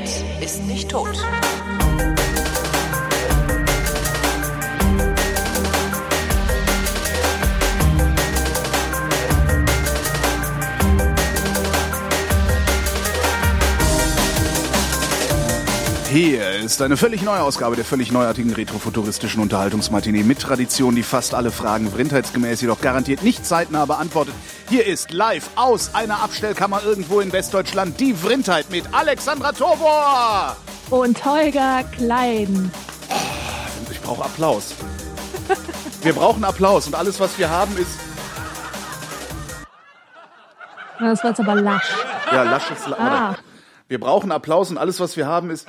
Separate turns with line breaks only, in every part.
Internet ist nicht tot.
Ist eine völlig neue Ausgabe der völlig neuartigen retrofuturistischen Unterhaltungsmatinee mit Tradition, die fast alle Fragen vrindheitsgemäß jedoch garantiert nicht zeitnah beantwortet. Hier ist live aus einer Abstellkammer irgendwo in Westdeutschland die Vrindheit mit Alexandra Tobor.
Und Holger Klein.
Ich brauche Applaus. Wir brauchen Applaus und alles, was wir haben, ist
Das war jetzt aber lasch.
ja lasches. La
Ah.
Wir brauchen Applaus und alles, was wir haben, ist.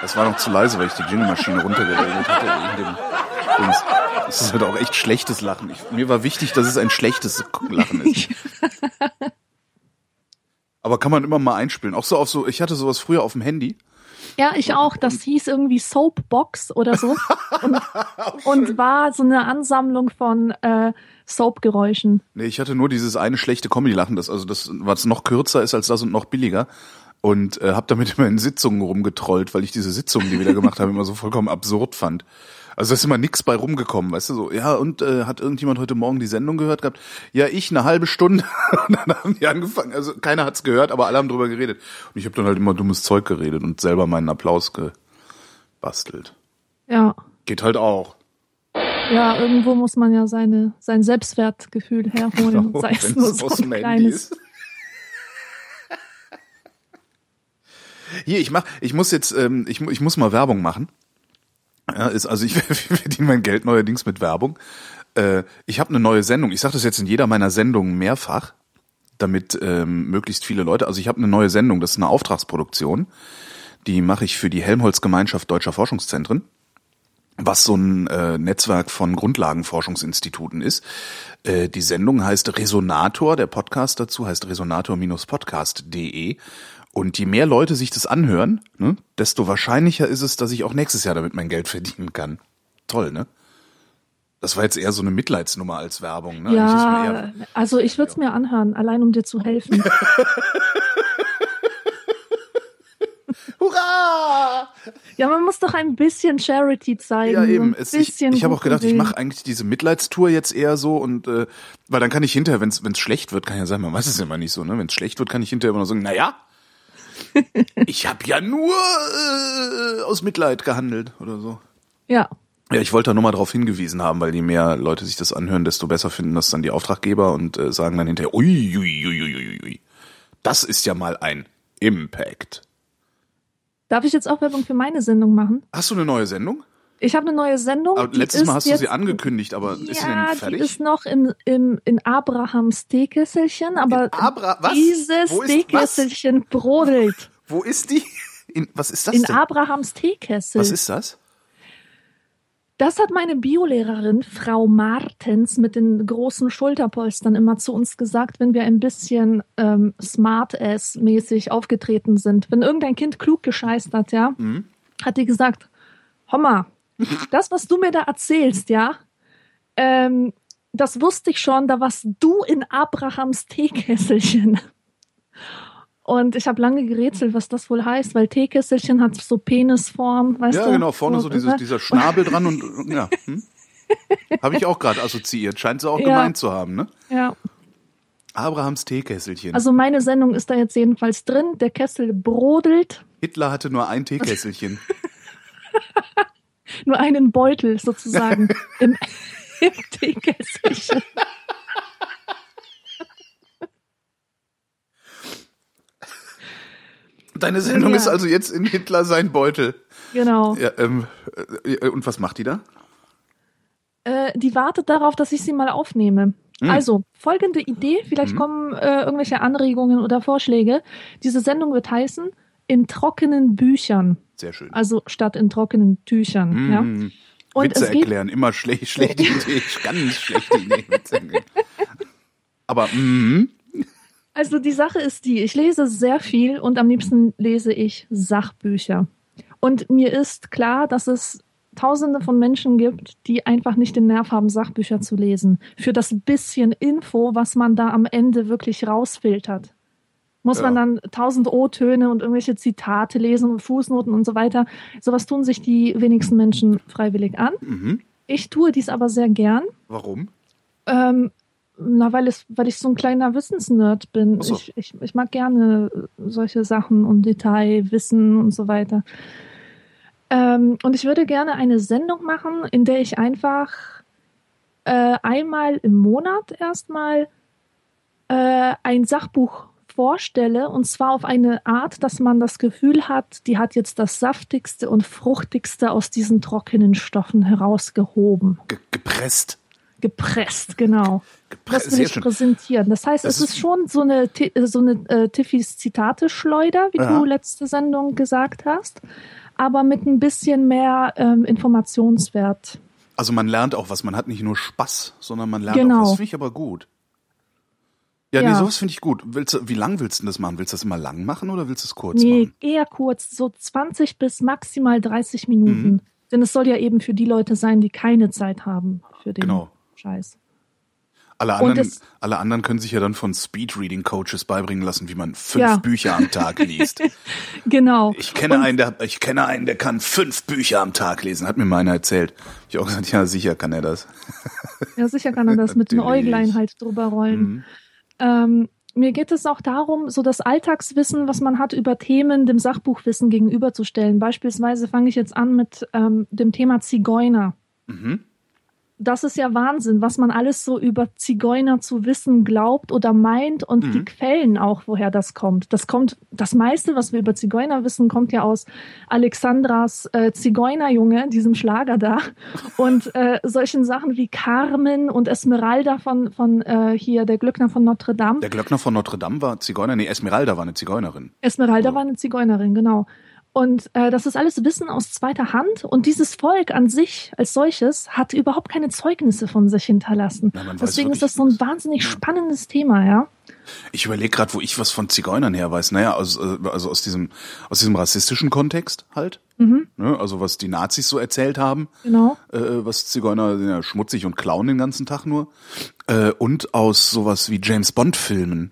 Das war noch zu leise, weil ich die Jingle-Maschine runtergeregelt hatte. in dem Dings. Das ist halt auch echt schlechtes Lachen. Ich, mir war wichtig, dass es ein schlechtes Lachen ist. Aber kann man immer mal einspielen. Auch so auf so, ich hatte sowas früher auf dem Handy.
Ja, ich auch. Das hieß irgendwie Soapbox oder so. Und, und war so eine Ansammlung von äh, Soapgeräuschen.
Nee, ich hatte nur dieses eine schlechte Comedy-Lachen, das also das, was noch kürzer ist als das und noch billiger. Und äh, habe damit immer in Sitzungen rumgetrollt, weil ich diese Sitzungen, die wir da gemacht haben, immer so vollkommen absurd fand. Also da ist immer nix bei rumgekommen, weißt du so. Ja, und äh, hat irgendjemand heute Morgen die Sendung gehört gehabt? Ja, ich eine halbe Stunde. Und dann haben die angefangen. Also keiner hat's gehört, aber alle haben drüber geredet. Und ich habe dann halt immer dummes Zeug geredet und selber meinen Applaus gebastelt.
Ja.
Geht halt auch.
Ja, irgendwo muss man ja seine, sein Selbstwertgefühl herholen, sei es nur so ein kleines.
ist. Hier, ich mach, ich muss jetzt, ähm, ich, ich muss mal Werbung machen. Ja, ist, also ich verdiene mein Geld neuerdings mit Werbung. Äh, ich habe eine neue Sendung. Ich sage das jetzt in jeder meiner Sendungen mehrfach, damit ähm, möglichst viele Leute. Also ich habe eine neue Sendung. Das ist eine Auftragsproduktion. Die mache ich für die Helmholtz Gemeinschaft Deutscher Forschungszentren was so ein äh, Netzwerk von Grundlagenforschungsinstituten ist. Äh, die Sendung heißt Resonator, der Podcast dazu heißt resonator-podcast.de. Und je mehr Leute sich das anhören, ne, desto wahrscheinlicher ist es, dass ich auch nächstes Jahr damit mein Geld verdienen kann. Toll, ne? Das war jetzt eher so eine Mitleidsnummer als Werbung. Ne?
Ja,
eher-
also ich würde es mir anhören, allein um dir zu helfen.
Hurra!
Ja, man muss doch ein bisschen Charity zeigen.
Ja, eben. Es, ich ich habe auch gedacht, ich mache eigentlich diese Mitleidstour jetzt eher so und äh, weil dann kann ich hinterher, wenn es schlecht wird, kann ja sein, man weiß es ja immer nicht so, ne? Wenn es schlecht wird, kann ich hinterher immer noch sagen, na ja, ich habe ja nur äh, aus Mitleid gehandelt oder so.
Ja,
Ja, ich wollte da nur mal darauf hingewiesen haben, weil je mehr Leute sich das anhören, desto besser finden das dann die Auftraggeber und äh, sagen dann hinterher, ui, ui, ui, ui, ui. Das ist ja mal ein Impact.
darf ich jetzt auch Werbung für meine Sendung machen?
Hast du eine neue Sendung?
Ich habe eine neue Sendung.
Aber letztes Mal hast du sie angekündigt, aber ist sie denn
Ja,
fertig?
die ist noch in, in, in Abrahams Teekesselchen, aber
Abra was?
dieses
Wo ist was?
Teekesselchen brodelt.
Wo ist die? In, was ist das
In
denn?
Abrahams Teekessel.
Was ist das?
Das hat meine Biolehrerin, Frau Martens, mit den großen Schulterpolstern immer zu uns gesagt, wenn wir ein bisschen ähm, Smart-Ass-mäßig aufgetreten sind. Wenn irgendein Kind klug gescheißt hat, ja,
Mhm.
hat die gesagt, Homma, das, was du mir da erzählst, ja, ähm, das wusste ich schon, da warst du in Abrahams Teekesselchen. Und ich habe lange gerätselt, was das wohl heißt, weil Teekesselchen hat so Penisform, weißt
Ja,
du?
genau, vorne so dieses, dieser Schnabel dran und und- ja. Hm? Habe ich auch gerade assoziiert. Scheint sie auch
Ja.
gemeint zu haben, ne?
Ja,
Abrahams Teekesselchen.
also meine Sendung ist da jetzt jedenfalls drin. Der Kessel brodelt,
Hitler hatte nur ein Teekesselchen.
nur einen Beutel sozusagen im, im Teekesselchen.
Deine Sendung
Ja.
ist also jetzt in Hitler sein Beutel.
Genau.
Ja, ähm, äh, und was macht die da?
Äh, die wartet darauf, dass ich sie mal aufnehme.
Hm.
Also, folgende Idee, vielleicht
Mhm.
kommen äh, irgendwelche Anregungen oder Vorschläge. Diese Sendung wird heißen, in trockenen Büchern,
Sehr schön.
also statt in trockenen Tüchern. Ja?
Hm.
Und
Witze
es geht
erklären, immer schle schlechte Idee, ganz schlechte Idee. Aber mhm.
Also die Sache ist die, ich lese sehr viel und am liebsten lese ich Sachbücher. Und mir ist klar, dass es Tausende von Menschen gibt, die einfach nicht den Nerv haben, Sachbücher zu lesen. Für das bisschen Info, was man da am Ende wirklich rausfiltert. Muss
Ja.
man dann tausend O-Töne und irgendwelche Zitate lesen und Fußnoten und so weiter. Sowas tun sich die wenigsten Menschen freiwillig an.
Mhm.
Ich tue dies aber sehr gern.
Warum?
Ähm, na, weil, es, weil ich so ein kleiner Wissensnerd bin.
So.
Ich, ich, ich mag gerne solche Sachen und Detailwissen und so weiter. Ähm, und ich würde gerne eine Sendung machen, in der ich einfach äh, einmal im Monat erstmal äh, ein Sachbuch vorstelle und zwar auf eine Art, dass man das Gefühl hat, die hat jetzt das saftigste und fruchtigste aus diesen trockenen Stoffen herausgehoben
Ge gepresst.
gepresst, genau.
Gepresst.
Das will ich
schön.
präsentieren. Das heißt,
Das
es ist,
ist-
schon so eine, so eine äh, Tiffys Zitate-Schleuder, wie
Ja.
du letzte Sendung gesagt hast, aber mit ein bisschen mehr ähm, Informationswert.
Also man lernt auch was. Man hat nicht nur Spaß, sondern man lernt
Genau.
auch was. Das finde ich aber gut. Ja, nee,
Ja.
sowas finde ich gut. Willst du, wie lang willst du das machen? Willst du das immer lang machen oder willst du es kurz
Nee,
machen?
eher kurz, so 20 bis maximal 30 Minuten.
Mhm.
Denn es soll ja eben für die Leute sein, die keine Zeit haben für den
Genau.
Scheiß.
Alle anderen,
es-
alle anderen können sich ja dann von Speedreading-Coaches beibringen lassen, wie man fünf
Ja.
Bücher am Tag liest.
Genau.
Ich kenne
Und-
einen, der, ich kenne einen, der kann fünf Bücher am Tag lesen. Hat mir mal einer erzählt. Ich auch gesagt, ja, sicher kann er das.
Ja, sicher kann er das mit den. Äuglein halt drüber rollen.
Mhm.
Ähm, mir geht es auch darum, so das Alltagswissen, was man hat über Themen, dem Sachbuchwissen gegenüberzustellen. Beispielsweise fange ich jetzt an mit ähm, dem Thema Zigeuner.
Mhm.
Das ist ja Wahnsinn, was man alles so über Zigeuner zu wissen glaubt oder meint und
Mhm.
die Quellen auch, woher das kommt. Das kommt, das meiste, was wir über Zigeuner wissen, kommt ja aus Alexandras äh, Zigeunerjunge, diesem Schlager da, und äh, solchen Sachen wie Carmen und Esmeralda von, von äh, hier, der Glöckner von Notre Dame.
Der Glöckner von Notre Dame war Zigeuner. Nee, Esmeralda war eine Zigeunerin.
Esmeralda
Ja.
war eine Zigeunerin, genau. Und äh, das ist alles Wissen aus zweiter Hand. Und dieses Volk an sich als solches hat überhaupt keine Zeugnisse von sich hinterlassen.
Ja, man weiß
Deswegen ist das so ein wahnsinnig spannendes Thema, ja.
Ich überlege gerade, wo ich was von Zigeunern her weiß. Naja, aus, äh, also aus diesem, aus diesem rassistischen Kontext halt.
Mhm,
Ne? Also was die Nazis so erzählt haben,
genau.
äh, was Zigeuner sind ja schmutzig und klauen den ganzen Tag nur. Äh, und aus sowas wie James Bond Filmen.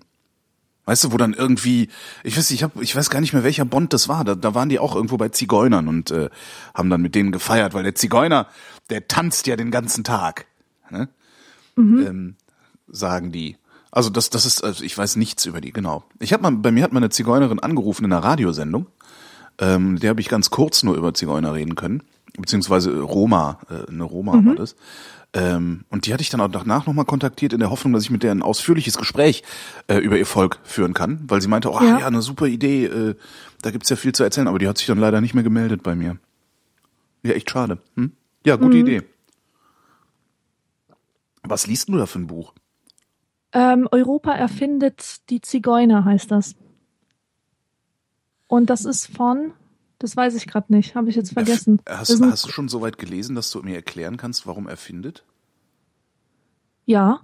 Weißt du, wo dann irgendwie, ich weiß, ich hab, ich weiß gar nicht mehr, welcher Bond das war. Da, da waren die auch irgendwo bei Zigeunern und äh, haben dann mit denen gefeiert, weil der Zigeuner, der tanzt ja den ganzen Tag. Ne? Ähm, sagen die. Also das, das ist, also ich weiß nichts über die, genau. Ich habe mal, bei mir hat mal eine Zigeunerin angerufen in einer Radiosendung. Ähm, der habe ich ganz kurz nur über Zigeuner reden können, beziehungsweise Roma, äh, eine Roma war das. Ähm, und die hatte ich dann auch danach nochmal kontaktiert in der Hoffnung, dass ich mit der ein ausführliches Gespräch äh, über ihr Volk führen kann, weil sie meinte, oh ja,
Ja.
eine super Idee, äh, da gibt's ja viel zu erzählen, aber die hat sich dann leider nicht mehr gemeldet bei mir. Ja, echt schade. Hm? Ja, gute Idee. Was liest du da für ein Buch?
Ähm, Europa erfindet die Zigeuner, heißt das. Und das ist von, das weiß ich gerade nicht, habe ich jetzt vergessen.
Erf- Hast, hast du schon so weit gelesen, dass du mir erklären kannst, warum er findet?
ja,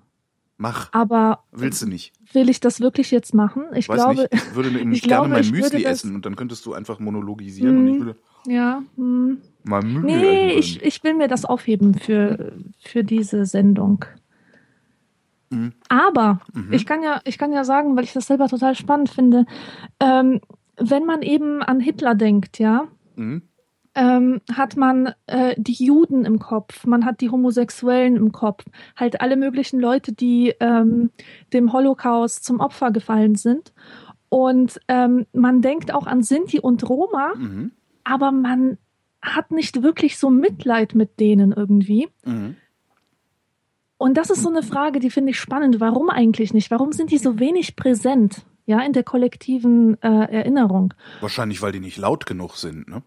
Mach.
aber
Willst du nicht?
will ich das wirklich jetzt machen? Ich
Weiß
glaube,
nicht. Ich würde nämlich
ich
gerne
glaube,
mein Müsli essen und dann könntest du einfach monologisieren und ich
Mhm.
würde
ja. Hm.
mein Müsli
Nee,
essen.
ich, ich will mir das aufheben für, für diese Sendung.
Mhm.
Aber ich kann ja, ich kann ja sagen, weil ich das selber total spannend finde, ähm, wenn man eben an Hitler denkt, ja,
Mhm.
ähm, hat man äh, die Juden im Kopf, man hat die Homosexuellen im Kopf, halt alle möglichen Leute, die ähm, dem Holocaust zum Opfer gefallen sind. Und ähm, man denkt auch an Sinti und Roma,
Mhm.
aber man hat nicht wirklich so Mitleid mit denen irgendwie.
Mhm.
Und das ist so eine Frage, die finde ich spannend. Warum eigentlich nicht? Warum sind die so wenig präsent, ja, in der kollektiven äh, Erinnerung?
Wahrscheinlich, weil die nicht laut genug sind, ne?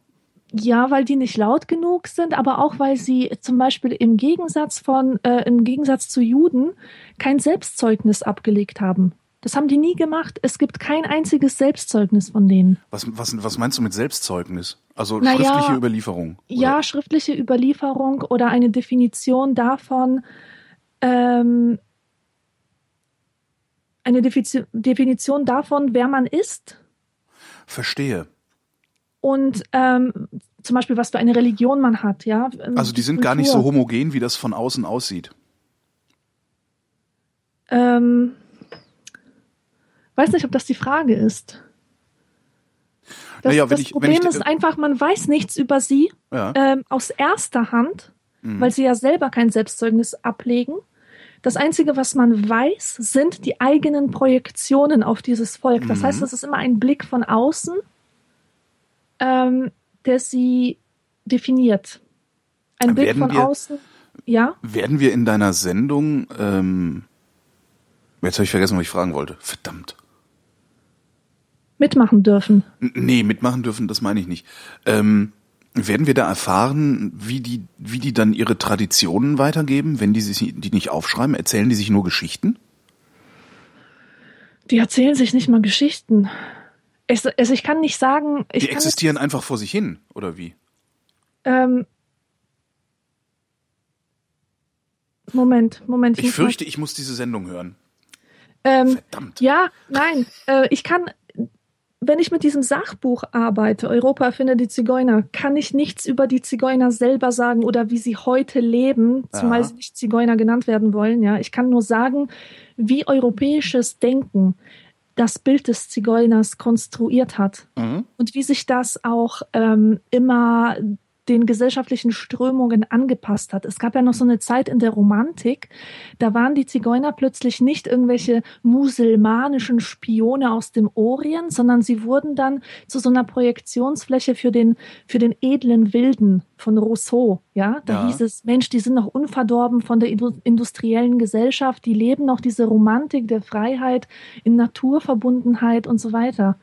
Ja, weil die nicht laut genug sind, aber auch weil sie zum Beispiel im Gegensatz von, äh, im Gegensatz zu Juden kein Selbstzeugnis abgelegt haben. Das haben die nie gemacht. Es gibt kein einziges Selbstzeugnis von denen.
Was, was, was meinst du mit Selbstzeugnis? Also
Na ja,
schriftliche Überlieferung? oder?
Ja, schriftliche Überlieferung oder eine Definition davon, ähm, eine Definition davon, wer man ist
Verstehe.
und ähm, zum Beispiel, was für eine Religion man hat, ja.
Also die sind gar nicht so
Kultur.
homogen, wie das von außen aussieht.
Ähm, Weiß nicht, ob das die Frage ist. Das,
Naja,
das
ich-
Problem
ich-
ist einfach, man weiß nichts über sie
Ja.
ähm, aus erster Hand, weil sie ja selber kein Selbstzeugnis ablegen. Das Einzige, was man weiß, sind die eigenen Projektionen auf dieses Volk. Das heißt, es ist immer ein Blick von außen, ähm, der sie definiert. Ein Blick
Werden
von
wir-
außen. Ja,
Werden wir in deiner Sendung, ähm, jetzt habe ich vergessen, was ich fragen wollte. Verdammt.
mitmachen dürfen.
N- Nee, mitmachen dürfen, das meine ich nicht. Ähm, werden wir da erfahren, wie die, wie die dann ihre Traditionen weitergeben, wenn die sich die nicht aufschreiben? Erzählen die sich nur Geschichten?
Die erzählen sich nicht mal Geschichten. Es, also ich kann nicht sagen, ich
Die existieren einfach vor sich hin, oder wie?
Ähm, Moment, Moment.
Ich
mal-
fürchte, ich muss diese Sendung hören.
Ähm,
Verdammt.
ja, nein. Äh, ich kann, wenn ich mit diesem Sachbuch arbeite, Europa erfinde die Zigeuner, kann ich nichts über die Zigeuner selber sagen oder wie sie heute leben, zumal
Ja.
sie nicht Zigeuner genannt werden wollen. Ja, ich kann nur sagen, wie europäisches Denken das Bild des Zigeuners konstruiert hat
Mhm.
und wie sich das auch ähm, immer den gesellschaftlichen Strömungen angepasst hat. Es gab ja noch so eine Zeit in der Romantik, da waren die Zigeuner plötzlich nicht irgendwelche muselmanischen Spione aus dem Orient, sondern sie wurden dann zu so einer Projektionsfläche für den, für den edlen Wilden von Rousseau. Ja, da
Ja.
hieß es, Mensch, die sind noch unverdorben von der indu- industriellen Gesellschaft, die leben noch diese Romantik der Freiheit in Naturverbundenheit und so weiter.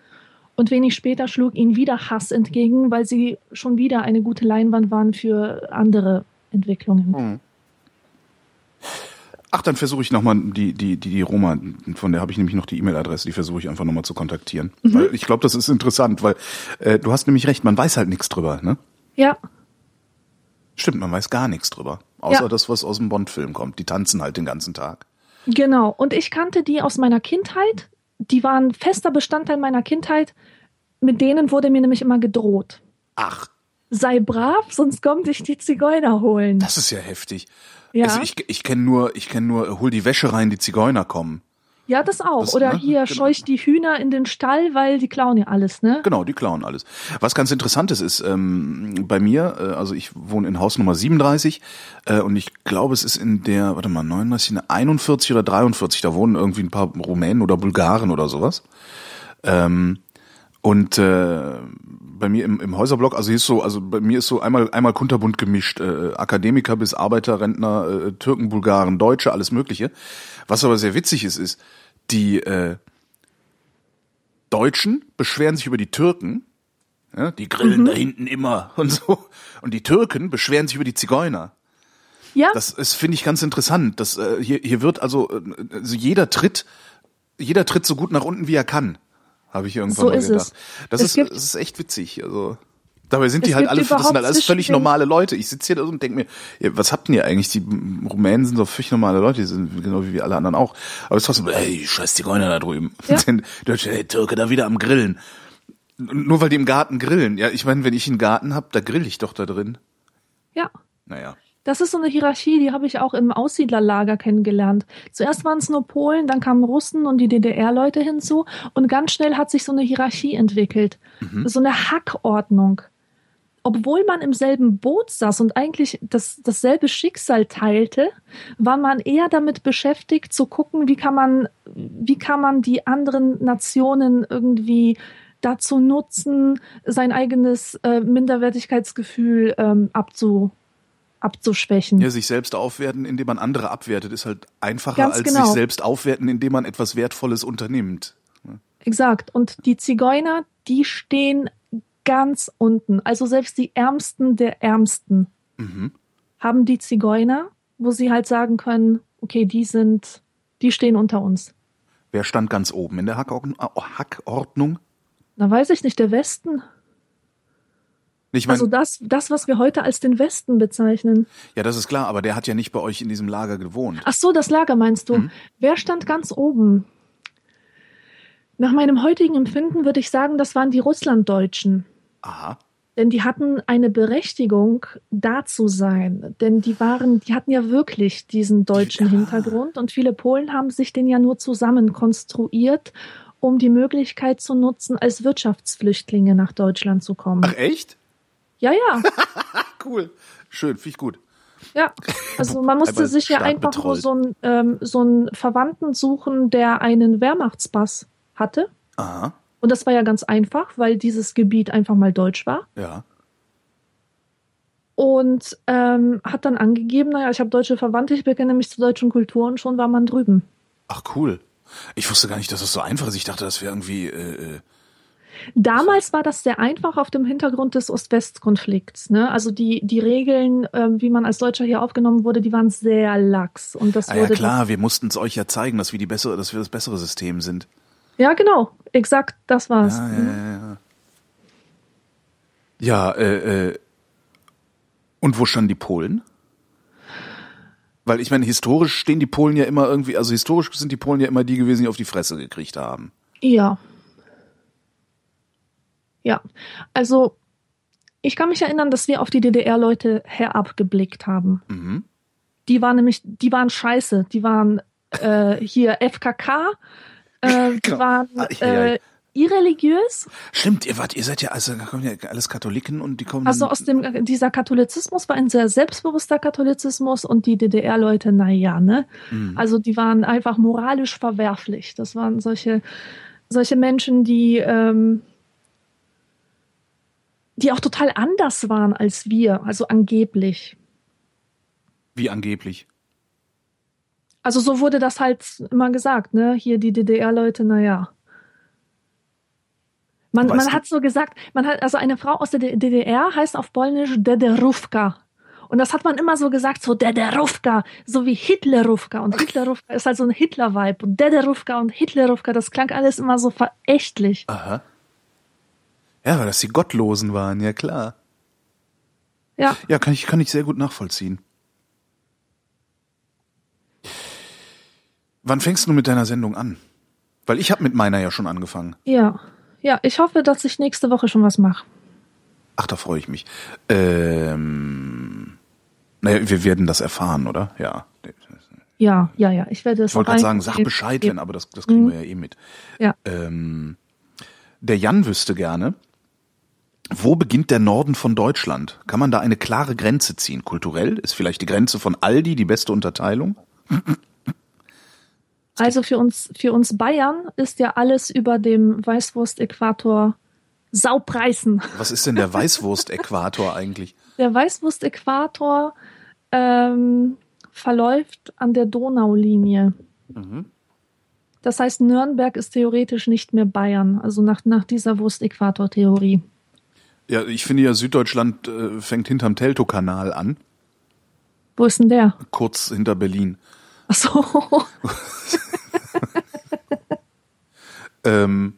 Und wenig später schlug ihnen wieder Hass entgegen, weil sie schon wieder eine gute Leinwand waren für andere Entwicklungen.
Ach, dann versuche ich nochmal die, die, die, die Roma, von der habe ich nämlich noch die E-Mail-Adresse, die versuche ich einfach nochmal zu kontaktieren.
Mhm.
Weil ich glaube, das ist interessant, weil äh, du hast nämlich recht, man weiß halt nichts drüber, ne?
Ja,
Stimmt, man weiß gar nichts drüber. Außer
Ja.
das, was aus dem Bond-Film kommt. Die tanzen halt den ganzen Tag.
genau. Und ich kannte die aus meiner Kindheit. Die waren fester Bestandteil meiner Kindheit. Mit denen wurde mir nämlich immer gedroht.
Ach,
Sei brav, sonst kommen dich die Zigeuner holen.
das ist ja heftig.
Ja.
Also ich, ich kenne nur, ich kenne nur, hol die Wäsche rein, die Zigeuner kommen.
ja, das auch.
Das,
Oder
ne?
hier
Genau.
scheucht die Hühner in den Stall, weil die klauen ja alles, ne?
Genau, die klauen alles. Was ganz interessantes ist, ähm, bei mir, äh, also ich wohne in Haus Nummer 37 äh, und ich glaube, es ist in der, warte mal, 39, 41 oder 43, da wohnen irgendwie ein paar Rumänen oder Bulgaren oder sowas. Ähm, und äh, bei mir im, im Häuserblock, also hier ist so, also bei mir ist so einmal einmal kunterbunt gemischt, äh, Akademiker bis Arbeiter, Rentner, äh, Türken, Bulgaren, Deutsche, alles Mögliche. Was aber sehr witzig ist, ist die äh, Deutschen beschweren sich über die Türken, ja, die grillen da hinten immer und so, und die Türken beschweren sich über die Zigeuner.
Ja,
Das ist finde ich ganz interessant. Das äh, hier hier wird also, äh, also jeder tritt jeder tritt so gut nach unten wie er kann, habe ich irgendwann
So
mal gedacht.
es.
Das
Es
ist
gibt-
das ist echt witzig. Also dabei sind die halt alle, das sind halt alles völlig normale Leute. Ich sitze hier und denke mir, was habt ihr eigentlich? Die Rumänen sind doch völlig normale Leute, die sind genau wie wir alle anderen auch. Aber es ist trotzdem, ey, scheiß Zigeuner da drüben.
Ja.
Denn Deutsche, hey, Türke da wieder am Grillen. Nur weil die im Garten grillen. Ja, ich meine, wenn ich einen Garten hab, da grill ich doch da drin.
ja.
Naja.
Das ist so eine Hierarchie, die habe ich auch im Aussiedlerlager kennengelernt. Zuerst waren es nur Polen, dann kamen Russen und die DDR-Leute hinzu und ganz schnell hat sich so eine Hierarchie entwickelt. So eine Hackordnung. Obwohl man im selben Boot saß und eigentlich das, dasselbe Schicksal teilte, war man eher damit beschäftigt zu gucken, wie kann man, wie kann man die anderen Nationen irgendwie dazu nutzen, sein eigenes äh, Minderwertigkeitsgefühl ähm, abzu, abzuschwächen.
Ja, sich selbst aufwerten, indem man andere abwertet, ist halt einfacher
Ganz
als
genau.
sich selbst aufwerten, indem man etwas Wertvolles unternimmt.
Exakt. Und die Zigeuner, die stehen ganz unten. Also selbst die Ärmsten der Ärmsten
Mhm.
haben die Zigeuner, wo sie halt sagen können, okay, die sind, die stehen unter uns.
Wer stand ganz oben in der Hackordnung? Hackordnung?
Na, weiß ich nicht, der Westen.
Ich meine,
Also das, das, was wir heute als den Westen bezeichnen.
ja, das ist klar, aber der hat ja nicht bei euch in diesem Lager gewohnt.
Ach so, das Lager meinst du.
Mhm.
Wer stand ganz oben? Nach meinem heutigen Empfinden würde ich sagen, das waren die Russlanddeutschen.
Aha.
Denn die hatten eine Berechtigung, da zu sein. Denn die waren, die hatten ja wirklich diesen deutschen
Ja.
Hintergrund und viele Polen haben sich den ja nur zusammen konstruiert um die Möglichkeit zu nutzen, als Wirtschaftsflüchtlinge nach Deutschland zu kommen.
Ach echt?
Ja, ja.
Cool. Schön, finde ich gut.
Ja, also man musste sich ja einfach nur
betrollt.
so einen, ähm, so einen Verwandten suchen, der einen Wehrmachtspass hatte.
Aha,
Und das war ja ganz einfach, weil dieses Gebiet einfach mal deutsch war.
ja.
Und ähm, hat dann angegeben, naja, ich habe deutsche Verwandte, ich bekenne mich zur deutschen Kultur und schon war man drüben.
Ach cool. Ich wusste gar nicht, dass das so einfach ist. Ich dachte, das wäre irgendwie. Äh, äh,
Damals war das sehr einfach auf dem Hintergrund des Ost-West-Konflikts. Ne? Also die, die Regeln, ähm, wie man als Deutscher hier aufgenommen wurde, die waren sehr lax. Und das
ah, ja
wurde
klar, wir mussten es euch ja zeigen, dass wir die bessere, dass wir das bessere System sind.
Ja, genau. Exakt, das war's.
Ja, ja, ja, ja. Ja, äh, äh, und wo standen die Polen? Weil ich meine, historisch stehen die Polen ja immer irgendwie, also historisch sind die Polen ja immer die gewesen, die auf die Fresse gekriegt haben.
Ja. Ja. Also, ich kann mich erinnern, dass wir auf die DDR-Leute herabgeblickt haben.
Mhm.
Die waren nämlich, die waren scheiße. Die waren äh, hier FKK, äh, die
Genau.
waren äh, irreligiös.
Stimmt, ihr wart, ihr seid ja, also da kommen ja alles Katholiken und die kommen.
Also aus dem, dieser Katholizismus war ein sehr selbstbewusster Katholizismus und die DDR-Leute, naja, ne?
Mhm.
Also die waren einfach moralisch verwerflich. Das waren solche, solche Menschen, die, ähm, die auch total anders waren als wir, also angeblich.
Wie angeblich.
Also so wurde das halt immer gesagt, ne? Hier die DDR-Leute, naja. Man,
Weißt
man hat so gesagt, man hat, also eine Frau aus der DDR heißt auf Polnisch Dederówka. Und das hat man immer so gesagt, so Dederówka, so wie Hitlerówka. Und Hitlerówka ist halt so ein Hitler-Vibe. Und Dederówka und Hitlerówka, das klang alles immer so verächtlich.
Aha. Ja, weil das die Gottlosen waren, ja klar.
Ja,
Ja, kann ich, kann ich sehr gut nachvollziehen. Wann fängst du mit deiner Sendung an? Weil ich habe mit meiner ja schon angefangen.
ja. Ja, ich hoffe, dass ich nächste Woche schon was mache.
Ach, da freue ich mich. Ähm, naja, wir werden das erfahren, oder? Ja.
Ja, ja, ja. Ich werde es
Ich wollte gerade sagen, sag Bescheid, wenn, aber das, das kriegen wir ja eh mit.
Ja.
Ähm, der Jan wüsste gerne, wo beginnt der Norden von Deutschland? Kann man da eine klare Grenze ziehen? Kulturell ist vielleicht die Grenze von Aldi die beste Unterteilung?
Also für uns, für uns Bayern ist ja alles über dem Weißwurst-Äquator Saupreisen.
Was ist denn der Weißwurst-Äquator eigentlich?
Der Weißwurst-Äquator ähm, verläuft an der Donaulinie.
Mhm.
Das heißt, Nürnberg ist theoretisch nicht mehr Bayern, also nach, nach dieser Wurst-Äquator-Theorie.
Ja, ich finde ja, Süddeutschland äh, fängt hinterm Teltow-Kanal an,
Wo ist denn der?
kurz hinter Berlin.
Ach so.
Ähm,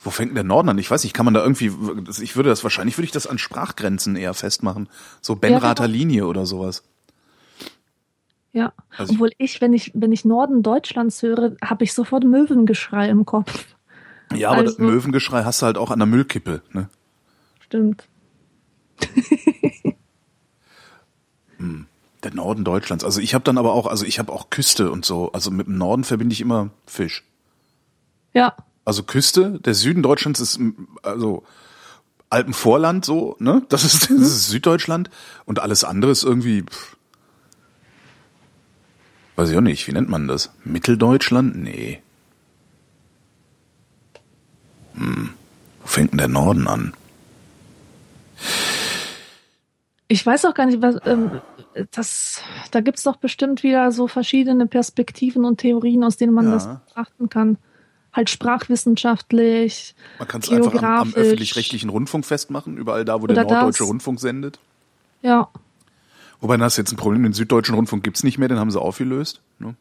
wo fängt denn der Norden an? Ich weiß nicht, kann man da irgendwie, ich würde das wahrscheinlich, würde ich das an Sprachgrenzen eher festmachen. So Benrather
genau.
Linie oder sowas.
Ja,
Also ich-
obwohl ich, wenn ich, wenn ich Norden Deutschlands höre, habe ich sofort Möwengeschrei im Kopf.
Ja, aber das
Also-
Möwengeschrei hast du halt auch an der Müllkippe, ne?
Stimmt.
Der Norden Deutschlands. Also ich habe dann aber auch, also ich habe auch Küste und so. Also mit dem Norden verbinde ich immer Fisch.
Ja,
Also Küste, der Süden Deutschlands ist also Alpenvorland so, ne? Das ist, das ist Süddeutschland und alles andere ist irgendwie pff, weiß ich auch nicht, wie nennt man das? Mitteldeutschland? Nee. Hm. Wo fängt denn der Norden an?
Ich weiß auch gar nicht, was ähm, das. Da gibt's doch bestimmt wieder so verschiedene Perspektiven und Theorien, aus denen man
Ja.
das betrachten kann. Halt sprachwissenschaftlich.
Man kann es einfach am, am öffentlich-rechtlichen Rundfunk festmachen, überall da, wo der
Oder das.
norddeutsche Rundfunk sendet.
Ja,
Wobei, das ist jetzt ein Problem, den süddeutschen Rundfunk gibt's nicht mehr, den haben sie aufgelöst. Ne?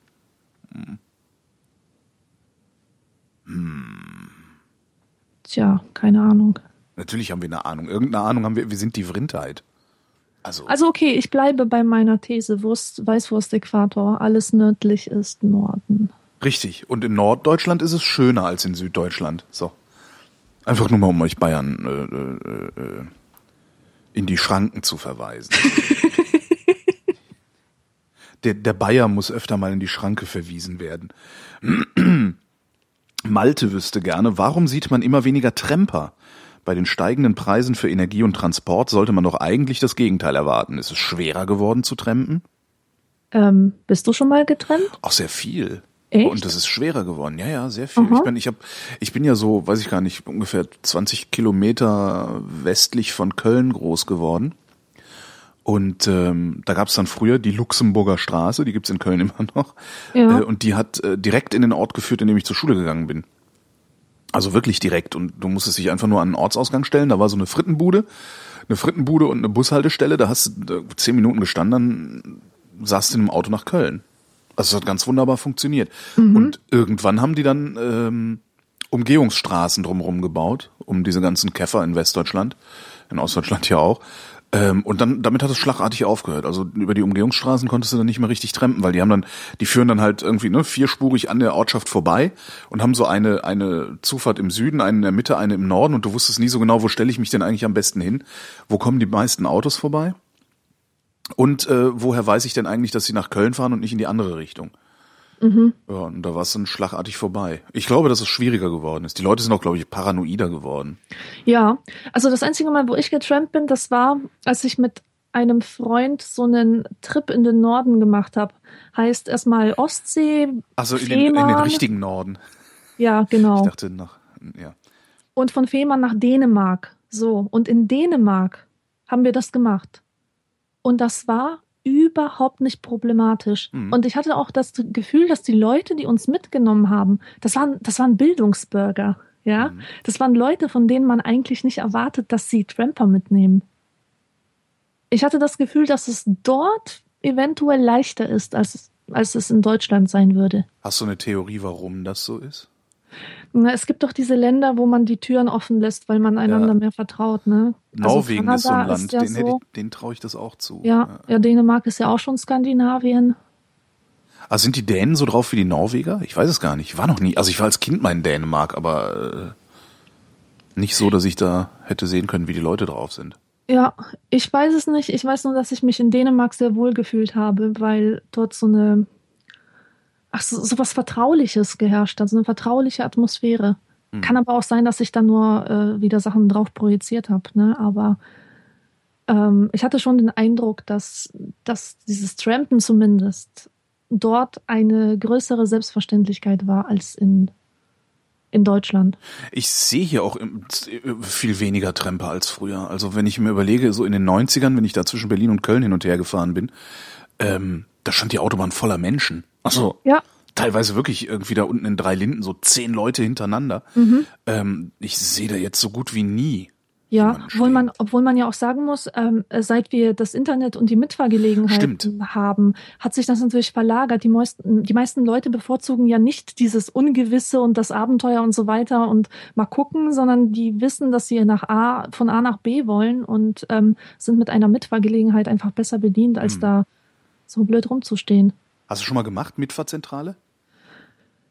tja, keine Ahnung.
Natürlich haben wir eine Ahnung. Irgendeine Ahnung haben wir, wir sind die Vrindheit. Also,
Also okay, ich bleibe bei meiner These. Wurst, Weißwurst-Äquator. Alles nördlich ist Norden.
richtig. Und in Norddeutschland ist es schöner als in Süddeutschland. So. Einfach nur mal, um euch Bayern äh, äh, äh, in die Schranken zu verweisen. der, der Bayer muss öfter mal in die Schranke verwiesen werden. Malte wüsste gerne, warum sieht man immer weniger Tremper? Bei den steigenden Preisen für Energie und Transport sollte man doch eigentlich das Gegenteil erwarten. Ist es schwerer geworden zu trampen?
Ähm, bist du schon mal getrennt?
Auch sehr viel.
Echt?
Und das ist schwerer geworden. Ja, ja, sehr viel.
Aha.
Ich bin, ich hab, ich bin ja so, weiß ich gar nicht, ungefähr 20 Kilometer westlich von Köln groß geworden. Und ähm, da gab es dann früher die Luxemburger Straße, die gibt's in Köln immer noch.
Ja.
Äh, und die hat äh, direkt in den Ort geführt, in dem ich zur Schule gegangen bin. Also wirklich direkt. Und du musstest dich einfach nur an den Ortsausgang stellen. Da war so eine Frittenbude, eine Frittenbude und eine Bushaltestelle. Da hast du äh, zehn Minuten gestanden, dann saß du in einem Auto nach Köln. Also es hat ganz wunderbar funktioniert. Und irgendwann haben die dann ähm, Umgehungsstraßen drumherum gebaut, um diese ganzen Käfer in Westdeutschland, in Ostdeutschland ja auch. Ähm, und dann, damit hat es schlagartig aufgehört. Also über die Umgehungsstraßen konntest du dann nicht mehr richtig trampen, weil die haben dann, die führen dann halt irgendwie ne, vierspurig an der Ortschaft vorbei und haben so eine, eine Zufahrt im Süden, eine in der Mitte, eine im Norden und du wusstest nie so genau, wo stelle ich mich denn eigentlich am besten hin? Wo kommen die meisten Autos vorbei? Und äh, woher weiß ich denn eigentlich, dass sie nach Köln fahren und nicht in die andere Richtung? Ja, und da war es dann schlagartig vorbei. Ich glaube, dass es schwieriger geworden ist. Die Leute sind auch, glaube ich, paranoider geworden.
Ja, also das einzige Mal, wo ich getrampt bin, das war, als ich mit einem Freund so einen Trip in den Norden gemacht habe. Heißt erstmal Ostsee,
Also in den, in den richtigen Norden.
ja
Ich
genau,
dachte nach, ja.
und von Fehmarn nach Dänemark. So, und in Dänemark haben wir das gemacht. Und das war überhaupt nicht problematisch.
Mhm.
Und ich hatte auch das Gefühl, dass die Leute, die uns mitgenommen haben, das waren, das waren Bildungsbürger. Ja,
Mhm.
das waren Leute, von denen man eigentlich nicht erwartet, dass sie Tramper mitnehmen. Ich hatte das Gefühl, dass es dort eventuell leichter ist, als, als es in Deutschland sein würde.
Hast du eine Theorie, warum das so ist?
Es gibt doch diese Länder, wo man die Türen offen lässt, weil man einander
Ja.
mehr vertraut. Ne? Also
Norwegen ist so ein Land,
ja
den,
so.
den traue ich das auch zu.
Ja, ja, Dänemark ist ja auch schon Skandinavien.
Ah, sind die Dänen so drauf wie die Norweger? Ich weiß es gar nicht. Ich war noch nie, also ich war als Kind mal in Dänemark, aber äh, nicht so, dass ich da hätte sehen können, wie die Leute drauf sind.
Ja, ich weiß es nicht. Ich weiß nur, dass ich mich in Dänemark sehr wohl gefühlt habe, weil dort so eine, ach, so, so was Vertrauliches geherrscht hat, so eine vertrauliche Atmosphäre.
Hm.
Kann aber auch sein, dass ich dann nur äh, wieder Sachen drauf projiziert habe, ne? Aber ähm, ich hatte schon den Eindruck, dass, dass dieses Trampen zumindest dort eine größere Selbstverständlichkeit war als in, in Deutschland.
Ich sehe hier auch viel weniger Tramper als früher. Also wenn ich mir überlege, so in den 90ern, wenn ich da zwischen Berlin und Köln hin und her gefahren bin, ähm, da stand die Autobahn voller Menschen. Also
Ja,
teilweise wirklich irgendwie da unten in drei Linden so zehn Leute hintereinander.
Mhm.
Ähm, ich sehe da jetzt so gut wie nie.
Ja, obwohl man, obwohl man ja auch sagen muss, ähm, äh, seit wir das Internet und die Mitfahrgelegenheiten
Stimmt.
haben, hat sich das natürlich verlagert. Die meisten, die meisten Leute bevorzugen ja nicht dieses Ungewisse und das Abenteuer und so weiter und mal gucken, sondern die wissen, dass sie nach A, von A nach B wollen und ähm, sind mit einer Mitfahrgelegenheit einfach besser bedient, als
Hm.
da so blöd rumzustehen.
Hast du schon mal gemacht, Mitfahrzentrale?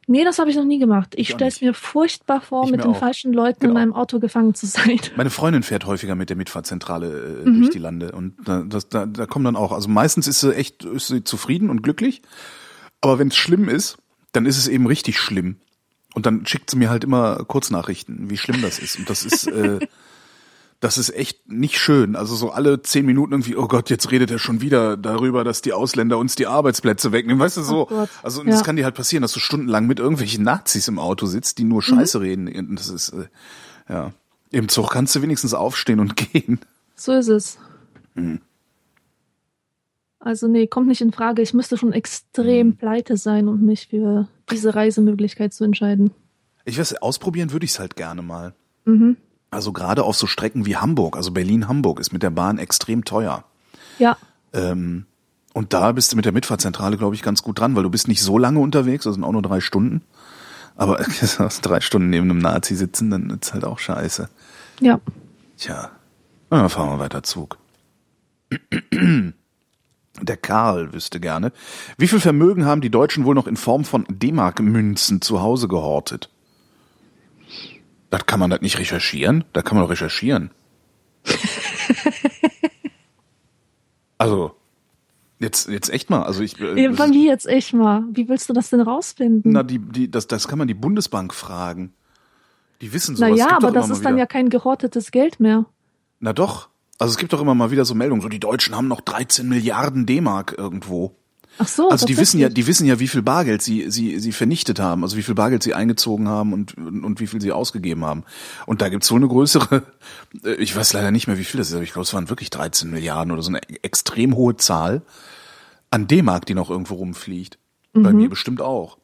Nee, das habe ich noch nie gemacht. Ich stelle es mir furchtbar vor,
Ich
mit den
auch.
falschen Leuten in
Genau.
einem Auto gefangen zu sein.
Meine Freundin fährt häufiger mit der Mitfahrzentrale äh,
Mhm.
durch die Lande und da, das, da, da kommen dann auch, also meistens ist sie echt ist sie zufrieden und glücklich, aber wenn es schlimm ist, dann ist es eben richtig schlimm. Und dann schickt sie mir halt immer Kurznachrichten, wie schlimm das ist. Und das ist, äh, das ist echt nicht schön. Also so alle zehn Minuten irgendwie, oh Gott, jetzt redet er schon wieder darüber, dass die Ausländer uns die Arbeitsplätze wegnehmen. Weißt du so?
Oh
also und das
Ja.
kann dir halt passieren, dass du stundenlang mit irgendwelchen Nazis im Auto sitzt, die
Mhm.
nur Scheiße reden. Und das ist, äh, ja. Im Zug kannst du wenigstens aufstehen und gehen.
So ist es.
Hm.
Also nee, kommt nicht in Frage. Ich müsste schon extrem
Hm.
pleite sein, um mich für diese Reisemöglichkeit zu entscheiden.
Ich weiß, ausprobieren würde ich es halt gerne mal.
Mhm.
Also gerade auf so Strecken wie Hamburg, also Berlin-Hamburg ist mit der Bahn extrem teuer.
Ja,
Ähm, und da bist du mit der Mitfahrzentrale, glaube ich, ganz gut dran, weil du bist nicht so lange unterwegs, das sind auch nur drei Stunden. Aber drei Stunden neben einem Nazi sitzen, dann ist halt auch scheiße.
ja.
Tja, dann fahren wir weiter Zug. Der Karl wüsste gerne, wie viel Vermögen haben die Deutschen wohl noch in Form von D-Mark-Münzen zu Hause gehortet? Das kann man das nicht recherchieren? Da kann man doch recherchieren. also, Jetzt, jetzt echt mal. Also ich, äh,
Von wie jetzt echt mal? Wie willst du das denn rausfinden?
na, die, die, das, das kann man die Bundesbank fragen. Die wissen sowas.
naja, aber das ist dann ja kein gehortetes Geld mehr.
Na doch. Also es gibt doch immer mal wieder so Meldungen, so die Deutschen haben noch 13 Milliarden D-Mark irgendwo.
Ach so.
Also die wissen ja, die wissen ja, wie viel Bargeld sie, sie, sie vernichtet haben, also wie viel Bargeld sie eingezogen haben und, und wie viel sie ausgegeben haben. Und da gibt's wohl eine größere, äh, ich weiß leider nicht mehr, wie viel das ist, aber ich glaube, es waren wirklich 13 Milliarden oder so eine extrem hohe Zahl an D-Mark, die noch irgendwo rumfliegt. Bei mir bestimmt auch.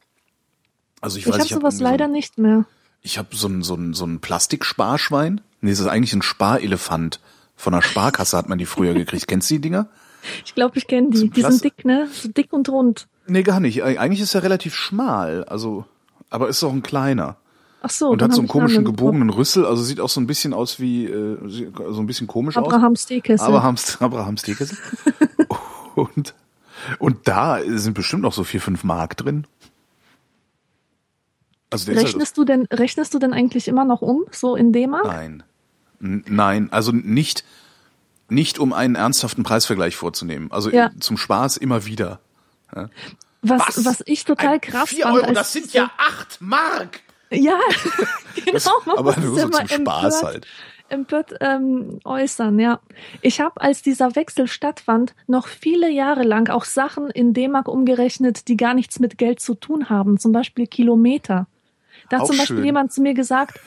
Also ich,
Mhm. Ich
weiß,
habe
ich habe
sowas leider nicht mehr.
ich habe so ein, so ein, so ein Plastiksparschwein. Nee, das ist eigentlich ein Sparelefant. Von der Sparkasse hat man die früher gekriegt. Kennst du die Dinger?
Ich glaube, ich kenne die. Die sind dick, ne? So dick und rund.
Nee, gar nicht. Eig- Eigentlich ist er relativ schmal, also, aber ist auch ein kleiner.
Ach so.
und hat so einen komischen gebogenen Rüssel, also sieht auch so ein bisschen aus wie, äh, so ein bisschen komisch
Kopf.
aus.
Abrahams Teekessel.
Abrahams, Abrahams Teekessel. und, und da sind bestimmt noch so vier, fünf Mark drin. Also der halt,
rechnest du denn, rechnest du denn eigentlich immer noch um, so in D-Mark?
nein. N- Nein, also nicht, nicht um einen ernsthaften Preisvergleich vorzunehmen. Also
Ja.
zum Spaß immer wieder.
Was, was, ich total krass
Vier
fand.
Euro, das sind ja acht Mark.
Ja, genau.
Das, aber nur so zum Spaß
empört,
halt.
empört ähm, äußern, ja. Ich habe, als dieser Wechsel stattfand, noch viele Jahre lang auch Sachen in D-Mark umgerechnet, die gar nichts mit Geld zu tun haben, zum Beispiel Kilometer. Da hat
Auch
zum Beispiel
schön.
jemand zu mir gesagt,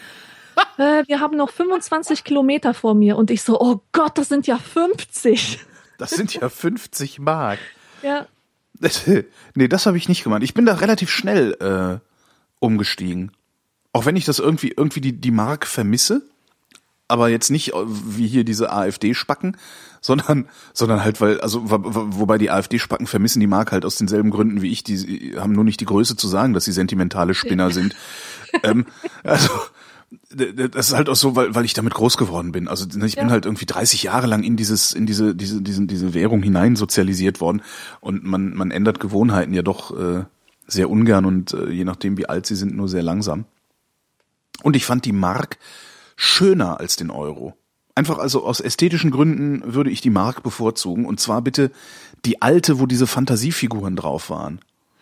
äh, wir haben noch 25 Kilometer vor mir und ich so, oh Gott, das sind ja 50.
Das sind ja 50 Mark.
Ja,
nee, das habe ich nicht gemeint. Ich bin da relativ schnell äh, umgestiegen. Auch wenn ich das irgendwie, irgendwie die, die Mark vermisse, aber jetzt nicht äh, wie hier diese AfD-Spacken, sondern, sondern halt, weil, also, wo- wo- wobei die AfD-Spacken vermissen die Mark halt aus denselben Gründen wie ich, die haben nur nicht die Größe zu sagen, dass sie sentimentale Spinner sind. ähm, also, das ist halt auch so, weil, weil ich damit groß geworden bin. Also ne, ich bin
Ja.
halt irgendwie 30 Jahre lang in dieses, in diese, diese, diese, diese Währung hinein sozialisiert worden und man, man ändert Gewohnheiten ja doch äh, sehr ungern und äh, je nachdem wie alt sie sind, nur sehr langsam. Und ich fand die Mark schöner als den Euro. Einfach also aus ästhetischen Gründen würde ich die Mark bevorzugen und zwar bitte die alte, wo diese Fantasiefiguren drauf waren.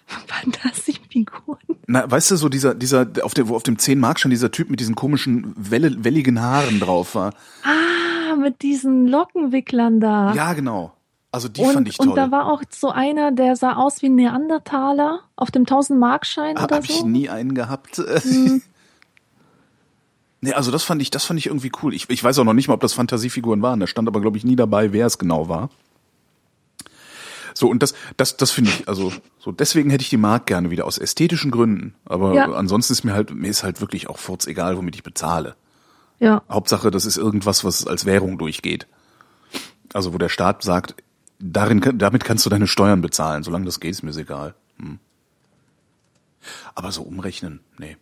Fantasiefiguren.
Na, weißt du, so dieser, dieser, auf dem, wo auf dem 10 Mark schon dieser Typ mit diesen komischen, welle, welligen Haaren drauf war.
Ah, mit diesen Lockenwicklern da.
Ja, genau. Also die
und,
fand ich toll.
und da war auch so einer, der sah aus wie ein Neandertaler auf dem 1000-Markschein
Ha-
oder
Hab
so.
ich nie einen gehabt.
Mhm.
Nee, also das fand ich, das fand ich irgendwie cool. Ich, ich weiß auch noch nicht mal, ob das Fantasiefiguren waren. Da stand aber, glaube ich, nie dabei, wer es genau war. So, und das, das, das finde ich, also, so, deswegen hätte ich die Mark gerne wieder aus ästhetischen Gründen. Aber
Ja.
ansonsten ist mir halt, mir ist halt wirklich auch furz egal, womit ich bezahle.
Ja,
Hauptsache, das ist irgendwas, was als Währung durchgeht. Also, wo der Staat sagt, darin, damit kannst du deine Steuern bezahlen. Solange das geht, ist mir egal. Hm. Aber so umrechnen, nee.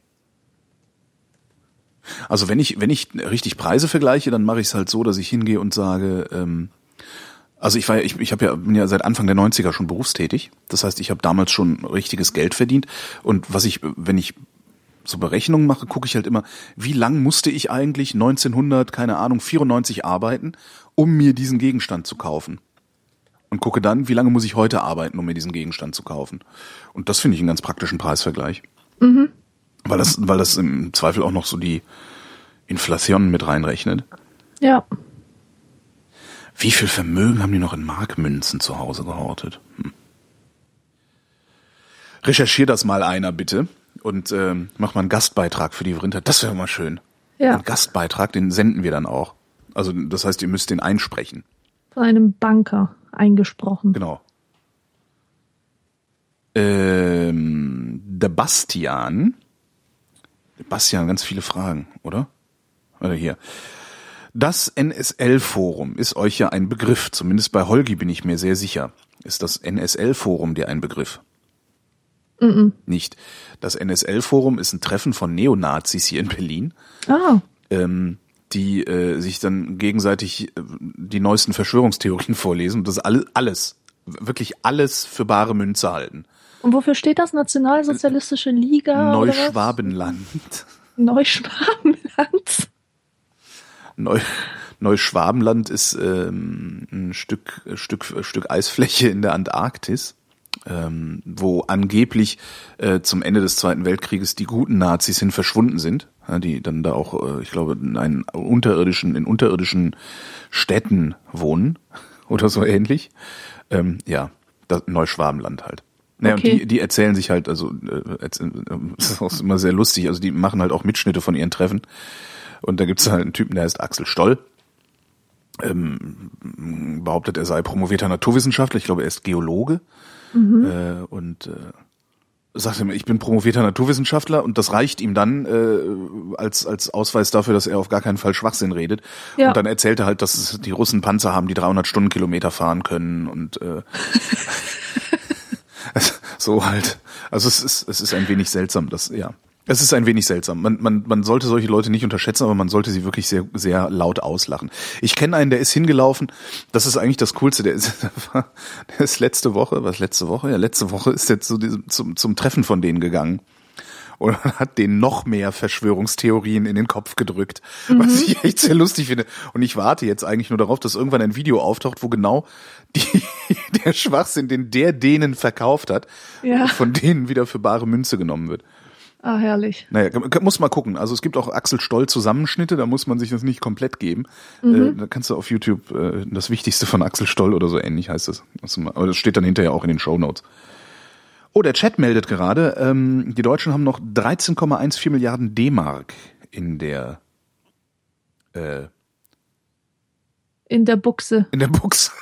Also wenn ich, wenn ich richtig Preise vergleiche, dann mache ich es halt so, dass ich hingehe und sage, ähm, also ich war ja, ich, ich hab ja, bin ja seit Anfang der 90er schon berufstätig. Das heißt, ich habe damals schon richtiges Geld verdient. Und was ich, wenn ich so Berechnungen mache, gucke ich halt immer, wie lang musste ich eigentlich 1900, keine Ahnung, 94 arbeiten, um mir diesen Gegenstand zu kaufen. Und gucke dann, wie lange muss ich heute arbeiten, um mir diesen Gegenstand zu kaufen. Und das finde ich einen ganz praktischen Preisvergleich. Weil das, weil das im Zweifel auch noch so die Inflation mit reinrechnet.
ja.
Wie viel Vermögen haben die noch in Markmünzen zu Hause gehortet? Hm. Recherchier das mal einer bitte und ähm, mach mal einen Gastbeitrag für die Vrinter. Das wäre mal schön.
Ja.
Ein Gastbeitrag, den senden wir dann auch. Also das heißt, ihr müsst den einsprechen.
Von einem Banker eingesprochen.
Genau. Ähm, der Bastian. Bastian, ganz viele Fragen, oder? Oder hier. Das NSL-Forum ist euch ja ein Begriff. Zumindest bei Holgi bin ich mir sehr sicher. Ist das NSL-Forum dir ein Begriff? Nicht. Das NSL-Forum ist ein Treffen von Neonazis hier in Berlin
Ah,
ähm, die äh, sich dann gegenseitig äh, die neuesten Verschwörungstheorien vorlesen und das alles, alles, wirklich alles für bare Münze halten.
und wofür steht das? Nationalsozialistische Liga?
Neuschwabenland.
Neuschwabenland.
Neu, Neuschwabenland ist ähm, ein Stück, Stück, Stück Eisfläche in der Antarktis, ähm, wo angeblich äh, zum Ende des Zweiten Weltkrieges die guten Nazis hin verschwunden sind, ja, die dann da auch, äh, ich glaube, in einen unterirdischen, in unterirdischen Städten wohnen oder so ähnlich. Ähm, ja, das Neuschwabenland halt. Naja,
Okay.
und die, die erzählen sich halt, also äh, das ist auch immer sehr lustig, also die machen halt auch Mitschnitte von ihren Treffen. Und da gibt's halt einen Typen, der heißt Axel Stoll. Ähm, behauptet, er sei promovierter Naturwissenschaftler, ich glaube, er ist Geologe. Äh, und äh, sagt ihm, ich bin promovierter Naturwissenschaftler und das reicht ihm dann äh, als, als Ausweis dafür, dass er auf gar keinen Fall Schwachsinn redet.
Ja.
Und dann erzählt er halt, dass es die Russen Panzer haben, die 300 Stundenkilometer fahren können und äh, so halt. Also es ist, es ist ein wenig seltsam, das, ja. Es ist ein wenig seltsam. Man, man, man sollte solche Leute nicht unterschätzen, aber man sollte sie wirklich sehr, sehr laut auslachen. Ich kenne einen, der ist hingelaufen. Das ist eigentlich das Coolste. Der ist, der ist letzte Woche, was letzte Woche? Ja, letzte Woche ist der zu diesem, zum, zum Treffen von denen gegangen. Und hat denen noch mehr Verschwörungstheorien in den Kopf gedrückt, was ich echt sehr lustig finde. Und ich warte jetzt eigentlich nur darauf, dass irgendwann ein Video auftaucht, wo genau die, der Schwachsinn, den der denen verkauft hat,
Ja.
von denen wieder für bare Münze genommen wird.
Ah, herrlich.
Naja, muss mal gucken. Also es gibt auch Axel Stoll Zusammenschnitte, da muss man sich das nicht komplett geben. Äh, da kannst du auf YouTube äh, das Wichtigste von Axel Stoll oder so ähnlich heißt das. Aber das steht dann hinterher auch in den Show Notes. Oh, der Chat meldet gerade, ähm, die Deutschen haben noch 13,14 Milliarden D-Mark in der äh,
In der Buchse.
in der Buchse.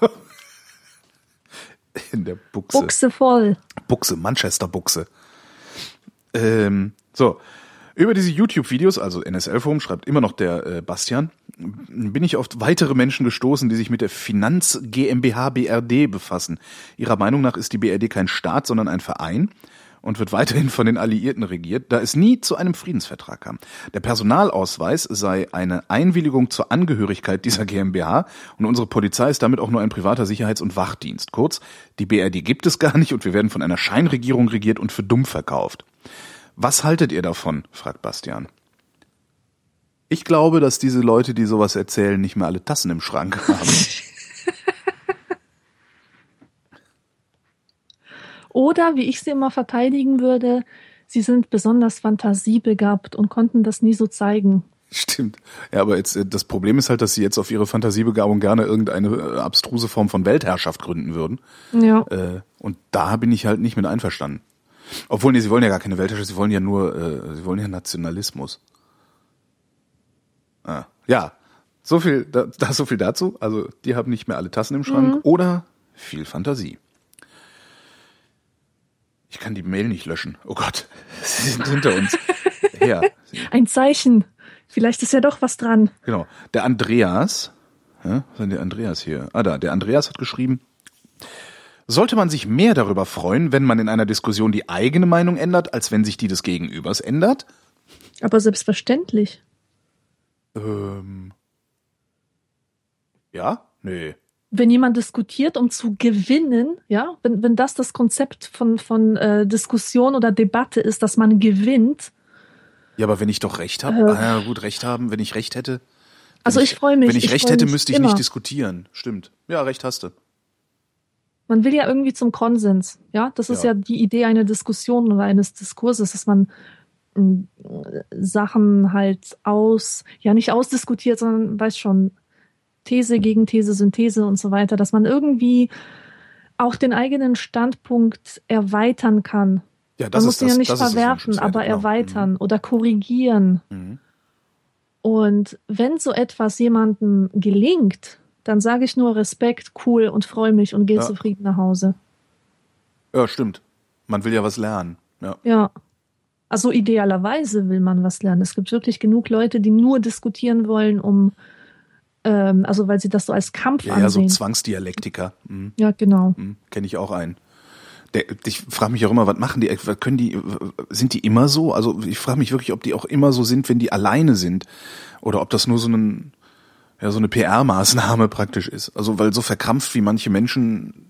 Genau. in der Buchse.
Buchse voll.
Buchse, Manchester Buchse. Ähm, so, über diese YouTube-Videos, also NSL-Forum, schreibt immer noch der äh, Bastian, bin ich auf weitere Menschen gestoßen, die sich mit der Finanz GmbH BRD befassen. Ihrer Meinung nach ist die BRD kein Staat, sondern ein Verein und wird weiterhin von den Alliierten regiert, da es nie zu einem Friedensvertrag kam. Der Personalausweis sei eine Einwilligung zur Angehörigkeit dieser GmbH und unsere Polizei ist damit auch nur ein privater Sicherheits- und Wachdienst. Kurz, die BRD gibt es gar nicht und wir werden von einer Scheinregierung regiert und für dumm verkauft. Was haltet ihr davon? fragt Bastian. Ich glaube, dass diese Leute, die sowas erzählen, nicht mehr alle Tassen im Schrank haben.
Oder, wie ich sie immer verteidigen würde, sie sind besonders fantasiebegabt und konnten das nie so zeigen.
Stimmt. Ja, aber jetzt, äh, das Problem ist halt, dass sie jetzt auf ihre Fantasiebegabung gerne irgendeine äh, abstruse Form von Weltherrschaft gründen würden.
Ja.
Äh, und da bin ich halt nicht mit einverstanden. Obwohl, nee, sie wollen ja gar keine Weltherrschaft, sie wollen ja nur, äh, sie wollen ja Nationalismus. Ah, ja, so viel, da, da so viel dazu. Also, die haben nicht mehr alle Tassen im Schrank oder viel Fantasie. Ich kann die Mail nicht löschen. Oh Gott, sie sind hinter uns. Ja,
Ein Zeichen. Vielleicht ist ja doch was dran.
Genau. Der Andreas, ja, was ist denn der Andreas hier? Ah, da, der Andreas hat geschrieben, sollte man sich mehr darüber freuen, wenn man in einer Diskussion die eigene Meinung ändert, als wenn sich die des Gegenübers ändert?
Aber selbstverständlich.
Ähm, ja? Nee.
Wenn jemand diskutiert, um zu gewinnen, ja, wenn, wenn das das Konzept von, von äh, Diskussion oder Debatte ist, dass man gewinnt,
Ja, aber wenn ich doch Recht habe,
Äh.
ah, ja, gut, Recht haben, wenn ich Recht hätte.
Also
wenn
ich freue mich,
Wenn ich,
ich
Recht hätte, müsste ich
immer.
nicht diskutieren. Stimmt. Ja, Recht hast du.
man will ja irgendwie zum Konsens, ja. Das ist
Ja.
ja, die Idee einer Diskussion oder eines Diskurses, dass man mh, Sachen halt aus, ja nicht ausdiskutiert, sondern weiß schon, These gegen These, Synthese und so weiter, dass man irgendwie auch den eigenen Standpunkt erweitern kann.
Ja,
Man
das
muss
ist
ihn ja nicht
das
verwerfen, aber
genau.
erweitern oder korrigieren.
Mhm.
Und wenn so etwas jemandem gelingt, dann sage ich nur Respekt, cool und freue mich und gehe
Ja.
zufrieden nach Hause.
Ja, stimmt. Man will ja was lernen. Ja.
Ja. Also idealerweise will man was lernen. Es gibt wirklich genug Leute, die nur diskutieren wollen, um, ähm, also weil sie das so als Kampf
Ja, ja, so
ansehen.
Zwangsdialektiker. Mhm.
ja, genau.
Hm, Kenne ich auch einen. Der, ich frage mich auch immer, was machen die? Was können die? Sind die immer so? Also ich frage mich wirklich, ob die auch immer so sind, wenn die alleine sind, oder ob das nur so ein ja so eine PR-Maßnahme praktisch ist. Also weil so verkrampft wie manche Menschen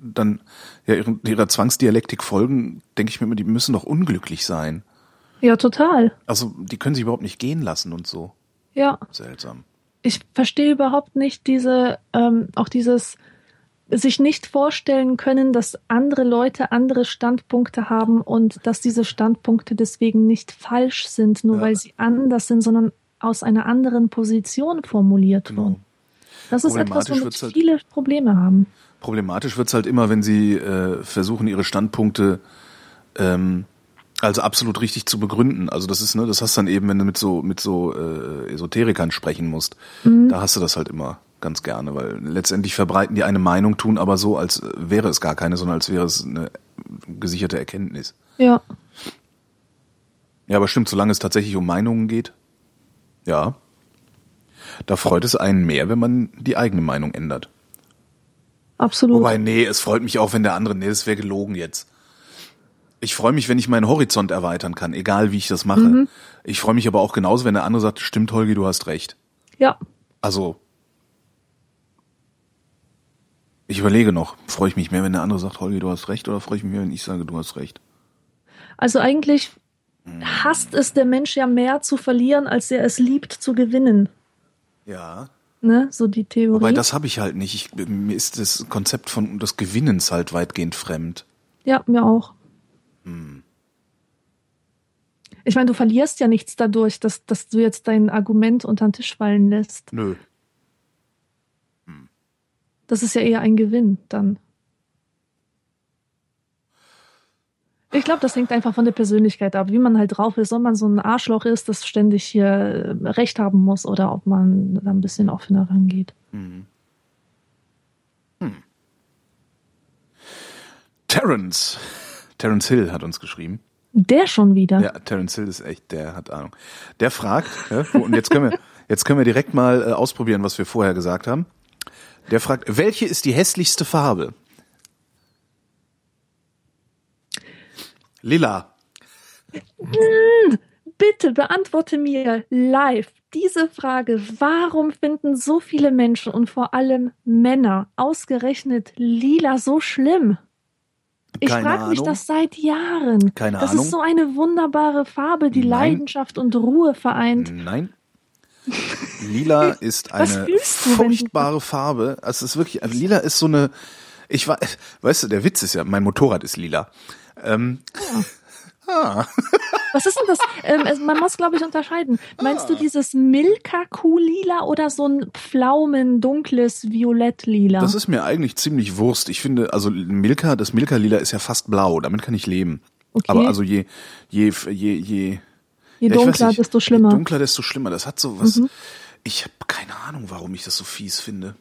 dann ja ihren, ihrer Zwangsdialektik folgen, denke ich mir immer, die müssen doch unglücklich sein.
Ja, total.
Also die können sich überhaupt nicht gehen lassen und so.
Ja.
Seltsam.
Ich verstehe überhaupt nicht diese, ähm, auch dieses sich nicht vorstellen können, dass andere Leute andere Standpunkte haben und dass diese Standpunkte deswegen nicht falsch sind, nur
Ja.
weil sie anders sind, sondern aus einer anderen Position formuliert
Genau.
wurden. Das ist etwas, womit
halt-
viele Probleme haben.
Problematisch wird's halt immer, wenn sie äh, versuchen, ihre Standpunkte ähm, also absolut richtig zu begründen. Also das ist, ne, das hast du dann eben, wenn du mit so mit so äh, Esoterikern sprechen musst, da hast du das halt immer ganz gerne, weil letztendlich verbreiten die eine Meinung, tun aber so, als wäre es gar keine, sondern als wäre es eine gesicherte Erkenntnis.
Ja.
Ja, aber stimmt, solange es tatsächlich um Meinungen geht, ja, da freut es einen mehr, wenn man die eigene Meinung ändert.
Absolut.
Wobei, nee, es freut mich auch, wenn der andere, nee, das wäre gelogen jetzt. Ich freue mich, wenn ich meinen Horizont erweitern kann, egal wie ich das mache. Ich freue mich aber auch genauso, wenn der andere sagt, stimmt, Holgi, du hast recht.
ja.
Also, ich überlege noch, freue ich mich mehr, wenn der andere sagt, Holgi, du hast recht, oder freue ich mich mehr, wenn ich sage, du hast recht?
Also eigentlich hasst es der Mensch ja mehr zu verlieren, als er es liebt zu gewinnen.
Ja.
Ne? So die Theorie.
Wobei, das habe ich halt nicht. Ich, mir ist das Konzept von des Gewinnens halt weitgehend fremd.
Ja, mir auch.
Hm.
Ich meine, du verlierst ja nichts dadurch, dass, dass du jetzt dein Argument unter den Tisch fallen lässt.
Nö.
Das ist ja eher ein Gewinn dann. Ich glaube, das hängt einfach von der Persönlichkeit ab, wie man halt drauf ist, ob man so ein Arschloch ist, das ständig hier äh, Recht haben muss oder ob man da ein bisschen offener rangeht.
Terence. Terence Hill hat uns geschrieben.
Der schon wieder.
Ja, Terence Hill ist echt, der hat Ahnung. Der fragt, ja, wo- und jetzt können wir, jetzt können wir direkt mal äh, ausprobieren, was wir vorher gesagt haben. Der fragt, welche ist die hässlichste Farbe? Lila.
Bitte beantworte mir live diese Frage. Warum finden so viele Menschen und vor allem Männer ausgerechnet lila so schlimm? Ich frage mich das seit Jahren.
Keine
das
Ahnung.
ist so eine wunderbare Farbe, die
Nein.
Leidenschaft und Ruhe vereint.
Nein. Lila ist eine
du,
furchtbare Farbe. Also es ist wirklich, also lila ist so eine, ich weiß, weißt du, der Witz ist ja, mein Motorrad ist lila. Ähm,
Was ist denn das? Ähm, man muss, glaube ich, unterscheiden. Meinst du dieses Milka-Kuh-Lila oder so ein Pflaumen, dunkles Violett-Lila?
Das ist mir eigentlich ziemlich Wurst. Ich finde, also Milka, das Milka-Lila ist ja fast blau. Damit kann ich leben.
Okay.
Aber also je, je, je, je,
Je
ja,
dunkler,
nicht,
desto schlimmer. Mhm.
Je dunkler, desto schlimmer. Das hat so was. Ich habe keine Ahnung, warum ich das so fies finde.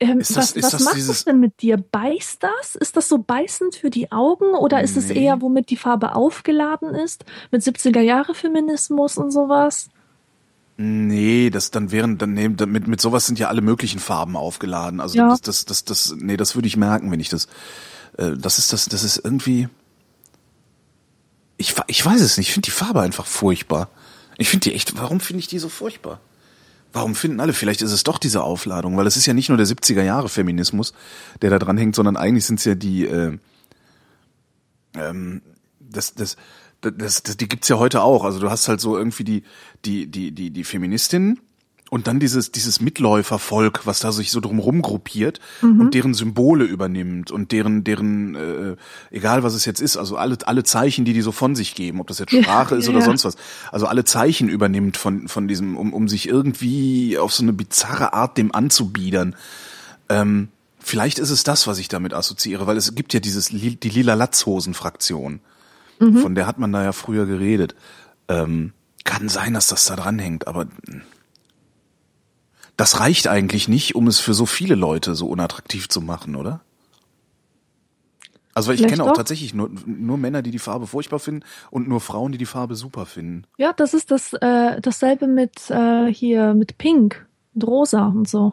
Ähm,
das-
was was
das
macht
dieses-
das denn mit dir? Beißt das? Ist das so beißend für die Augen oder ist es
Nee.
eher, womit die Farbe aufgeladen ist? Mit 70er Jahre Feminismus und sowas?
Nee, das dann wären dann nee, mit mit sowas sind ja alle möglichen Farben aufgeladen. Also
Ja.
das das das das nee, das würde ich merken, wenn ich das äh, das ist das das ist irgendwie ich ich weiß es nicht, ich finde die Farbe einfach furchtbar. Ich finde die echt, warum finde ich die so furchtbar? Warum finden alle? Vielleicht ist es doch diese Aufladung, weil es ist ja nicht nur der 70er Jahre Feminismus, der da dran hängt, sondern eigentlich sind es ja die äh, ähm, das, das, das, das, die gibt's ja heute auch. Also du hast halt so irgendwie die, die, die, die, die Feministinnen und dann dieses, dieses Mitläufervolk, was da sich so drumrum gruppiert und deren Symbole übernimmt und deren, deren, äh, egal was es jetzt ist, also alle, alle Zeichen, die die so von sich geben, ob das jetzt
Ja,
Sprache ist
ja,
oder
ja.
sonst was. Also alle Zeichen übernimmt von, von diesem, um, um sich irgendwie auf so eine bizarre Art dem anzubiedern. Ähm, vielleicht ist es das, was ich damit assoziiere, weil es gibt ja dieses, die lila Latzhosen-Fraktion. Von der hat man da ja früher geredet. Ähm, kann sein, dass das da dran hängt, aber mh, das reicht eigentlich nicht, um es für so viele Leute so unattraktiv zu machen, oder? Also weil ich
Vielleicht
kenne auch
doch.
tatsächlich nur, nur Männer, die die Farbe furchtbar finden und nur Frauen, die die Farbe super finden.
Ja, das ist das äh, dasselbe mit äh, hier mit Pink und Rosa und so.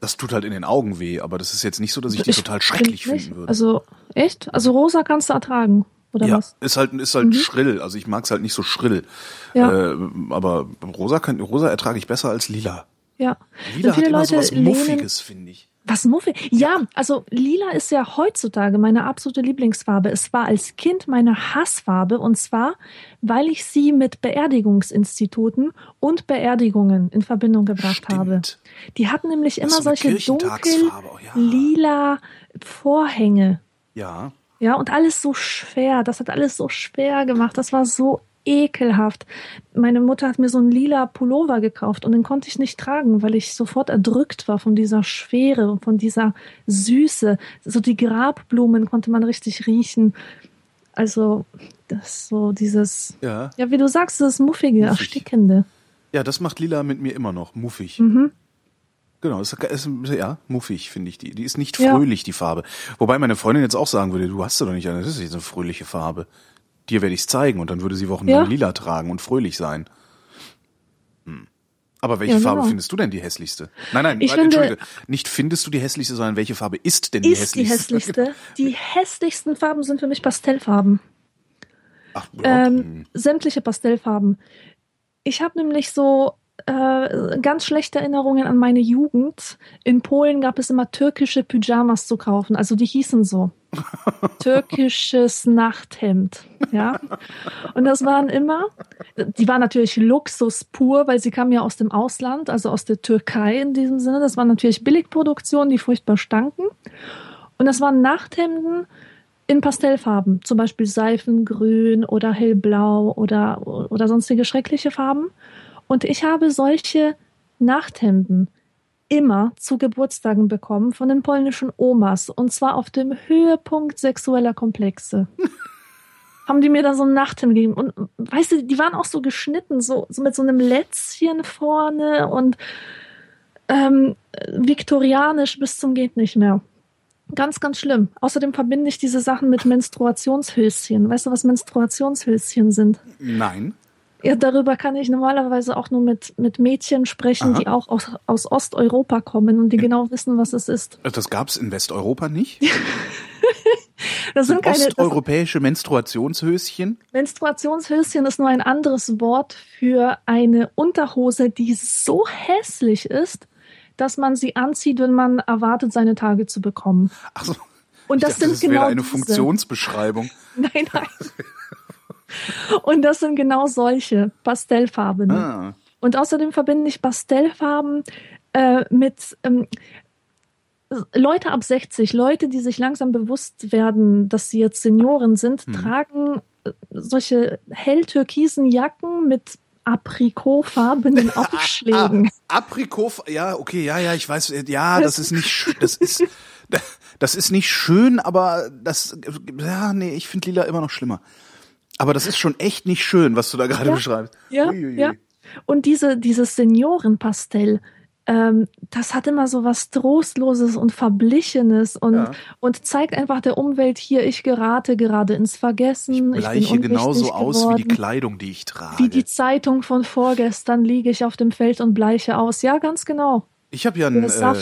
Das tut halt in den Augen weh, aber das ist jetzt nicht so, dass ich die
Ich
total schrecklich
find
finden würde.
Also echt? Also Rosa kannst du ertragen oder
ja,
was?
ist halt ist halt schrill. Also ich mag es halt nicht so schrill.
Ja.
Äh, aber rosa kann rosa ertrage ich besser als lila.
Ja.
Lila
viele
hat immer
Leute
so was Muffiges, finde ich.
Was muffig? Ja, also lila ist ja heutzutage meine absolute Lieblingsfarbe. Es war als Kind meine Hassfarbe und zwar, weil ich sie mit Beerdigungsinstituten und Beerdigungen in Verbindung gebracht
Stimmt.
habe. Die hatten nämlich immer
so
solche dunkel
oh ja.
lila Vorhänge.
Ja.
Ja, und alles so schwer. Das hat alles so schwer gemacht. Das war so ekelhaft. Meine Mutter hat mir so einen lila Pullover gekauft und den konnte ich nicht tragen, weil ich sofort erdrückt war von dieser Schwere und von dieser Süße. So die Grabblumen konnte man richtig riechen. Also, das ist so dieses,
Ja.
ja, wie du sagst, das Muffige,
Muffig.
Erstickende.
Ja, das macht Lila mit mir immer noch. Muffig.
Mhm.
Genau, ist, ist, ja, muffig, finde ich die. Die ist nicht
Ja.
fröhlich, die Farbe. Wobei meine Freundin jetzt auch sagen würde, du hast sie doch nicht eine, das ist jetzt eine fröhliche Farbe. Dir werde ich es zeigen und dann würde sie wochenlang
Ja.
lila tragen und fröhlich sein. Hm. Aber welche
Ja,
Farbe
genau.
findest du denn die hässlichste? Nein, nein,
Ich
entschuldige. Nicht findest du die hässlichste, sondern welche Farbe ist denn die
Ist die
hässlichste?
hässlichste. Die hässlichsten Farben sind für mich Pastellfarben.
Ach.
Ähm, sämtliche Pastellfarben. Ich habe nämlich so äh, ganz schlechte Erinnerungen an meine Jugend. In Polen gab es immer türkische Pyjamas zu kaufen. Also die hießen so. Türkisches Nachthemd. Ja. Und das waren immer, die waren natürlich Luxus pur, weil sie kamen ja aus dem Ausland, also aus der Türkei in diesem Sinne. Das waren natürlich Billigproduktionen, die furchtbar stanken. Und das waren Nachthemden in Pastellfarben, zum Beispiel Seifengrün oder hellblau oder, oder sonstige schreckliche Farben. Und ich habe solche Nachthemden immer zu Geburtstagen bekommen von den polnischen Omas und zwar auf dem Höhepunkt sexueller Komplexe. haben die mir da so ein Nachthemd gegeben und weißt du, die waren auch so geschnitten, so, so mit so einem Lätzchen vorne und ähm, viktorianisch bis zum geht nicht mehr. Ganz, ganz schlimm. Außerdem verbinde ich diese Sachen mit Menstruationshöschen. Weißt du, was Menstruationshöschen sind?
Nein.
Ja, darüber kann ich normalerweise auch nur mit, mit Mädchen sprechen,
Aha.
die auch aus, aus Osteuropa kommen und die genau wissen, was es ist.
Das gab's in Westeuropa nicht?
Das sind keine, das
Osteuropäische Menstruationshöschen?
Menstruationshöschen ist nur ein anderes Wort für eine Unterhose, die so hässlich ist, dass man sie anzieht, wenn man erwartet, seine Tage zu bekommen.
Ach so.
Und das
dachte,
sind
das
genau
wäre eine
diese.
Funktionsbeschreibung.
Nein, nein. Und das sind genau solche Pastellfarben.
Ah.
Und außerdem verbinde ich Pastellfarben äh, mit ähm, Leute ab 60, Leute, die sich langsam bewusst werden, dass sie jetzt Senioren sind,
Hm.
tragen äh, solche hell-türkisen Jacken mit aprikotfarbenen Aufschlägen.
Ah, Aprikot, ja, okay, ja, ja, ich weiß, äh, ja, das ist nicht, das ist, das ist nicht schön, aber das, ja, nee, ich finde Lila immer noch schlimmer. Aber das ist schon echt nicht schön, was du da gerade
Ja.
beschreibst.
Ja,
Uiuiui.
ja. Und diese, dieses Seniorenpastell, ähm, das hat immer so was Trostloses und Verblichenes und,
Ja.
und zeigt einfach der Umwelt hier, ich gerate gerade ins Vergessen.
Ich bleiche
unwichtig
genauso aus wie die
geworden.
Kleidung, die ich trage.
Wie die Zeitung von vorgestern liege ich auf dem Feld und bleiche aus. Ja, ganz genau.
ich habe ja einen, äh,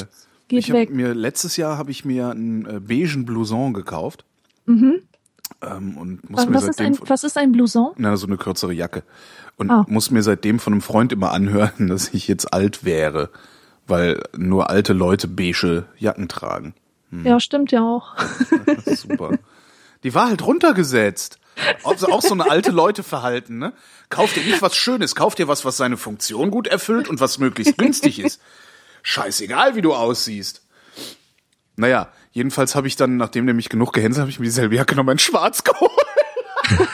geht
ich hab
weg.
mir letztes Jahr habe ich mir einen äh, beigen Blouson gekauft.
Mhm.
Ähm, und muss
Was,
mir
was, ist
seitdem
ein, was ist ein Blouson?
Na, so eine kürzere Jacke. Und
Ah.
muss mir seitdem von einem Freund immer anhören, dass ich jetzt alt wäre, weil nur alte Leute beige Jacken tragen. Hm.
Ja, stimmt ja auch.
Super. Die war halt runtergesetzt. Also auch so eine alte Leute verhalten, ne? Kauf dir nicht was Schönes, kauf dir was, was seine Funktion gut erfüllt und was möglichst günstig ist. Scheißegal, wie du aussiehst. Naja, jedenfalls habe ich dann, nachdem der mich genug gehänselt, habe ich mir dieselbe Jacke nochmal in schwarz geholt.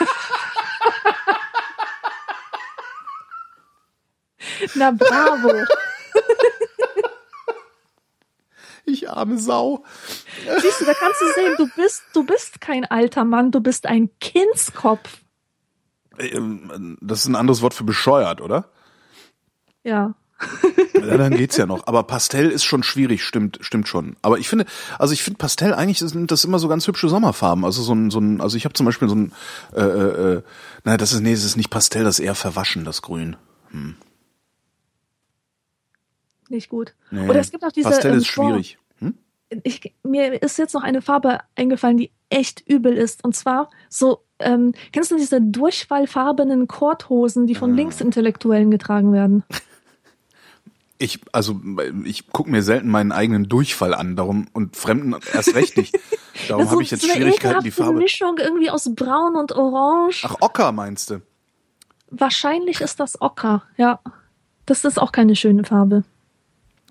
Na bravo.
Ich arme Sau.
Siehst du, da kannst du sehen, du bist, du bist kein alter Mann, du bist ein Kindskopf.
Ähm, Das ist ein anderes Wort für bescheuert, oder?
Ja.
Ja, dann geht's ja noch. Aber Pastell ist schon schwierig, stimmt, stimmt schon. Aber ich finde, also ich finde Pastell eigentlich sind das immer so ganz hübsche Sommerfarben. Also so ein, so ein, also ich habe zum Beispiel so ein, äh, äh, äh, nein, das ist, nee, das ist nicht Pastell, das ist eher verwaschen, das Grün.
Nicht gut.
Nee,
Oder es gibt auch diese.
Pastell
ähm,
ist schwierig. Hm?
Ich, mir ist jetzt noch eine Farbe eingefallen, die echt übel ist. Und zwar so, ähm, kennst du diese durchfallfarbenen Kordhosen, die von
Ah.
Linksintellektuellen getragen werden?
Ich, also ich gucke mir selten meinen eigenen Durchfall an, darum und Fremden erst recht nicht. Darum habe ich jetzt
eine
Schwierigkeiten, die Farbe.
Mischung irgendwie aus Braun und Orange.
Ach, Ocker meinst du?
Wahrscheinlich ist das Ocker, ja. Das ist auch keine schöne Farbe.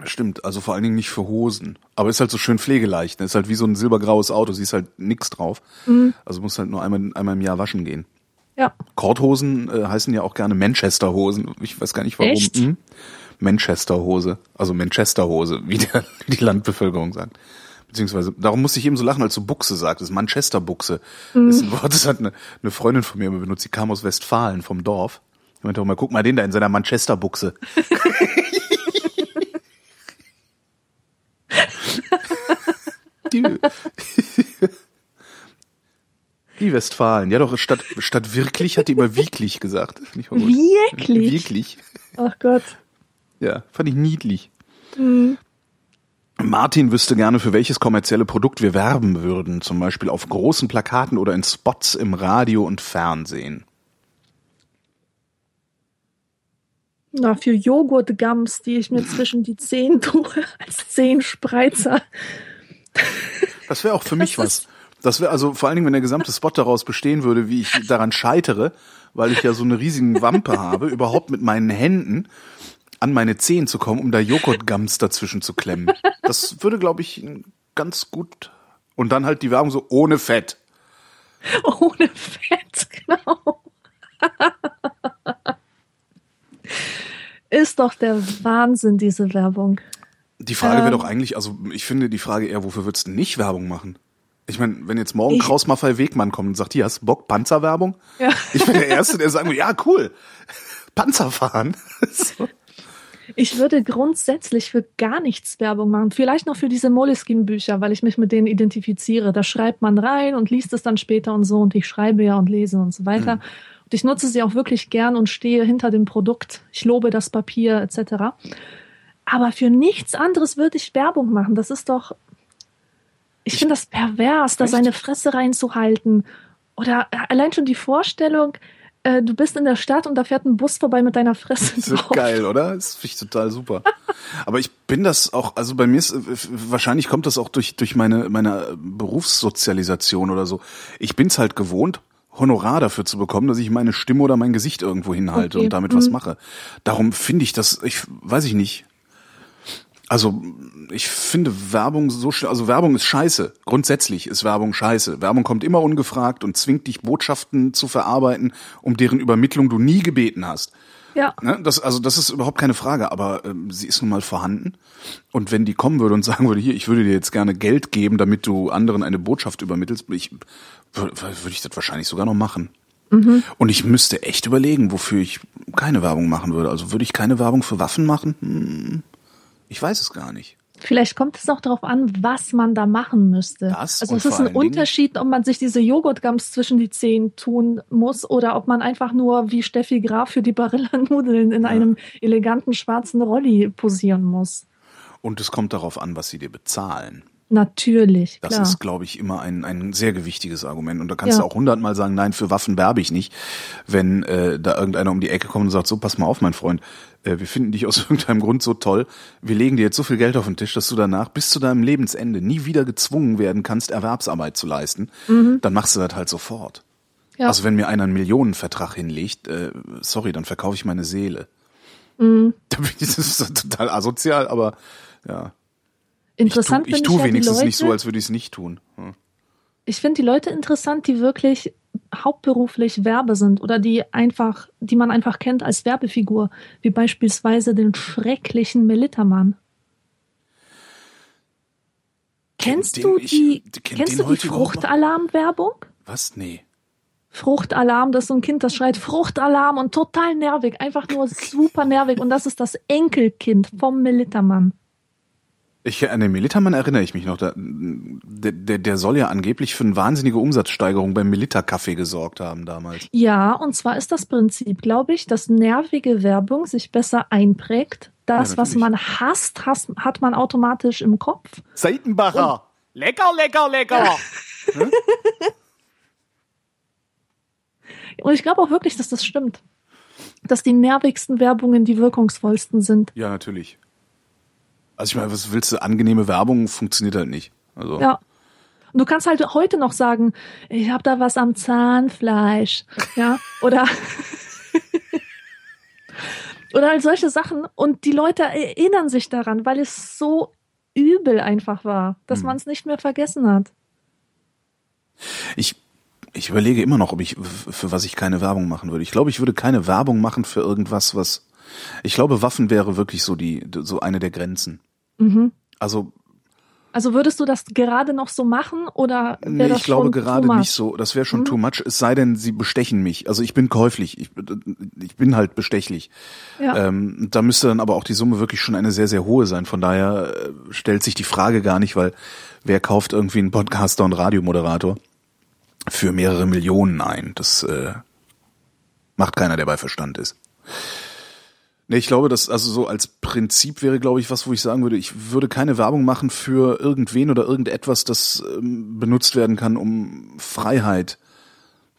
Stimmt, also vor allen Dingen nicht für Hosen. Aber ist halt so schön pflegeleicht. Ne? Ist halt wie so ein silbergraues Auto, siehst halt nix drauf.
Mhm.
Also muss halt nur einmal, einmal im Jahr waschen gehen.
Ja.
Korthosen äh, heißen ja auch gerne Manchester-Hosen. Ich weiß gar nicht warum.
Echt?
Hm? Manchester-Hose. Also Manchester-Hose, wie, der, wie die Landbevölkerung sagt. Beziehungsweise, darum musste ich eben so lachen, als du Buchse sagtest. Manchester-Buchse
Mhm.
ist ein Wort, das hat eine, eine Freundin von mir immer benutzt. Die kam aus Westfalen vom Dorf. Ich meinte auch mal, guck mal den da in seiner Manchester-Buchse. die, die Westfalen. Ja doch, statt, statt wirklich hat die immer wirklich gesagt.
Wirklich?
Wirklich.
Ach Gott.
Ja, fand ich niedlich. Martin wüsste gerne, für welches kommerzielle Produkt wir werben würden, zum Beispiel auf großen Plakaten oder in Spots im Radio und Fernsehen.
Na, für Joghurtgums, die ich mir zwischen die Zehen tue, als Zehenspreizer.
Das wäre auch für mich
Das
was. Das wäre also vor allen Dingen, wenn der gesamte Spot daraus bestehen würde, wie ich daran scheitere, weil ich ja so eine riesigen Wampe habe, überhaupt mit meinen Händen an meine Zehen zu kommen, um da Joghurtgums dazwischen zu klemmen. Das würde, glaube ich, ganz gut. Und dann halt die Werbung so ohne Fett.
Ohne Fett, genau. Ist doch der Wahnsinn, diese Werbung.
Die Frage wäre
Ähm.
doch eigentlich, also ich finde die Frage eher, wofür würdest du nicht Werbung machen? Ich meine, wenn jetzt morgen
Ich-
Kraus Maffei Wegmann kommt und sagt, hier hast du Bock, Panzerwerbung?
Ja.
Ich bin der Erste, der sagen würde, ja, cool. Panzer fahren. so.
Ich würde grundsätzlich für gar nichts Werbung machen. Vielleicht noch für diese Moleskine-Bücher, weil ich mich mit denen identifiziere. Da schreibt man rein und liest es dann später und so. Und ich schreibe ja und lese und so weiter. Und ich nutze sie auch wirklich gern und stehe hinter dem Produkt. Ich lobe das Papier etc. Aber für nichts anderes würde ich Werbung machen. Das ist doch. Ich finde das pervers, da seine Fresse reinzuhalten. Oder allein schon die Vorstellung, äh, du bist in der Stadt und da fährt ein Bus vorbei mit deiner Fresse
Das ist geil, oder? Das finde ich total super. Aber ich bin das auch, also bei mir ist, äh, wahrscheinlich kommt das auch durch, durch meine, meine Berufssozialisation oder so. Ich bin's halt gewohnt, Honorar dafür zu bekommen, dass ich meine Stimme oder mein Gesicht irgendwo hinhalte
Okay,
und damit was
mhm.
mache. Darum finde ich das, ich weiß ich nicht. Also ich finde Werbung so, also Werbung ist scheiße. Grundsätzlich ist Werbung scheiße. Werbung kommt immer ungefragt und zwingt dich Botschaften zu verarbeiten, um deren Übermittlung du nie gebeten hast.
Ja.
Ne, das, also das ist überhaupt keine Frage, aber ähm, sie ist nun mal vorhanden. Und wenn die kommen würde und sagen würde, hier, ich würde dir jetzt gerne Geld geben, damit du anderen eine Botschaft übermittelst, ich, würde ich das wahrscheinlich sogar noch machen. Und ich müsste echt überlegen, wofür ich keine Werbung machen würde. Also würde ich keine Werbung für Waffen machen? Hm, ich weiß es gar nicht.
Vielleicht kommt es auch darauf an, was man da machen müsste.
Das
also es ist ein Unterschied, ob man sich diese Joghurtgums zwischen die Zehen tun muss oder ob man einfach nur wie Steffi Graf für die Barilla-Nudeln in einem eleganten schwarzen Rolli posieren muss.
Und es kommt darauf an, was sie dir bezahlen.
Natürlich,
Das
klar.
ist, glaube ich, immer ein, ein sehr gewichtiges Argument. Und da kannst
Ja.
du auch hundertmal sagen, nein, für Waffen werbe ich nicht. Wenn äh, da irgendeiner um die Ecke kommt und sagt, so, pass mal auf, mein Freund, äh, wir finden dich aus irgendeinem Grund so toll, wir legen dir jetzt so viel Geld auf den Tisch, dass du danach bis zu deinem Lebensende nie wieder gezwungen werden kannst, Erwerbsarbeit zu leisten, dann machst du das halt sofort.
Mhm. ja.
Also wenn mir einer einen Millionenvertrag hinlegt, äh, sorry, dann verkaufe ich meine Seele.
Mhm.
Das ist total asozial, aber ja.
Interessant
ich tu, ich
finde
tu wenigstens
Leute,
nicht so, als würde ich es nicht tun. Hm.
ich finde die Leute interessant, die wirklich hauptberuflich Werbe sind oder die einfach, die man einfach kennt als Werbefigur, wie beispielsweise den schrecklichen Melittermann. Kennst
den
du
ich-
die,
kennt
kennst du die? Fruchtalarm-Werbung?
Was? Nee.
Fruchtalarm, das ist so ein Kind, das schreit Fruchtalarm und total nervig, einfach nur super nervig. Und das ist das Enkelkind vom Melittermann.
Ich, an den Militermann erinnere ich mich noch. Der, der, der soll ja angeblich für eine wahnsinnige Umsatzsteigerung beim Militer-Kaffee gesorgt haben damals.
Ja, und zwar ist das Prinzip, glaube ich, dass nervige Werbung sich besser einprägt. Das,
Ja,
was man hasst, hasst, hat man automatisch im Kopf.
Seitenbacher! Lecker, lecker, lecker!
Und ich glaube auch wirklich, dass das stimmt. Dass die nervigsten Werbungen die wirkungsvollsten sind.
ja, natürlich. Also ich meine, was willst du? Angenehme Werbung funktioniert halt nicht. Also
Ja. Und du kannst halt heute noch sagen, ich habe da was am Zahnfleisch, ja, oder oder halt solche Sachen und die Leute erinnern sich daran, weil es so übel einfach war, dass
Hm.
man es nicht mehr vergessen hat.
ich, ich überlege immer noch, ob ich für was ich keine Werbung machen würde. Ich glaube, ich würde keine Werbung machen für irgendwas, was. Ich glaube, Waffen wäre wirklich so die so eine der Grenzen.
Mhm.
Also
Also würdest du das gerade noch so machen oder
Nee,
das
ich glaube gerade nicht so. Das wäre schon
Mhm.
too much. Es sei denn, sie bestechen mich. Also ich bin käuflich. Ich, ich bin halt bestechlich.
Ja.
Ähm, da müsste dann aber auch die Summe wirklich schon eine sehr, sehr hohe sein. Von daher äh, stellt sich die Frage gar nicht, weil wer kauft irgendwie einen Podcaster und Radiomoderator für mehrere Millionen ein? Das äh, macht keiner, der bei Verstand ist. Nee, ich glaube, das also so als Prinzip wäre, glaube ich, was, wo ich sagen würde, ich würde keine Werbung machen für irgendwen oder irgendetwas, das ähm, benutzt werden kann, um Freiheit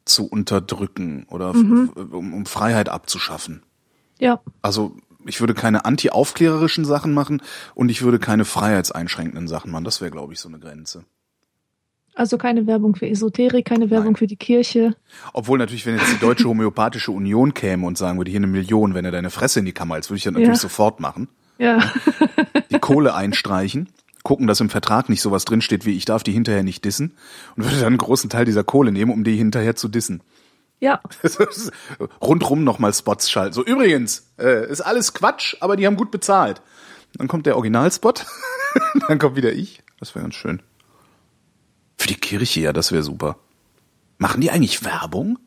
zu unterdrücken oder
Mhm.
um, um Freiheit abzuschaffen.
ja.
Also ich würde keine anti-aufklärerischen Sachen machen und ich würde keine freiheitseinschränkenden Sachen machen. Das wäre, glaube ich, so eine Grenze.
Also keine Werbung für Esoterik, keine Werbung
Nein.
für die Kirche.
Obwohl natürlich, wenn jetzt die Deutsche Homöopathische Union käme und sagen würde, hier eine Million, wenn er deine Fresse in die Kammer hältst, würde ich das natürlich
Ja.
sofort machen.
Ja.
die Kohle einstreichen, gucken, dass im Vertrag nicht sowas drinsteht wie ich darf die hinterher nicht dissen und würde dann einen großen Teil dieser Kohle nehmen, um die hinterher zu dissen.
Ja.
Rundrum nochmal Spots schalten. So übrigens, äh, ist alles Quatsch, aber die haben gut bezahlt. Dann kommt der Originalspot, dann kommt wieder ich. Das wäre ganz schön. Für die Kirche, ja, das wäre super. Machen die eigentlich Werbung?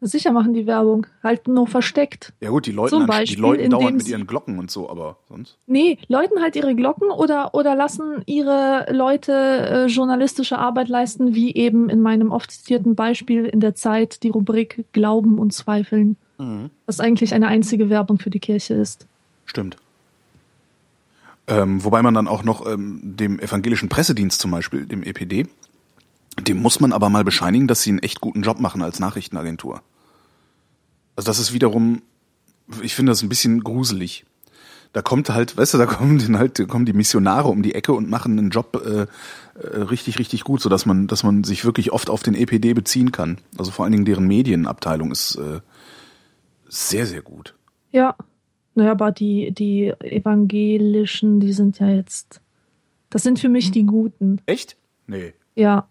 Sicher machen die Werbung. Halt nur versteckt.
Ja gut, die Leuten,
Zum
die
Beispiel, indem
dauernd mit ihren Glocken und so, aber sonst.
Nee, läuten halt ihre Glocken oder, oder lassen ihre Leute äh, journalistische Arbeit leisten, wie eben in meinem oft zitierten Beispiel in der Zeit die Rubrik Glauben und Zweifeln, was eigentlich eine einzige Werbung für die Kirche ist.
Stimmt. Ähm, wobei man dann auch noch ähm, dem evangelischen Pressedienst zum Beispiel, dem EPD, dem muss man aber mal bescheinigen, dass sie einen echt guten Job machen als Nachrichtenagentur. Also das ist wiederum, ich finde das ein bisschen gruselig. Da kommt halt, weißt du, da kommen halt, da kommen die Missionare um die Ecke und machen einen Job äh, äh, richtig, richtig gut, so dass man, dass man sich wirklich oft auf den EPD beziehen kann. Also vor allen Dingen deren Medienabteilung ist äh, sehr, sehr gut.
Ja. Naja, aber die, die evangelischen, die sind ja jetzt, das sind für mich die Guten.
Echt? Nee.
Ja.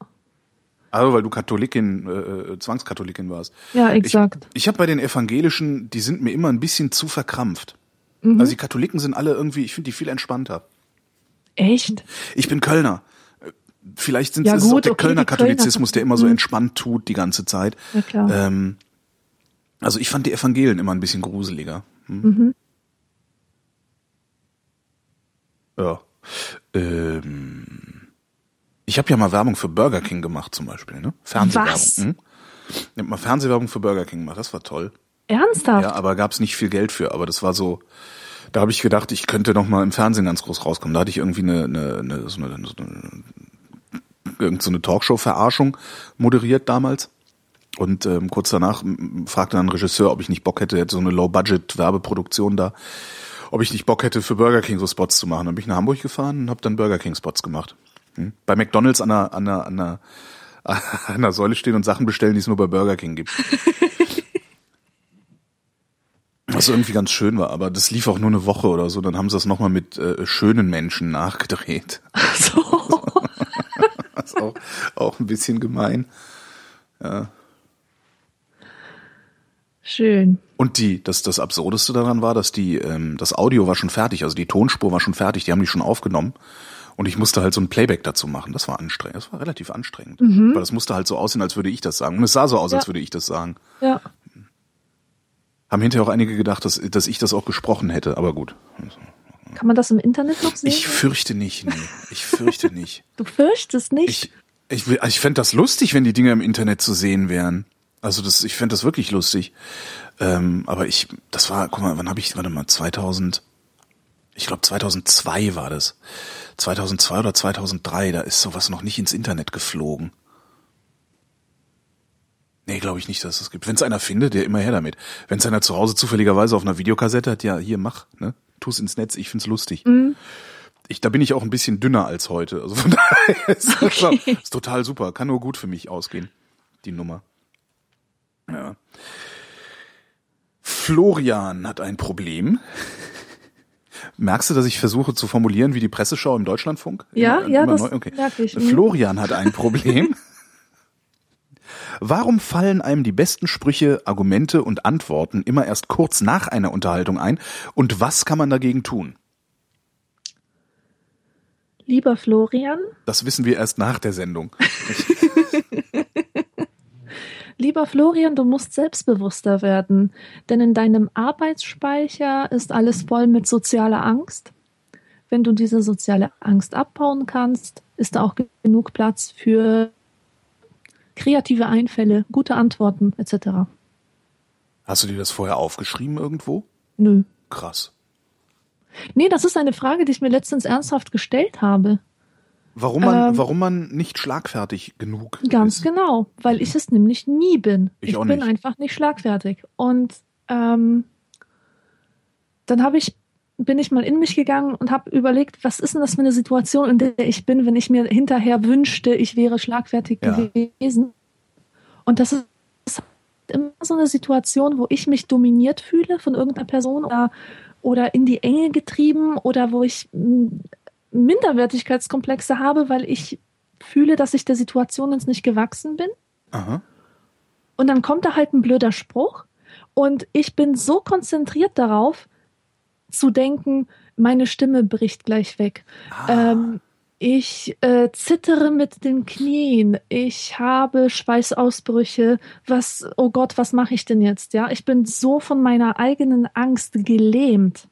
Also weil du Katholikin, äh, äh, Zwangskatholikin warst.
Ja, exakt.
Ich, ich habe bei den Evangelischen, die sind mir immer ein bisschen zu verkrampft.
Mhm.
Also die Katholiken sind alle irgendwie, ich finde die viel entspannter.
Echt?
Ich bin Kölner. Vielleicht sind
Ja,
es auch
gut,
der
okay,
Kölner
die Kölner
Katholizismus, der immer so entspannt tut die ganze Zeit.
Ja, klar.
Ähm, also ich fand die Evangelien immer ein bisschen gruseliger. Hm?
Mhm.
Ja. Ähm, ich habe ja mal Werbung für Burger King gemacht zum Beispiel, ne? Fernsehwerbung.
Was?
Hm? Ich hab mal Fernsehwerbung für Burger King gemacht, das war toll.
Ernsthaft?
Ja, aber gab's nicht viel Geld für. Aber das war so, da habe ich gedacht, ich könnte noch mal im Fernsehen ganz groß rauskommen. Da hatte ich irgendwie eine, eine, eine, so eine, so eine, irgend so eine Talkshow-Verarschung moderiert damals. Und ähm, kurz danach fragte dann ein Regisseur, ob ich nicht Bock hätte, hätte so eine Low-Budget-Werbeproduktion da, ob ich nicht Bock hätte, für Burger King so Spots zu machen. Dann bin ich nach Hamburg gefahren und habe dann Burger King-Spots gemacht. Hm? Bei McDonalds an einer, an, einer, an, einer, an einer Säule stehen und Sachen bestellen, die es nur bei Burger King gibt. Was irgendwie ganz schön war, aber das lief auch nur eine Woche oder so. Dann haben sie das nochmal mit äh, schönen Menschen nachgedreht.
So.
Das ist auch, auch ein bisschen gemein.
Schön.
Und die, das, das Absurdeste daran war, dass die, ähm, das Audio war schon fertig, also die Tonspur war schon fertig, die haben die schon aufgenommen. Und ich musste halt so ein Playback dazu machen. Das war anstrengend. Das war relativ anstrengend. Weil das musste halt so aussehen, als würde ich das sagen. Und es sah so aus, als
Ja.
würde ich das sagen.
Ja.
Haben hinterher auch einige gedacht, dass, dass ich das auch gesprochen hätte, aber gut.
Kann man das im Internet noch sehen?
Ich fürchte nicht, nee. Ich fürchte nicht.
du fürchtest nicht?
Ich, ich, ich fände das lustig, wenn die Dinger im Internet zu sehen wären. Also das, ich fände das wirklich lustig. Ähm, aber ich, das war, guck mal, wann habe ich, warte mal, 2000, ich glaube 2002 war das. 2002 oder 2003, da ist sowas noch nicht ins Internet geflogen. Nee, glaube ich nicht, dass es das gibt. Wenn es einer findet, der immer her damit. Wenn es einer zu Hause zufälligerweise auf einer Videokassette hat, ja, hier mach, ne? Tu's ins Netz, ich find's lustig. Ich, da bin ich auch ein bisschen dünner als heute. Also von daher ist das
Okay.
ist total super. Kann nur gut für mich ausgehen, die Nummer. Ja. Florian hat ein Problem. Merkst du, dass ich versuche zu formulieren wie die Presseschau im Deutschlandfunk?
Ja,
Immer-
ja,
immer
das
neu? Okay.
merke ich. Mhm.
Florian hat ein Problem. Warum fallen einem die besten Sprüche, Argumente und Antworten immer erst kurz nach einer Unterhaltung ein? Und was kann man dagegen tun?
Lieber Florian,
Das wissen wir erst nach der Sendung.
lieber Florian, du musst selbstbewusster werden, denn in deinem Arbeitsspeicher ist alles voll mit sozialer Angst. Wenn du diese soziale Angst abbauen kannst, ist da auch genug Platz für kreative Einfälle, gute Antworten etc.
Hast du dir das vorher aufgeschrieben irgendwo?
Nö.
Krass.
Nee, das ist eine Frage, die ich mir letztens ernsthaft gestellt habe.
Warum man,
Ähm,
warum man nicht schlagfertig genug
Ganz
ist?
genau, weil ich es nämlich nie bin.
Ich auch
bin
nicht.
einfach nicht schlagfertig. Und ähm, dann habe ich, bin ich mal in mich gegangen und habe überlegt, was ist denn das für eine Situation, in der ich bin, wenn ich mir hinterher wünschte, ich wäre schlagfertig
Ja.
gewesen. Und das ist immer so eine Situation, wo ich mich dominiert fühle von irgendeiner Person oder, oder in die Enge getrieben oder wo ich Minderwertigkeitskomplexe habe, weil ich fühle, dass ich der Situation jetzt nicht gewachsen bin.
Aha.
Und dann kommt da halt ein blöder Spruch. Und ich bin so konzentriert darauf, zu denken, meine Stimme bricht gleich weg.
Ah.
Ähm, ich äh, zittere mit den Knien. Ich habe Schweißausbrüche. Was, oh Gott, was mache ich denn jetzt? Ja, ich bin so von meiner eigenen Angst gelähmt,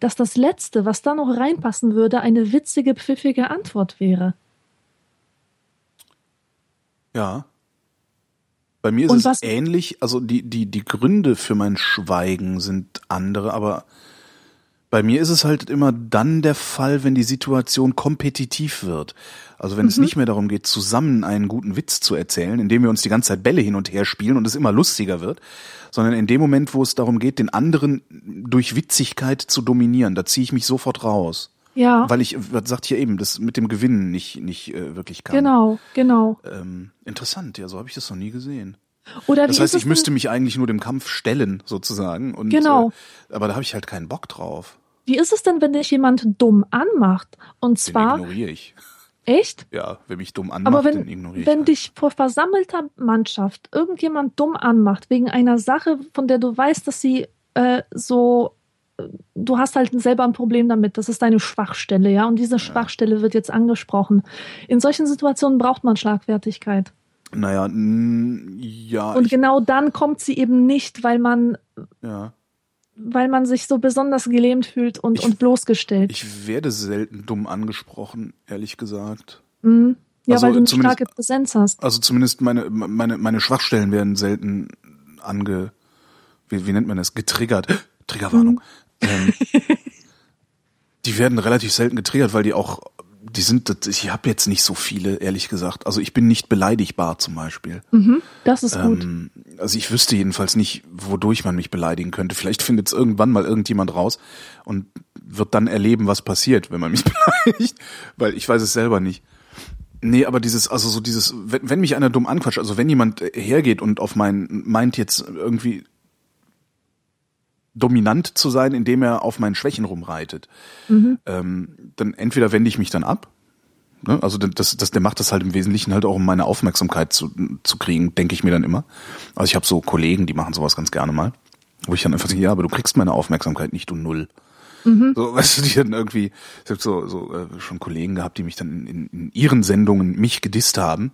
dass das Letzte, was da noch reinpassen würde, eine witzige, pfiffige Antwort wäre.
Ja. Bei mir ist es ähnlich, also die, die, die Gründe für mein Schweigen sind andere, aber bei mir ist es halt immer dann der Fall, wenn die Situation kompetitiv wird. Also wenn es nicht mehr darum geht, zusammen einen guten Witz zu erzählen, indem wir uns die ganze Zeit Bälle hin und her spielen und es immer lustiger wird, sondern in dem Moment, wo es darum geht, den anderen durch Witzigkeit zu dominieren, da ziehe ich mich sofort raus.
Ja,
Weil ich, was sagt hier eben, das mit dem Gewinnen nicht, nicht äh, wirklich kann.
genau, genau.
Ähm, interessant, ja, so habe ich das noch nie gesehen.
Oder
Das heißt, ich müsste mich eigentlich nur dem Kampf stellen, sozusagen. Und,
Genau.
Äh, aber da habe ich halt keinen Bock drauf.
wie ist es denn, wenn dich jemand dumm anmacht? Und
Den
zwar,
ignoriere ich.
echt?
Ja, wer mich dumm anmacht,
Aber
den
wenn,
ignoriere ich.
wenn
halt.
dich vor versammelter Mannschaft irgendjemand dumm anmacht, wegen einer Sache, von der du weißt, dass sie äh, so, äh, du hast halt selber ein Problem damit, das ist deine Schwachstelle, ja, und diese Schwachstelle wird jetzt angesprochen. In solchen Situationen braucht man Schlagfertigkeit.
Naja, ja,
Und genau dann kommt sie eben nicht, weil man,
ja.
weil man sich so besonders gelähmt fühlt und,
Ich-
und bloßgestellt.
ich werde selten dumm angesprochen, ehrlich gesagt.
Mhm. Ja,
Also
weil du eine starke Präsenz hast.
Also zumindest meine, meine, meine Schwachstellen werden selten ange, wie, wie nennt man das, getriggert. Triggerwarnung. Ähm, die werden relativ selten getriggert, weil die auch, die sind, ich habe jetzt nicht so viele, ehrlich gesagt. Also ich bin nicht beleidigbar zum Beispiel.
Mhm. Das ist gut.
Ähm, also ich wüsste jedenfalls nicht, wodurch man mich beleidigen könnte. Vielleicht findet es irgendwann mal irgendjemand raus und wird dann erleben, was passiert, wenn man mich beleidigt, weil ich weiß es selber nicht. Nee, aber dieses, also so dieses, wenn, wenn mich einer dumm anquatscht, also wenn jemand äh, hergeht und auf mein, meint jetzt irgendwie dominant zu sein, indem er auf meinen Schwächen rumreitet, ähm, dann entweder wende ich mich dann ab, ne? also das, das, der macht das halt im Wesentlichen halt auch, um meine Aufmerksamkeit zu, zu kriegen, denke ich mir dann immer. Also ich habe so Kollegen, die machen sowas ganz gerne mal, wo ich dann einfach sage, ja, aber du kriegst meine Aufmerksamkeit nicht, du Null. So, weißt du, die dann irgendwie, ich habe so, so äh, schon Kollegen gehabt, die mich dann in, in, in ihren Sendungen mich gedisst haben.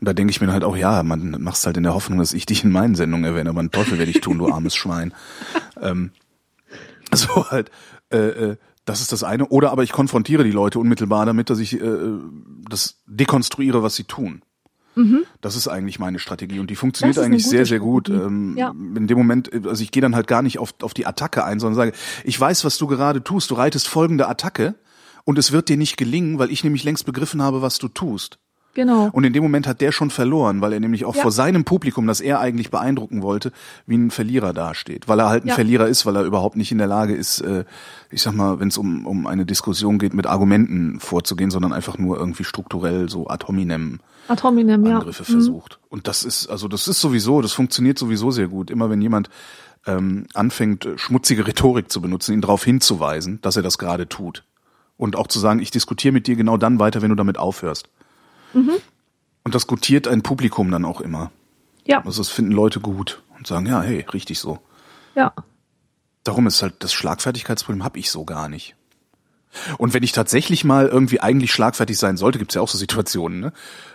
Und da denke ich mir halt auch, ja, man machst halt in der Hoffnung, dass ich dich in meinen Sendungen erwähne, aber einen Teufel werde ich tun, du armes Schwein. ähm, so halt, äh, äh, das ist das eine. Oder aber ich konfrontiere die Leute unmittelbar damit, dass ich äh, das dekonstruiere, was sie tun. Das ist eigentlich meine Strategie und die funktioniert eigentlich sehr, sehr gut. Ähm,
Ja.
In dem Moment, also ich gehe dann halt gar nicht auf, auf die Attacke ein, sondern sage, ich weiß, was du gerade tust. Du reitest folgende Attacke und es wird dir nicht gelingen, weil ich nämlich längst begriffen habe, was du tust.
Genau.
Und in dem Moment hat der schon verloren, weil er nämlich auch
Ja.
vor seinem Publikum, das er eigentlich beeindrucken wollte, wie ein Verlierer dasteht. Weil er halt ein
Ja.
Verlierer ist, weil er überhaupt nicht in der Lage ist, äh, ich sag mal, wenn es um, um eine Diskussion geht, mit Argumenten vorzugehen, sondern einfach nur irgendwie strukturell so ad hominem
Ad hominem, ja.
Angriffe
Mhm.
versucht. Und das ist, also das ist sowieso, das funktioniert sowieso sehr gut. Immer wenn jemand ähm, anfängt, schmutzige Rhetorik zu benutzen, ihn darauf hinzuweisen, dass er das gerade tut. Und auch zu sagen, ich diskutiere mit dir genau dann weiter, wenn du damit aufhörst.
Mhm.
Und das gutiert ein Publikum dann auch immer.
Ja,
Also das finden Leute gut und sagen, ja, hey, richtig so.
ja.
Darum ist halt das Schlagfertigkeitsproblem habe ich so gar nicht. Und wenn ich tatsächlich mal irgendwie eigentlich schlagfertig sein sollte, gibt's ja auch so Situationen, ne?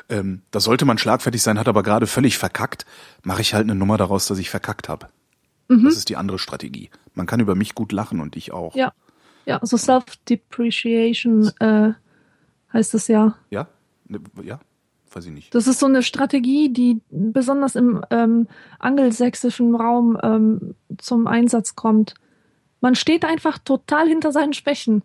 Ähm, da sollte man schlagfertig sein, hat aber gerade völlig verkackt, mache ich halt eine Nummer daraus, dass ich verkackt habe. Das ist die andere Strategie. Man kann über mich gut lachen und ich auch.
Ja. Ja, so Self-Depreciation äh, heißt es ja.
Ja? Ne, ja? Weiß ich nicht.
Das ist so eine Strategie, die besonders im ähm, angelsächsischen Raum ähm, zum Einsatz kommt. Man steht einfach total hinter seinen Schwächen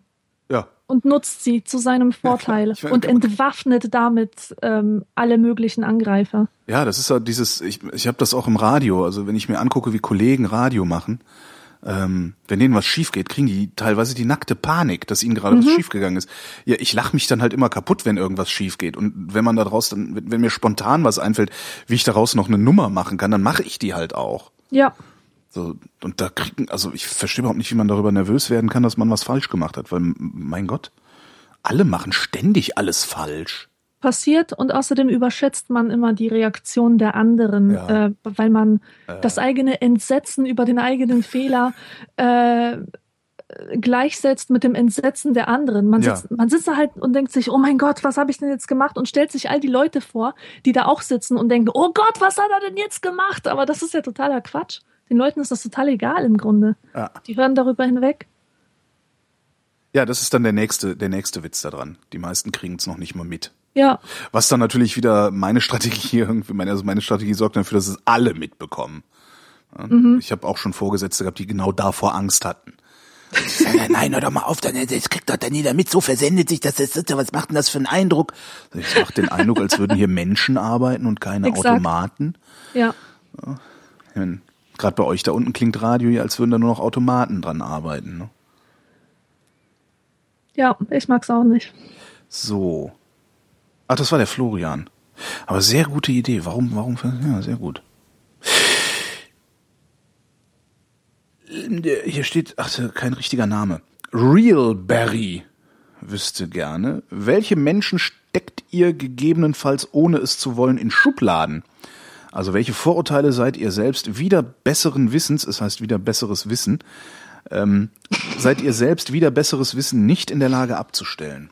Ja.
und nutzt sie zu seinem Vorteil
Ich meine,
und entwaffnet damit ähm, alle möglichen Angreifer.
Ja, das ist ja dieses, ich, ich habe das auch im Radio, also wenn ich mir angucke, wie Kollegen Radio machen, ähm, wenn denen was schief geht, kriegen die teilweise die nackte Panik, dass ihnen gerade was schiefgegangen ist. Ja, ich lache mich dann halt immer kaputt, wenn irgendwas schief geht. Und wenn man daraus dann, wenn, mir spontan was einfällt, wie ich daraus noch eine Nummer machen kann, dann mache ich die halt auch.
Ja,
So, und da kriegen, also ich verstehe überhaupt nicht, wie man darüber nervös werden kann, dass man was falsch gemacht hat, weil, mein Gott, alle machen ständig alles falsch.
Passiert und außerdem überschätzt man immer die Reaktion der anderen,
Ja.
äh, weil man das eigene Entsetzen über den eigenen Fehler äh, gleichsetzt mit dem Entsetzen der anderen. Man
Ja.
sitzt, man sitzt da halt und denkt sich, oh mein Gott, was habe ich denn jetzt gemacht? Und stellt sich all die Leute vor, die da auch sitzen und denken, oh Gott, was hat er denn jetzt gemacht? Aber das ist ja totaler Quatsch. Den Leuten ist das total egal im Grunde.
Ja.
Die hören darüber hinweg.
Ja, das ist dann der nächste, der nächste Witz daran. Die meisten kriegen es noch nicht mal mit.
Ja,
Was dann natürlich wieder meine Strategie irgendwie, meine, also meine Strategie sorgt dafür, dass es alle mitbekommen. Ja, Ich habe auch schon Vorgesetzte gehabt, die genau davor Angst hatten. Sagen, ja, nein, hör doch mal auf, dann, das kriegt doch dann jeder mit, so versendet sich das, das, das was macht denn das für einen Eindruck? Ich macht den Eindruck, als würden hier Menschen arbeiten und keine
Exakt.
Automaten.
ja,
Gerade bei euch da unten klingt Radio ja, als würden da nur noch Automaten dran arbeiten. Ne?
ja, ich mag's auch nicht.
So. Ach, das war der Florian. Aber sehr gute Idee. Warum, warum, ja, sehr gut. Hier steht, ach, kein richtiger Name. Realberry wüsste gerne, welche Menschen steckt ihr gegebenenfalls, ohne es zu wollen, in Schubladen? Also welche Vorurteile seid ihr selbst wieder besseren Wissens, es heißt wieder besseres Wissen, ähm, seid ihr selbst wieder besseres Wissen nicht in der Lage abzustellen?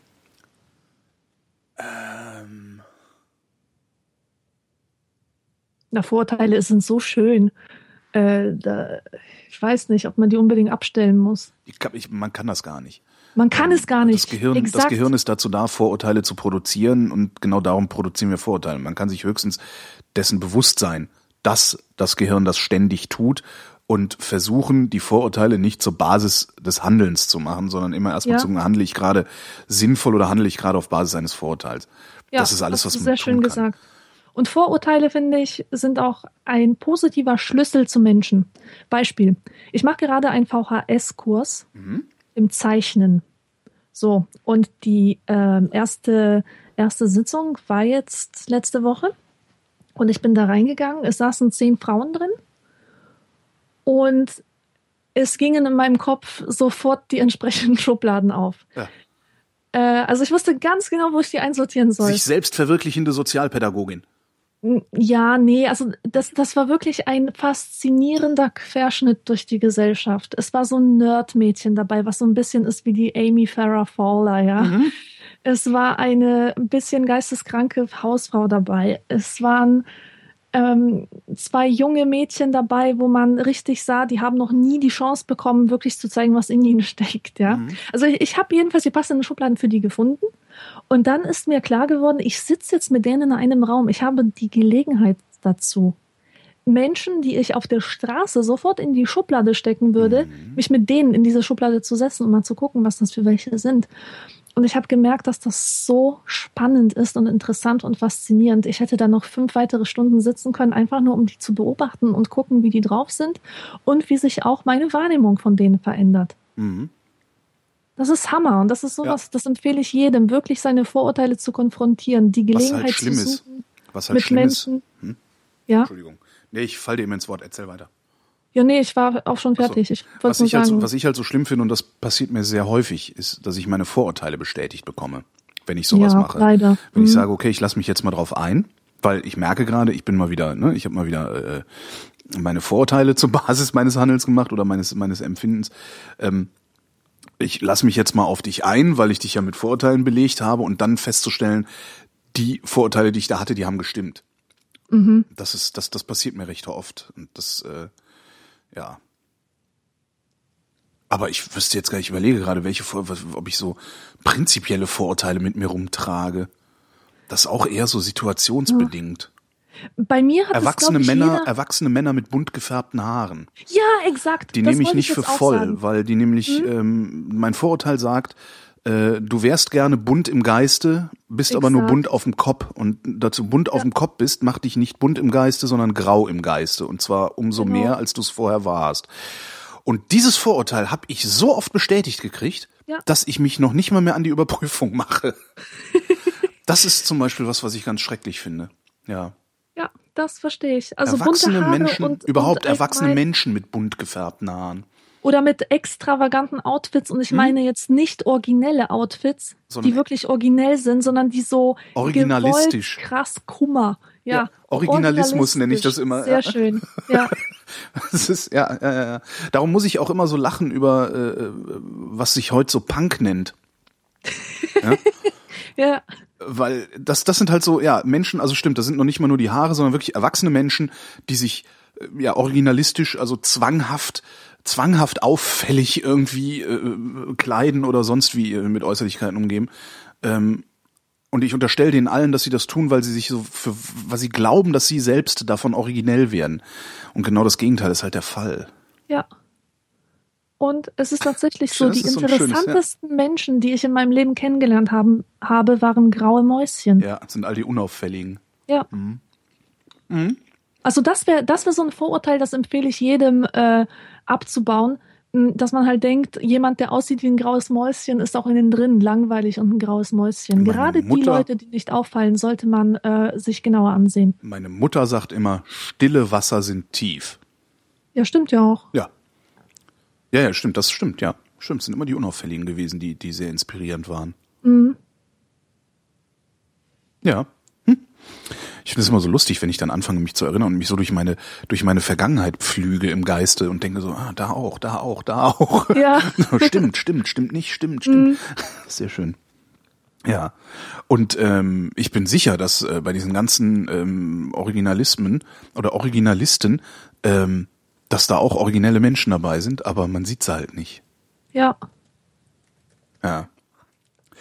Na, Vorurteile sind so schön. Äh, da, ich weiß nicht, ob man die unbedingt abstellen muss.
Ich kann, ich, man kann das gar nicht.
Man kann es gar nicht.
Das Gehirn, das. Gehirn ist dazu da, Vorurteile zu produzieren und genau darum produzieren wir Vorurteile. Man kann sich höchstens dessen bewusst sein, dass das Gehirn das ständig tut und versuchen, die Vorurteile nicht zur Basis des Handelns zu machen, sondern immer erstmal
Ja.
zu sagen, handle ich gerade sinnvoll oder handle ich gerade auf Basis eines Vorurteils.
Ja,
das ist alles, was man
sehr
tun
schön
kann.
gesagt. Und Vorurteile, finde ich, sind auch ein positiver Schlüssel zum Menschen. Beispiel. Ich mache gerade einen VHS-Kurs
Mhm.
im Zeichnen. So, und die ähm, erste, erste Sitzung war jetzt letzte Woche. Und ich bin da reingegangen. Es saßen zehn Frauen drin. Und es gingen in meinem Kopf sofort die entsprechenden Schubladen auf.
Ja.
Äh, also ich wusste ganz genau, wo ich die einsortieren soll.
Sich selbst verwirklichende Sozialpädagogin.
Ja, nee, also das, das war wirklich ein faszinierender Querschnitt durch die Gesellschaft. Es war so ein Nerd-Mädchen dabei, was so ein bisschen ist wie die Amy Farrah Fowler, ja.
Mhm.
Es war eine ein bisschen geisteskranke Hausfrau dabei. Es waren ähm, zwei junge Mädchen dabei, wo man richtig sah, die haben noch nie die Chance bekommen, wirklich zu zeigen, was in ihnen steckt, ja.
Mhm.
Also ich, ich habe jedenfalls die passenden Schubladen für die gefunden. Und dann ist mir klar geworden, ich sitze jetzt mit denen in einem Raum. Ich habe die Gelegenheit dazu. Menschen, die ich auf der Straße sofort in die Schublade stecken würde, mich mit denen in diese Schublade zu setzen und mal zu gucken, was das für welche sind. Und ich habe gemerkt, dass das so spannend ist und interessant und faszinierend. Ich hätte da noch fünf weitere Stunden sitzen können, einfach nur um die zu beobachten und gucken, wie die drauf sind und wie sich auch meine Wahrnehmung von denen verändert.
Mhm.
Das ist Hammer und das ist sowas, das empfehle ich jedem, wirklich seine Vorurteile zu konfrontieren, die
Was
Gelegenheit
halt schlimm
zu
ist.
suchen
Was halt
mit
schlimm ist.
Menschen. Ja,
Entschuldigung. Nee, ich fall dir immer ins Wort. Erzähl weiter.
ja, nee, ich war auch schon fertig. Ich
Was ich, halt so, was ich halt so schlimm finde, und das passiert mir sehr häufig, ist, dass ich meine Vorurteile bestätigt bekomme, wenn ich sowas
Ja,
mache.
leider.
Wenn ich
Mhm.
sage, okay, ich lasse mich jetzt mal drauf ein, weil ich merke gerade, ich bin mal wieder, ne, ich habe mal wieder äh, meine Vorurteile zur Basis meines Handelns gemacht oder meines meines Empfindens. Ähm, ich lasse mich jetzt mal auf dich ein, weil ich dich ja mit Vorurteilen belegt habe und dann festzustellen, die Vorurteile, die ich da hatte, die haben gestimmt.
Mhm.
Das ist, das, das passiert mir recht oft. Und das, äh, ja. Aber ich wüsste jetzt gar nicht, ich überlege gerade, welche ob ich so prinzipielle Vorurteile mit mir rumtrage. Das ist auch eher so situationsbedingt.
Bei mir hat
Erwachsene
es, ich,
Männer,
jeder,
erwachsene Männer mit bunt gefärbten Haaren.
Ja, exakt.
Die
das
nehme ich nicht für
jetzt auch
voll,
sagen. Mhm.
weil die nämlich, ähm, mein Vorurteil sagt, äh, du wärst gerne bunt im Geiste, bist aber nur
Exakt.
bunt auf dem Kopf. Und dazu bunt auf dem Kopf bist, macht dich nicht bunt im Geiste, sondern grau im Geiste. Und zwar umso
Genau.
mehr, als du es vorher warst. Und dieses Vorurteil habe ich so oft bestätigt gekriegt,
Ja.
dass ich mich noch nicht mal mehr an die Überprüfung mache. das ist zum Beispiel was, was ich ganz schrecklich finde. Ja.
Ja, das verstehe ich. Also
erwachsene Menschen,
und,
überhaupt
und
erwachsene
allgemein-
Menschen mit bunt gefärbten Haaren.
Oder mit extravaganten Outfits. Und ich meine jetzt nicht originelle Outfits,
Hm? Sondern-
die wirklich originell sind, sondern die so
Originalistisch.
gewollt krass Kummer. Ja,
Ja, Originalismus nenne ich das immer,
Sehr
ja.
schön. Ja,
Das ist ja, ja, ja, ja. Darum muss ich auch immer so lachen über äh, was sich heute so Punk nennt,
ja,
weil das das sind halt so ja Menschen, also stimmt, das sind noch nicht mal nur die Haare, sondern wirklich erwachsene Menschen, die sich äh, ja originalistisch, also zwanghaft zwanghaft auffällig irgendwie äh, kleiden oder sonst wie äh, mit Äußerlichkeiten umgeben. Ähm, und ich unterstelle denen allen, dass sie das tun, weil sie sich so für, weil sie glauben, dass sie selbst davon originell werden. Und genau das Gegenteil ist halt der Fall.
ja. Und es ist tatsächlich so,
Das
die
so schönes, ja.
interessantesten Menschen, die ich in meinem Leben kennengelernt haben, habe, waren graue Mäuschen.
Ja, das sind all die unauffälligen.
Ja.
Mhm.
Also das wäre das wär so ein Vorurteil, das empfehle ich jedem äh, abzubauen, dass man halt denkt, jemand, der aussieht wie ein graues Mäuschen, ist auch innen drin langweilig und ein graues Mäuschen.
Meine
Gerade die
Mutter-
Leute, die nicht auffallen, sollte man äh, sich genauer ansehen.
Meine Mutter sagt immer, stille Wasser sind tief.
Ja, stimmt ja auch.
Ja. Ja, ja, stimmt, das stimmt, ja. Stimmt, es sind immer die Unauffälligen gewesen, die, die sehr inspirierend waren.
Mhm.
Ja. Hm. Ich finde es immer so lustig, wenn ich dann anfange, mich zu erinnern und mich so durch meine, durch meine Vergangenheit pflüge im Geiste und denke so, ah, da auch, da auch, da auch.
Ja.
stimmt, stimmt, stimmt nicht, stimmt, stimmt. Sehr schön. Ja, und ähm, ich bin sicher, dass äh, bei diesen ganzen ähm, Originalismen oder Originalisten, ähm, dass da auch originelle Menschen dabei sind, aber man sieht sie halt nicht.
Ja.
Ja.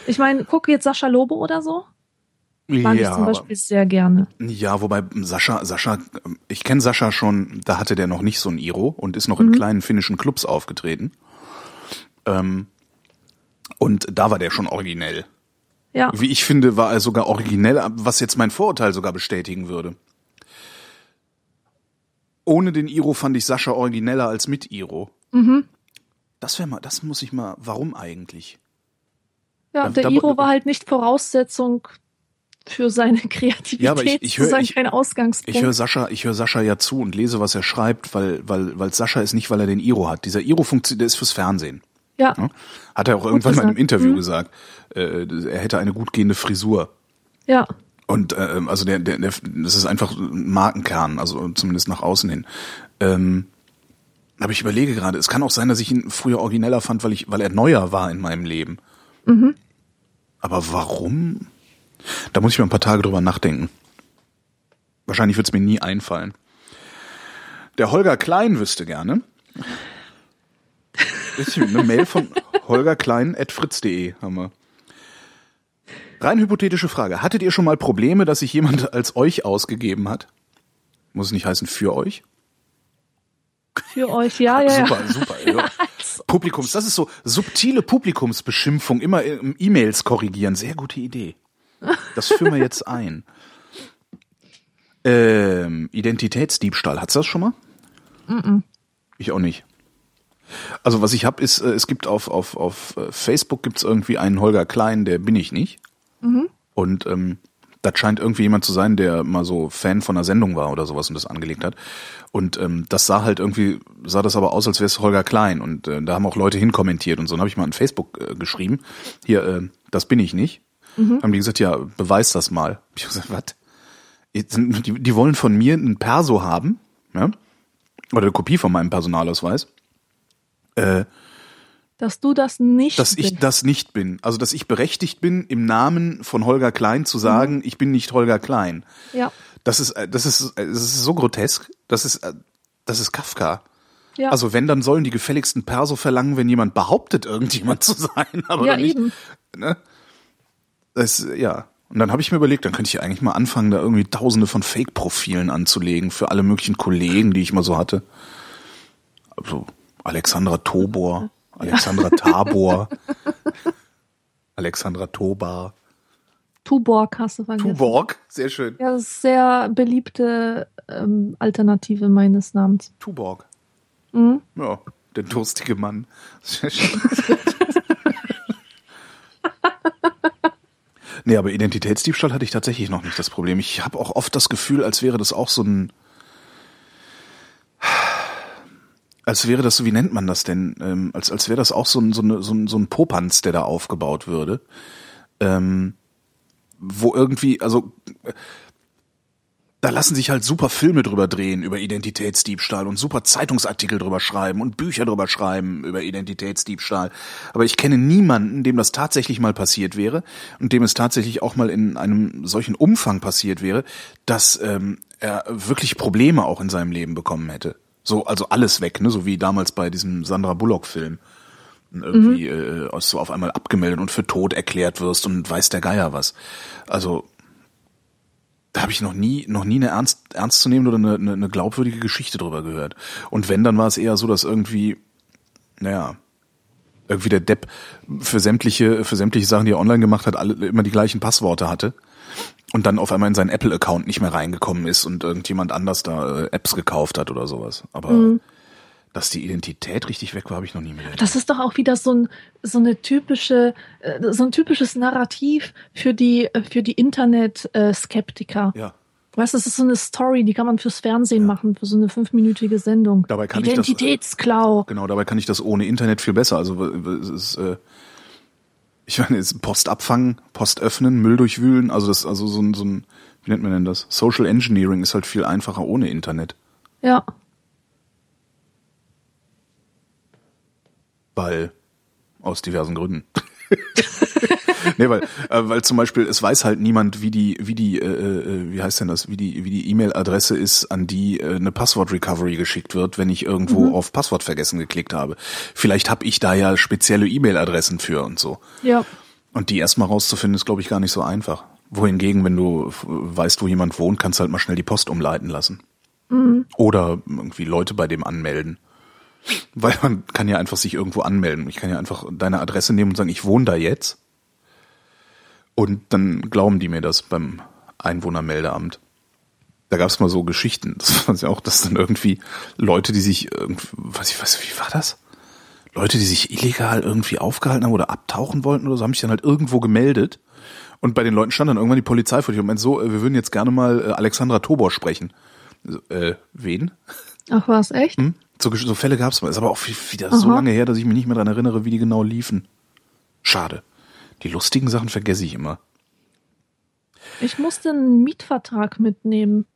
Ich meine, guck jetzt Sascha Lobo oder so. Mag ich zum Beispiel sehr gerne.
Ja, wobei Sascha, Sascha, ich kenne Sascha schon, da hatte der noch nicht so ein Iro und ist noch in kleinen finnischen Clubs aufgetreten. Ähm, und da war der schon originell.
Ja.
Wie ich finde, war er sogar originell, was jetzt mein Vorurteil sogar bestätigen würde. Ohne den Iro fand ich Sascha origineller als mit Iro.
Mhm.
Das wäre mal, das muss ich mal, warum eigentlich?
Ja,
Da-
der
da-
Iro war halt nicht Voraussetzung für seine Kreativität
Ja, aber ich- ich hör- ich-
kein Ausgangspunkt.
Ich höre Sascha, ich höre Sascha ja zu und lese, was er schreibt, weil, weil, weil Sascha ist nicht, weil er den Iro hat. Dieser Iro funktioniert, der ist fürs Fernsehen.
ja?
Hat er auch irgendwann mal in einem
gesagt.
Interview
Mhm.
gesagt. Äh, er hätte eine gut gehende Frisur.
ja,
Und äh, also der, der, der, das ist einfach ein Markenkern, also zumindest nach außen hin. Ähm, aber ich überlege gerade, es kann auch sein, dass ich ihn früher origineller fand, weil ich, weil er neuer war in meinem Leben.
Mhm.
Aber warum? Da muss ich mal ein paar Tage drüber nachdenken. Wahrscheinlich wird es mir nie einfallen. Der Holger Klein wüsste gerne. Eine Mail von Holger Klein at fritz.de haben wir. Rein hypothetische Frage. Hattet ihr schon mal Probleme, dass sich jemand als euch ausgegeben hat? Muss es nicht heißen für euch?
Für euch, ja, ja,
super,
ja.
super. Ja. Publikums, das ist so subtile Publikumsbeschimpfung, immer im E-Mails korrigieren. Sehr gute Idee. Das führen wir jetzt ein. Ähm, Identitätsdiebstahl, hat's das schon mal? Ich auch nicht. Also was ich habe ist, äh, es gibt auf, auf, auf äh, Facebook gibt's irgendwie einen Holger Klein, der bin ich nicht. Und ähm, das scheint irgendwie jemand zu sein, der mal so Fan von einer Sendung war oder sowas und das angelegt hat. Und ähm, das sah halt irgendwie, sah das aber aus, als wäre es Holger Klein. Und äh, da haben auch Leute hinkommentiert und so. Dann habe ich mal an Facebook äh, geschrieben, hier, äh, das bin ich nicht. Haben die gesagt, ja, beweis das mal. Ich hab gesagt, was? Die, die wollen von mir ein Perso haben, ja? oder eine Kopie von meinem Personalausweis. Äh,
Dass du das nicht
dass ich
bist.
das nicht bin. Also, dass ich berechtigt bin, im Namen von Holger Klein zu sagen, ich bin nicht Holger Klein.
Ja,
Das ist, äh, das ist, äh, das ist so grotesk. Das ist, äh, das ist Kafka.
ja.
Also, wenn, dann sollen die gefälligsten Perso verlangen, wenn jemand behauptet, irgendjemand zu sein. Aber
ja,
nicht,
eben.
Ne? Das, ja. Und dann habe ich mir überlegt, dann könnte ich eigentlich mal anfangen, da irgendwie tausende von Fake-Profilen anzulegen für alle möglichen Kollegen, die ich mal so hatte. Also Alexandra Tobor, Alexandra Tabor, Alexandra Tobar.
Tuborg hast du vergessen.
Tuborg, sehr schön.
Ja, das ist sehr beliebte ähm, Alternative meines Namens.
Tuborg.
Mhm.
Ja, der durstige Mann. Sehr schön. nee, aber Identitätsdiebstahl hatte ich tatsächlich noch nicht das Problem. Ich habe auch oft das Gefühl, als wäre das auch so ein. Als wäre das so, wie nennt man das denn? Ähm, als, als wäre das auch so ein, so, eine, so, ein, so ein Popanz, der da aufgebaut würde. Ähm, wo irgendwie, also da lassen sich halt super Filme drüber drehen über Identitätsdiebstahl und super Zeitungsartikel drüber schreiben und Bücher drüber schreiben über Identitätsdiebstahl. Aber ich kenne niemanden, dem das tatsächlich mal passiert wäre und dem es tatsächlich auch mal in einem solchen Umfang passiert wäre, dass ähm, er wirklich Probleme auch in seinem Leben bekommen hätte. So, also alles weg, ne? So wie damals bei diesem Sandra Bullock-Film. Irgendwie äh, so auf einmal abgemeldet und für tot erklärt wirst und weiß der Geier was. Also da habe ich noch nie, noch nie eine ernst, ernstzunehmende oder eine, eine, eine glaubwürdige Geschichte drüber gehört. Und wenn, dann war es eher so, dass irgendwie, naja, irgendwie der Depp für sämtliche, für sämtliche Sachen, die er online gemacht hat, alle, immer die gleichen Passworte hatte. Und dann auf einmal in seinen Apple-Account nicht mehr reingekommen ist und irgendjemand anders da äh, Apps gekauft hat oder sowas. Aber dass die Identität richtig weg war, habe ich noch nie mehr.
Das ist doch auch wieder so ein so eine typische äh, so ein typisches Narrativ für die äh, für die Internet-Skeptiker.
Ja.
Weißt du, das ist so eine Story, die kann man fürs Fernsehen machen, für so eine fünfminütige Sendung.
Dabei kann ich das-
Identitätsklau.
Genau, dabei kann ich das ohne Internet viel besser. Also es ist, äh, ich meine, jetzt Post abfangen, Post öffnen, Müll durchwühlen, also das, also so ein, so ein, wie nennt man denn das? Social Engineering ist halt viel einfacher ohne Internet.
Ja.
Weil, aus diversen Gründen. nee, weil, äh, weil zum Beispiel, es weiß halt niemand, wie die, wie die, äh, äh, wie heißt denn das, wie die, wie die E-Mail-Adresse ist, an die äh, eine Passwort-Recovery geschickt wird, wenn ich irgendwo auf Passwort vergessen geklickt habe. Vielleicht habe ich da ja spezielle E-Mail-Adressen für und so.
Ja.
Und die erstmal rauszufinden, ist, glaube ich, gar nicht so einfach. Wohingegen, wenn du weißt, wo jemand wohnt, kannst du halt mal schnell die Post umleiten lassen. Oder irgendwie Leute bei dem anmelden. Weil man kann ja einfach sich irgendwo anmelden. Ich kann ja einfach deine Adresse nehmen und sagen, ich wohne da jetzt. Und dann glauben die mir das beim Einwohnermeldeamt. Da gab es mal so Geschichten, das war ja auch, dass dann irgendwie Leute, die sich, irgendwie, was ich weiß, wie war das? Leute, die sich illegal irgendwie aufgehalten haben oder abtauchen wollten oder so, haben sich dann halt irgendwo gemeldet. Und bei den Leuten stand dann irgendwann die Polizei vor dir und meint so, äh, wir würden jetzt gerne mal äh, Alexandra Tobor sprechen. So, äh, wen?
Ach was, echt?
Hm? So, so Fälle gab's mal. Ist aber auch wie- wieder so
Aha.
lange her, dass ich mich nicht mehr dran erinnere, wie die genau liefen. Schade. Die lustigen Sachen vergesse ich immer.
Ich musste einen Mietvertrag mitnehmen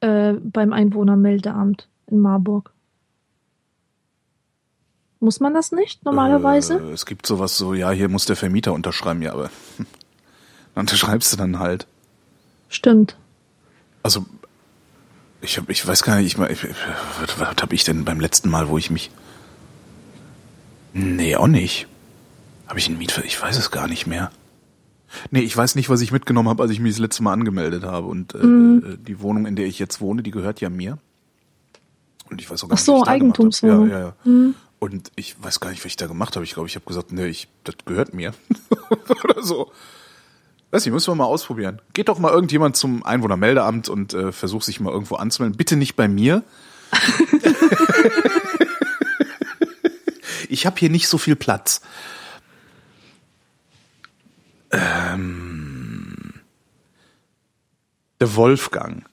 äh, beim Einwohnermeldeamt in Marburg. Muss man das nicht normalerweise?
Äh, es gibt sowas so, ja, hier muss der Vermieter unterschreiben, ja, aber dann unterschreibst du dann halt.
Stimmt.
Also, ich hab, ich weiß gar nicht, ich, ich was, was habe ich denn beim letzten Mal, wo ich mich. Nee, auch nicht. Habe ich einen Mietver? Ich weiß es gar nicht mehr. Nee, ich weiß nicht, was ich mitgenommen habe, als ich mich das letzte Mal angemeldet habe. Und äh,
Mhm.
äh, die Wohnung, in der ich jetzt wohne, die gehört ja mir. Und ich weiß auch gar
Ach so,
nicht, was ich da gemacht hab.
Eigentumswohnung.
Ja, ja, ja. Und ich weiß gar nicht, was ich da gemacht habe. Ich glaube, ich habe gesagt, nee, ich, das gehört mir. Oder so. Weiß nicht, müssen wir mal ausprobieren. Geht doch mal irgendjemand zum Einwohnermeldeamt und äh, versucht sich mal irgendwo anzumelden. Bitte nicht bei mir. ich habe hier nicht so viel Platz. Ähm, der Wolfgang.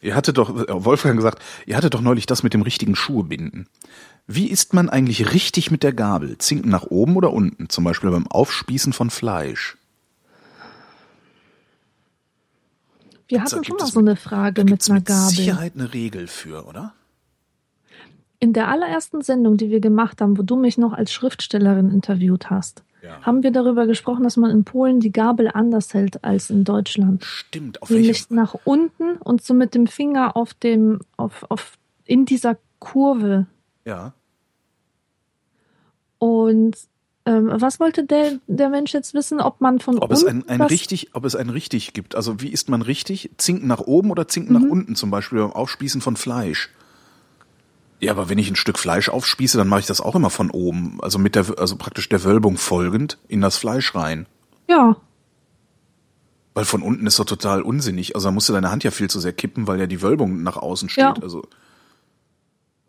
Ihr hattet doch, äh, Wolfgang gesagt, ihr hattet doch neulich das mit dem richtigen Schuhe binden. Wie isst man eigentlich richtig mit der Gabel? Zinken nach oben oder unten? Zum Beispiel beim Aufspießen von Fleisch.
Wir hatten schon mal so eine Frage mit
Gibt's
einer
mit
Gabel.
Sicherheit eine Regel für, oder?
In der allerersten Sendung, die wir gemacht haben, wo du mich noch als Schriftstellerin interviewt hast,
Ja.
haben wir darüber gesprochen, dass man in Polen die Gabel anders hält als in Deutschland.
Stimmt. Auf
Nämlich
welche,
nach unten und so mit dem Finger auf dem, auf, auf, in dieser Kurve.
ja.
Und ähm, was wollte der, der Mensch jetzt wissen, ob man von
Ob es
unten
ein, ein
das,
richtig, ob es ein richtig gibt. Also wie isst man richtig? Zinken nach oben oder Zinken
Mhm.
nach unten? Zum Beispiel beim Aufspießen von Fleisch. Ja, aber wenn ich ein Stück Fleisch aufspieße, dann mache ich das auch immer von oben. Also mit der, also praktisch der Wölbung folgend in das Fleisch rein.
Ja,
Weil von unten ist doch total unsinnig. Also da musst du deine Hand ja viel zu sehr kippen, weil ja die Wölbung nach außen steht.
Ja.
Also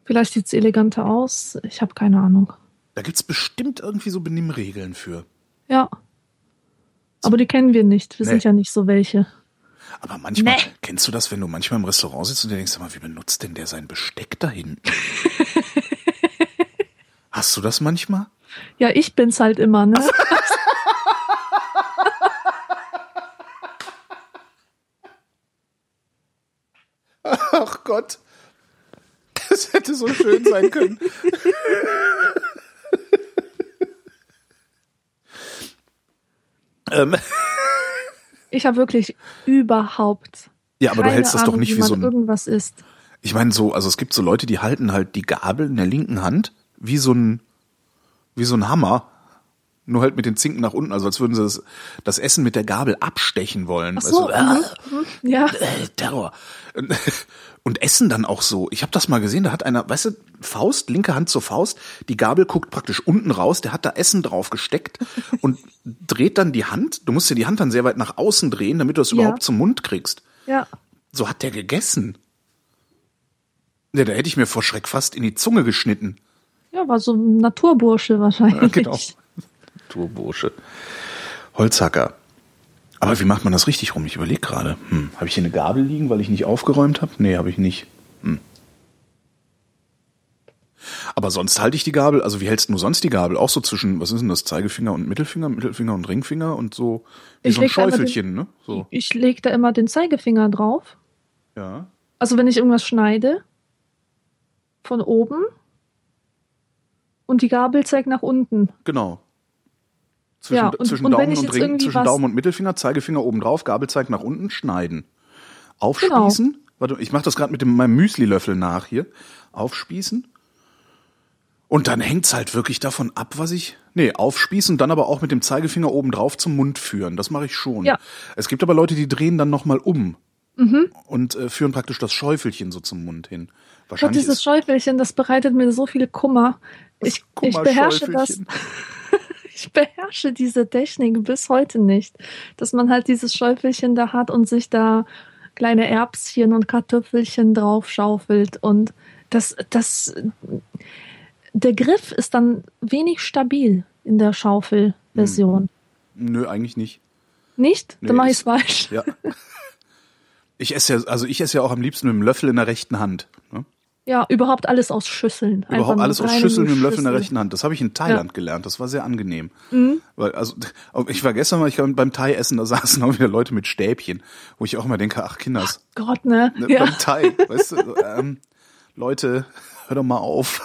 vielleicht sieht's eleganter aus. Ich habe keine Ahnung.
da gibt's bestimmt irgendwie so Benimmregeln für.
Ja. Aber die kennen wir nicht. Wir
Nee.
sind ja nicht so welche.
Aber manchmal,
Nee.
kennst du das, wenn du manchmal im Restaurant sitzt und dir denkst, mal, wie benutzt denn der sein Besteck da hinten? Hast du das manchmal?
Ja, ich bin's halt immer, ne?
Ach Gott. Das hätte so schön sein können. ähm,
Ich habe wirklich überhaupt.
ja, aber du hältst das doch
Ahnung,
nicht wie so ein.
irgendwas ist.
Ich meine so, also es gibt so Leute, die halten halt die Gabel in der linken Hand wie so ein wie so ein Hammer, nur halt mit den Zinken nach unten, also als würden sie das, das Essen mit der Gabel abstechen wollen.
Ach so,
weißt du?
mhm, ja.
äh, Terror. Und essen dann auch so. Ich habe das mal gesehen, da hat einer, weißt du, Faust, linke Hand zur Faust, die Gabel guckt praktisch unten raus, der hat da Essen drauf gesteckt und dreht dann die Hand, du musst ja die Hand dann sehr weit nach außen drehen, damit du das
Ja.
überhaupt zum Mund kriegst.
Ja.
So hat der gegessen. Ja, da hätte ich mir vor Schreck fast in die Zunge geschnitten.
Ja, war so ein Naturbursche wahrscheinlich.
Genau. Turbursche. Holzhacker. Aber wie macht man das richtig rum? Ich überlege gerade. Hm, habe ich hier eine Gabel liegen, weil ich nicht aufgeräumt habe? Nee, habe ich nicht. Hm. Aber sonst halte ich die Gabel, also wie hältst du sonst die Gabel? Auch so zwischen, was ist denn das, Zeigefinger und Mittelfinger, Mittelfinger und Ringfinger und so wie
Ich
so ein Schäufelchen, ne? So,
Ich leg da immer den Zeigefinger drauf.
ja.
Also wenn ich irgendwas schneide, von oben und die Gabel zeigt nach unten.
Genau. Zwischen,
Ja, und-
zwischen
und
Daumen und Ring, zwischen Daumen und Mittelfinger, Zeigefinger oben drauf, Gabel zeigt nach unten, schneiden. Aufspießen.
Genau.
Warte, ich mache das gerade mit dem, meinem Müsli-Löffel nach hier. Aufspießen. Und dann hängt's halt wirklich davon ab, was ich. Nee, aufspießen, dann aber auch mit dem Zeigefinger oben drauf zum Mund führen. Das mache ich schon.
Ja.
Es gibt aber Leute, die drehen dann nochmal um. Und äh, führen praktisch das Schäufelchen so zum Mund hin.
Gott,
Wahrscheinlich
dieses
ist
Schäufelchen, das bereitet mir so viel Kummer. Ich, ich beherrsche das. Ich beherrsche diese Technik bis heute nicht. Dass man halt dieses Schäufelchen da hat und sich da kleine Erbschen und Kartoffelchen drauf schaufelt und das, das, der Griff ist dann wenig stabil in der Schaufelversion.
Nö, eigentlich nicht.
Nicht?
Nee,
Dann mache ich falsch.
Ja. Ich esse ja, also ich esse ja auch am liebsten mit dem Löffel in der rechten Hand. Ne?
Ja, überhaupt alles aus Schüsseln. Einfach
Überhaupt alles aus Schüsseln mit dem Löffel in der rechten Hand. Das habe ich in Thailand gelernt. Das war sehr angenehm.
Mhm.
Weil, also, ich war gestern mal, ich glaube, beim Thai-Essen, da saßen auch wieder Leute mit Stäbchen, wo ich auch immer denke, ach Kinders,
Gott, ne?
ne,
Ja.
beim Thai, weißt du, ähm, Leute, hör doch mal auf.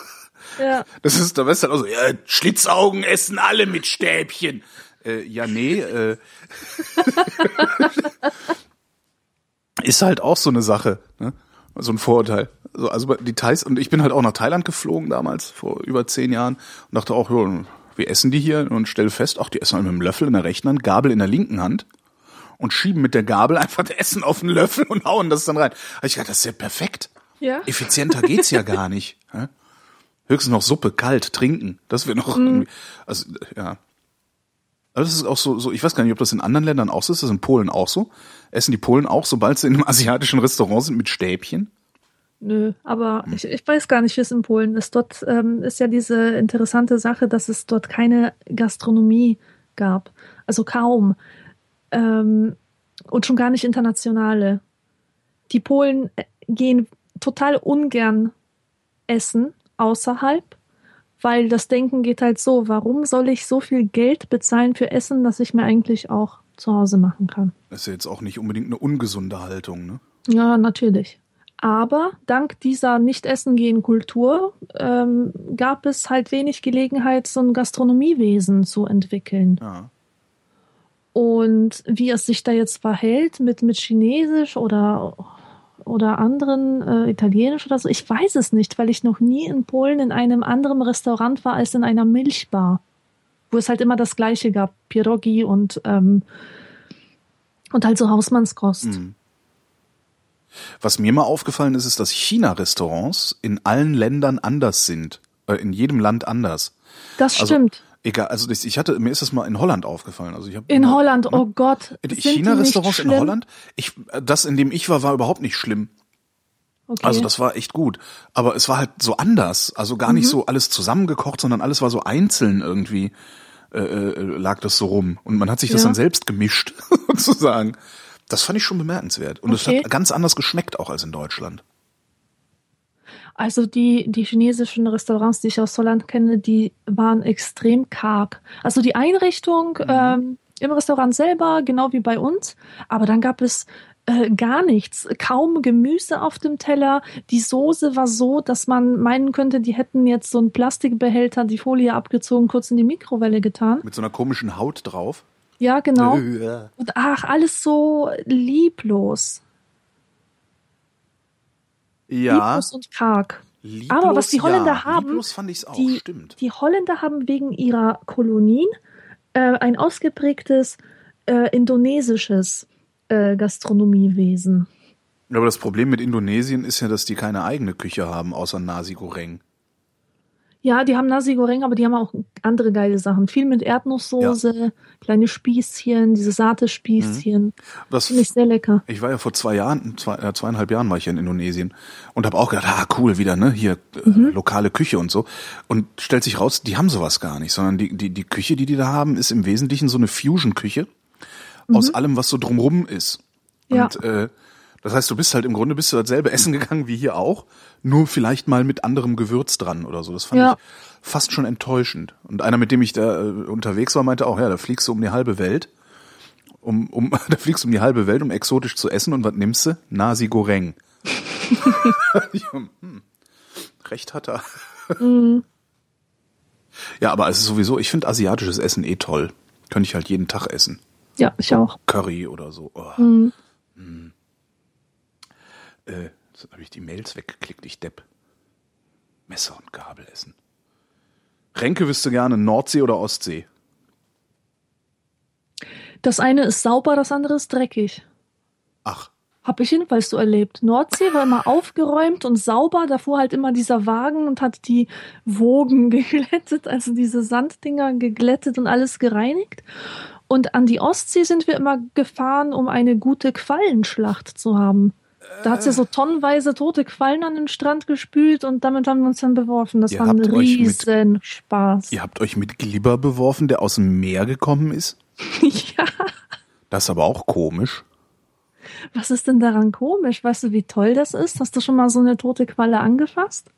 ja.
Das ist, da weißt du dann auch so, ja, Schlitzaugen essen alle mit Stäbchen. Äh, ja, nee, äh, ist halt auch so eine Sache, ne? So ein Vorurteil. Also, also die Thais, und ich bin halt auch nach Thailand geflogen damals, vor über zehn Jahren, und dachte auch, ja, wie essen die hier? Und stelle fest, ach, die essen halt mit dem Löffel in der rechten Hand, Gabel in der linken Hand und schieben mit der Gabel einfach das Essen auf den Löffel und hauen das dann rein. Hab ich gedacht, das ist ja perfekt.
Ja.
Effizienter geht's ja gar nicht. Höchstens noch Suppe, kalt, trinken. Das wäre noch irgendwie, also, ja. Also das ist auch so, so, ich weiß gar nicht, ob das in anderen Ländern auch so ist, das ist in Polen auch so. Essen die Polen auch, sobald sie in einem asiatischen Restaurant sind, mit Stäbchen?
Nö, aber ich, ich weiß gar nicht, wie es in Polen ist. Dort ähm, ist ja diese interessante Sache, dass es dort keine Gastronomie gab. Also kaum. Ähm, und schon gar nicht internationale. Die Polen äh, gehen total ungern essen außerhalb, weil das Denken geht halt so, warum soll ich so viel Geld bezahlen für Essen, das ich mir eigentlich auch zu Hause machen kann?
Das ist ja jetzt auch nicht unbedingt eine ungesunde Haltung, ne?
Ja, natürlich. Aber dank dieser Nicht-Essen-Gehen-Kultur ähm, gab es halt wenig Gelegenheit, so ein Gastronomiewesen zu entwickeln.
Ja.
Und wie es sich da jetzt verhält mit, mit Chinesisch oder, oder anderen, äh, Italienisch oder so, ich weiß es nicht, weil ich noch nie in Polen in einem anderen Restaurant war als in einer Milchbar, wo es halt immer das Gleiche gab, Pierogi und, ähm, und halt so Hausmannskost.
Mhm. Was mir mal aufgefallen ist, ist, dass China-Restaurants in allen Ländern anders sind. Äh, in jedem Land anders.
Das
Also,
stimmt.
Egal, also ich hatte, mir ist das mal in Holland aufgefallen. Also ich hab
In
immer-
Holland, oh Gott.
Die China-Restaurants in? Holland, ich, das, in dem ich war, war überhaupt nicht schlimm.
Okay.
Also das war echt gut. Aber es war halt so anders. Also gar
Mhm.
nicht so alles zusammengekocht, sondern alles war so einzeln irgendwie äh, äh, lag das so rum. Und man hat sich das
Ja.
dann selbst gemischt, sozusagen. Das fand ich schon bemerkenswert. Und es
Okay.
hat ganz anders geschmeckt auch als in Deutschland.
Also die, die chinesischen Restaurants, die ich aus Holland kenne, die waren extrem karg. Also die Einrichtung ähm, im Restaurant selber, genau wie bei uns, aber dann gab es äh, gar nichts, kaum Gemüse auf dem Teller. Die Soße war so, dass man meinen könnte, die hätten jetzt so einen Plastikbehälter, die Folie abgezogen, kurz in die Mikrowelle getan.
Mit so einer komischen Haut drauf.
Ja, genau. Und ach, alles so lieblos.
Ja.
Lieblos und karg.
Lieblos,
Aber was die Holländer
ja.
haben,
auch,
die, die Holländer haben wegen ihrer Kolonien äh, ein ausgeprägtes äh, indonesisches äh, Gastronomiewesen.
Aber das Problem mit Indonesien ist ja, dass die keine eigene Küche haben, außer Nasi Goreng.
Ja, die haben Nasi Goreng, aber die haben auch andere geile Sachen. Viel mit Erdnusssoße, kleine Spießchen, diese Sate-Spießchen.
Das
Finde ich sehr lecker.
Ich war ja vor zwei Jahren, zwei, äh, zweieinhalb Jahren war ich ja in Indonesien und habe auch gedacht, ah cool, wieder, ne, hier äh,
Mhm.
lokale Küche und so. Und stellt sich raus, die haben sowas gar nicht, sondern die, die, die Küche, die die da haben, ist im Wesentlichen so eine Fusion-Küche aus allem, was so drumrum ist.
Mhm. Ja.
Und äh, das heißt, du bist halt im Grunde bist du dasselbe Essen gegangen wie hier auch, nur vielleicht mal mit anderem Gewürz dran oder so. Das fand
Ja.
ich fast schon enttäuschend. Und einer, mit dem ich da äh, unterwegs war, meinte auch, ja, da fliegst du um die halbe Welt um, um, da fliegst du um die halbe Welt, um exotisch zu essen und was nimmst du? Nasi Goreng. Hm, recht hat er. Ja, aber es ist sowieso, ich finde asiatisches Essen eh toll. Könnte ich halt jeden Tag essen.
Ja, ich auch.
Curry oder so. Oh. Hm. Äh, jetzt habe ich die Mails weggeklickt, ich Depp. Messer und Gabel essen. Renke wüsste gerne Nordsee oder Ostsee.
Das eine ist sauber, das andere ist dreckig.
Ach,
Hab ich jedenfalls so erlebt. Nordsee war immer aufgeräumt und sauber. Da fuhr halt immer dieser Wagen und hat die Wogen geglättet, also diese Sanddinger geglättet und alles gereinigt. Und an die Ostsee sind wir immer gefahren, um eine gute Quallenschlacht zu haben. Da hat's ja so tonnenweise tote Quallen an den Strand gespült und damit haben wir uns dann beworfen. Das
Ihr
war ein
euch mit-
riesen Spaß.
ihr habt euch mit Glibber beworfen, der aus dem Meer gekommen ist?
ja.
Das ist aber auch komisch.
Was ist denn daran komisch? Weißt du, wie toll das ist? Hast du schon mal so eine tote Qualle angefasst?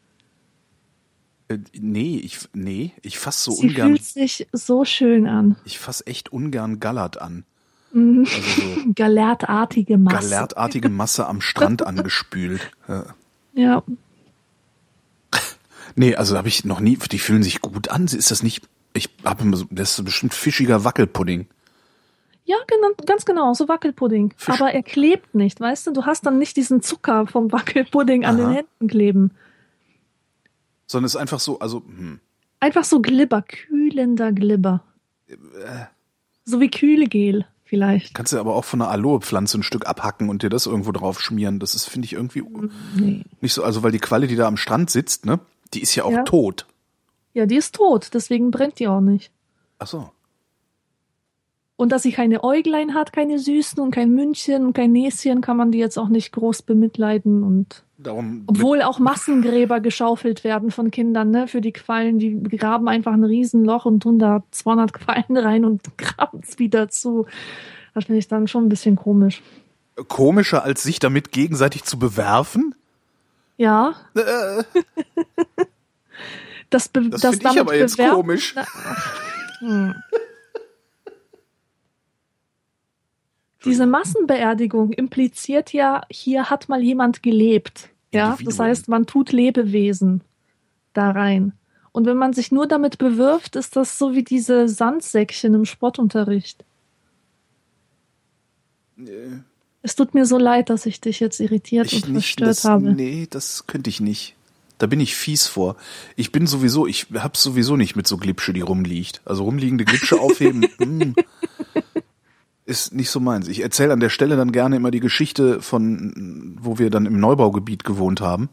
Äh, nee, ich, nee, ich fass so
Sie
ungern,
fühlt sich so schön an.
ich fass echt ungern Gallert an. Also so
Galertartige Masse.
galertartige Masse am Strand angespült. Ja.
Ja.
Nee, also habe ich noch nie, die fühlen sich gut an. Ist das nicht, ich habe das ist bestimmt fischiger Wackelpudding.
Ja, genau, ganz genau, so Wackelpudding.
Fisch-
Aber er klebt nicht, weißt du? Du hast dann nicht diesen Zucker vom Wackelpudding an
Aha.
den Händen kleben.
Sondern es ist einfach so, also, hm.
Einfach so Glibber, kühlender Glibber.
Äh.
So wie Kühlegel. Vielleicht.
Kannst du aber auch von einer Aloe-Pflanze ein Stück abhacken und dir das irgendwo drauf schmieren. Das ist, finde ich, irgendwie
Nee.
nicht so, also weil die Qualle, die da am Strand sitzt, ne, die ist ja auch
Ja.
tot.
Ja, die ist tot, deswegen brennt die auch nicht.
Ach so.
Und dass sie keine Äuglein hat, keine süßen und kein Mündchen und kein Näschen, kann man die jetzt auch nicht groß bemitleiden und
Darum.
obwohl auch Massengräber geschaufelt werden von Kindern, ne, für die Quallen, die graben einfach ein Riesenloch und tun da 200 Quallen rein und graben es wieder zu. Das finde ich dann schon ein bisschen komisch.
komischer, als sich damit gegenseitig zu bewerfen?
Ja.
Äh,
Das, be
das
das
finde ich aber jetzt
bewerben-
komisch.
Hm. Diese Massenbeerdigung impliziert ja, hier hat mal jemand gelebt. Ja, das heißt, man tut Lebewesen da rein. Und wenn man sich nur damit bewirft, ist das so wie diese Sandsäckchen im Sportunterricht. Es tut mir so leid, dass ich dich jetzt irritiert
Ich
und
nicht,
verstört
das,
habe.
nee, das könnte ich nicht. Da bin ich fies vor. Ich bin sowieso, ich hab's sowieso nicht mit so Glipsche, die rumliegt. Also rumliegende Glipsche aufheben, hm, ist nicht so meins. Ich erzähle an der Stelle dann gerne immer die Geschichte von, wo wir dann im Neubaugebiet gewohnt haben.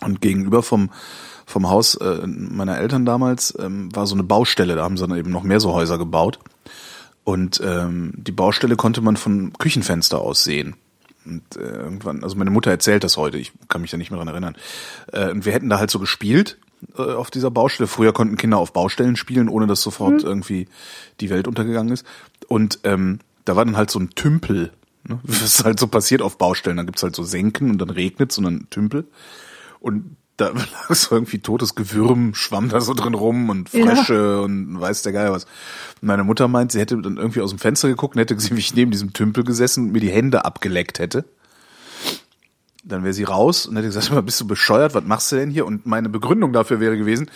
Und gegenüber vom, vom Haus äh, meiner Eltern damals ähm, war so eine Baustelle, da haben sie dann eben noch mehr so Häuser gebaut. Und ähm, die Baustelle konnte man von Küchenfenster aus sehen. Und äh, irgendwann, also meine Mutter erzählt das heute, ich kann mich da nicht mehr dran erinnern. Äh, und wir hätten da halt so gespielt auf dieser Baustelle. Früher konnten Kinder auf Baustellen spielen, ohne dass sofort irgendwie die Welt untergegangen ist. Und ähm, da war dann halt so ein Tümpel, ne? was halt so passiert auf Baustellen. Dann gibt's halt so Senken und dann regnet's und dann Tümpel. Und da lag so irgendwie totes Gewürm, schwamm da so drin rum und
Ja.
Frösche und weiß der Geil was. Und meine Mutter meint, sie hätte dann irgendwie aus dem Fenster geguckt und hätte gesehen, wie ich neben diesem Tümpel gesessen und mir die Hände abgeleckt hätte. Dann wäre sie raus und hätte gesagt, "Sag mal, bist du bescheuert, was machst du denn hier? Und meine Begründung dafür wäre gewesen,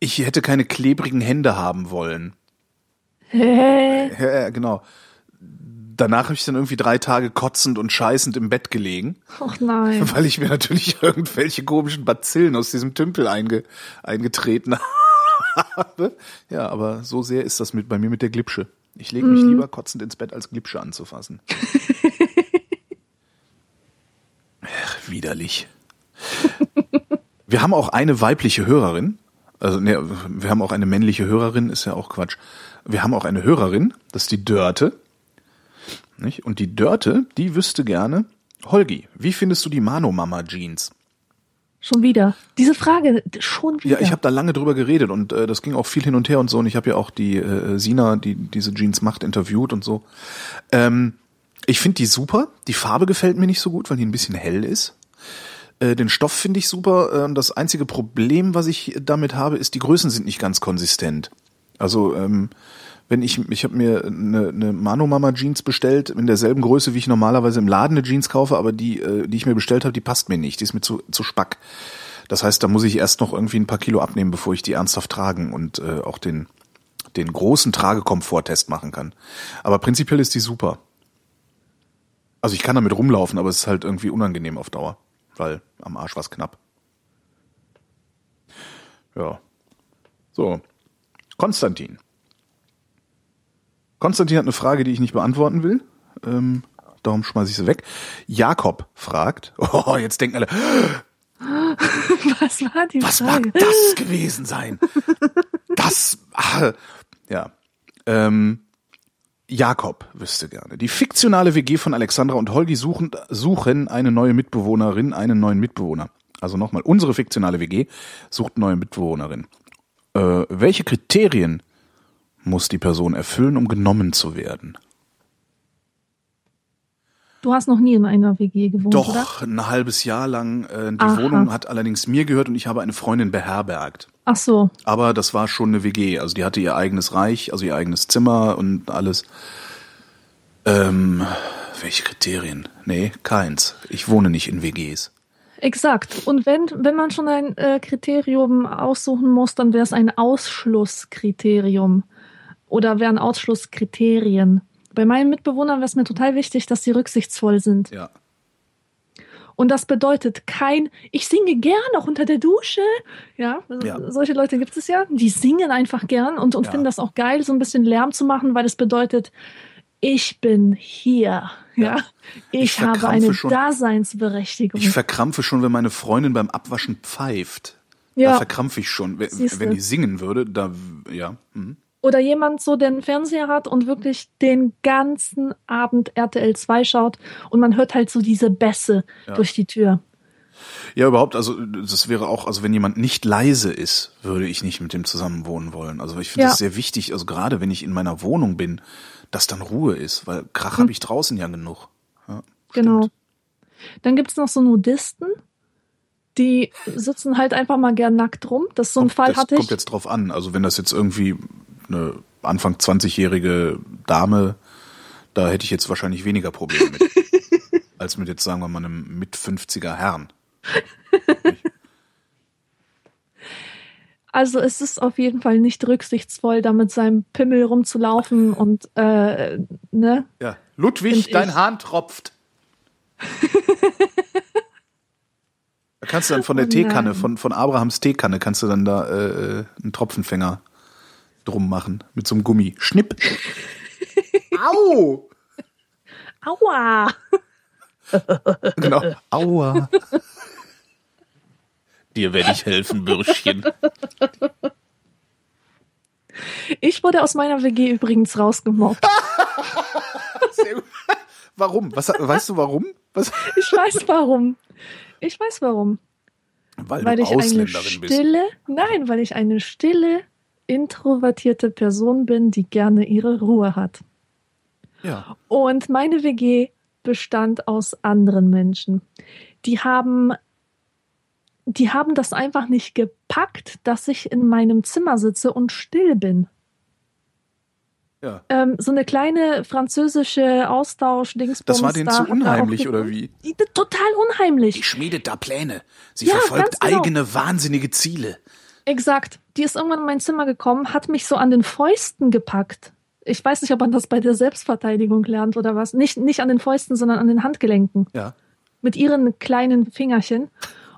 ich hätte keine klebrigen Hände haben wollen.
Hä?
Ja, ja, genau. Danach habe ich dann irgendwie drei Tage kotzend und scheißend im Bett gelegen.
Och nein.
Weil ich mir natürlich irgendwelche komischen Bazillen aus diesem Tümpel einge, eingetreten habe. Ja, aber so sehr ist das mit, bei mir mit der Glipsche. Ich lege mich lieber kotzend ins Bett, als Glipsche anzufassen. Ach, widerlich. Wir haben auch eine weibliche Hörerin. Also, ne, wir haben auch eine männliche Hörerin, ist ja auch Quatsch. Wir haben auch eine Hörerin, das ist die Dörte. Nicht? Und die Dörte, die wüsste gerne, Holgi, wie findest du die Mano-Mama Jeans?
Schon wieder. Diese Frage, schon wieder.
Ja, ich habe da lange drüber geredet und äh, das ging auch viel hin und her und so. Und ich habe ja auch die äh, Sina, die diese Jeans macht, interviewt und so. Ähm, ich finde die super. Die Farbe gefällt mir nicht so gut, weil die ein bisschen hell ist. Äh, den Stoff finde ich super. Äh, das einzige Problem, was ich damit habe, ist, die Größen sind nicht ganz konsistent. Also ähm, wenn ich, ich habe mir eine, eine Mano Mama Jeans bestellt in derselben Größe, wie ich normalerweise im Laden eine Jeans kaufe, aber die, äh, die ich mir bestellt habe, die passt mir nicht. Die ist mir zu, zu spack. Das heißt, da muss ich erst noch irgendwie ein paar Kilo abnehmen, bevor ich die ernsthaft tragen und äh, auch den, den großen Tragekomforttest machen kann. Aber prinzipiell ist die super. Also ich kann damit rumlaufen, aber es ist halt irgendwie unangenehm auf Dauer, weil am Arsch war's knapp. Ja. So. Konstantin. Konstantin hat eine Frage, die ich nicht beantworten will. Ähm, darum schmeiße ich sie weg. Jakob fragt, oh, jetzt denken alle,
Was war die
was
Frage?
mag das gewesen sein? Das, ah, ja. Ähm, Jakob wüsste gerne. Die fiktionale WG von Alexandra und Holgi suchen, suchen eine neue Mitbewohnerin, einen neuen Mitbewohner. Also nochmal, unsere fiktionale WG sucht neue Mitbewohnerin. Äh, welche Kriterien muss die Person erfüllen, um genommen zu werden?
Du hast noch nie in einer WG gewohnt,
Doch,
oder?
ein halbes Jahr lang. Äh, die
Aha.
Wohnung hat allerdings mir gehört und ich habe eine Freundin beherbergt.
Ach so.
Aber das war schon eine WG. Also die hatte ihr eigenes Reich, also ihr eigenes Zimmer und alles. Ähm, welche Kriterien? Nee, keins. Ich wohne nicht in WGs.
Exakt. Und wenn, wenn man schon ein äh, Kriterium aussuchen muss, dann wäre es ein Ausschlusskriterium. Oder wären Ausschlusskriterien. Bei meinen Mitbewohnern wäre es mir total wichtig, dass sie rücksichtsvoll sind.
Ja.
Und das bedeutet kein, ich singe gern auch unter der Dusche. Ja,
Ja.
solche Leute gibt es ja. Die singen einfach gern und, und
Ja.
finden das auch geil, so ein bisschen Lärm zu machen, weil es bedeutet, ich bin hier. Ja, ich,
Ich
habe eine
schon.
Daseinsberechtigung.
Ich verkrampfe schon, wenn meine Freundin beim Abwaschen pfeift. Da
Ja.
verkrampfe ich schon. Wenn,
Siehste.
wenn die singen würde, da, ja. mhm.
Oder jemand so den Fernseher hat und wirklich den ganzen Abend RTL 2 schaut und man hört halt so diese Bässe durch die Tür.
Ja, überhaupt, also das wäre auch, also wenn jemand nicht leise ist, würde ich nicht mit dem zusammen wohnen wollen. Also ich finde
Ja.
das sehr wichtig, also gerade wenn ich in meiner Wohnung bin, dass dann Ruhe ist, weil Krach
Hm.
habe ich draußen ja genug. Ja,
Genau. Dann gibt's noch so Nudisten, die sitzen halt einfach mal gern nackt rum. Das so ein
Kommt-
Fall
das
hatte
kommt
ich.
jetzt drauf an. Also wenn das jetzt irgendwie eine Anfang 20-jährige Dame, da hätte ich jetzt wahrscheinlich weniger Probleme mit. als mit jetzt, sagen wir mal, einem mit 50er Herrn.
Also es ist auf jeden Fall nicht rücksichtsvoll, da mit seinem Pimmel rumzulaufen und äh, ne?
Ja. Ludwig, dein
ich.
Hahn tropft. da kannst du dann von der
Oh
Teekanne, von, von Abrahams Teekanne, kannst du dann da äh, einen Tropfenfänger drum machen. Mit so einem Gummi. Schnipp. Au!
Aua!
Genau. Aua. Dir werde ich helfen, Bürschchen.
Ich wurde aus meiner WG übrigens rausgemobbt.
Warum? Was, weißt du warum? Was?
Ich weiß warum. Ich weiß warum.
Weil,
weil
du
ich eine
Ausländerin bist.
stille, nein, weil ich eine stille, introvertierte Person bin, die gerne ihre Ruhe hat.
Ja.
Und meine WG bestand aus anderen Menschen. Die haben, die haben das einfach nicht gepackt, dass ich in meinem Zimmer sitze und still bin.
ja.
Ähm, so eine kleine französische austausch dingsbums
Das war denen zu unheimlich, oder wie?
Total unheimlich.
Die schmiedet da Pläne. Sie
Ja,
verfolgt
genau.
eigene wahnsinnige Ziele.
Exakt. Die ist irgendwann in mein Zimmer gekommen, hat mich so an den Fäusten gepackt. Ich weiß nicht, ob man das bei der Selbstverteidigung lernt oder was. Nicht, nicht an den Fäusten, sondern an den Handgelenken.
Ja.
Mit ihren kleinen Fingerchen.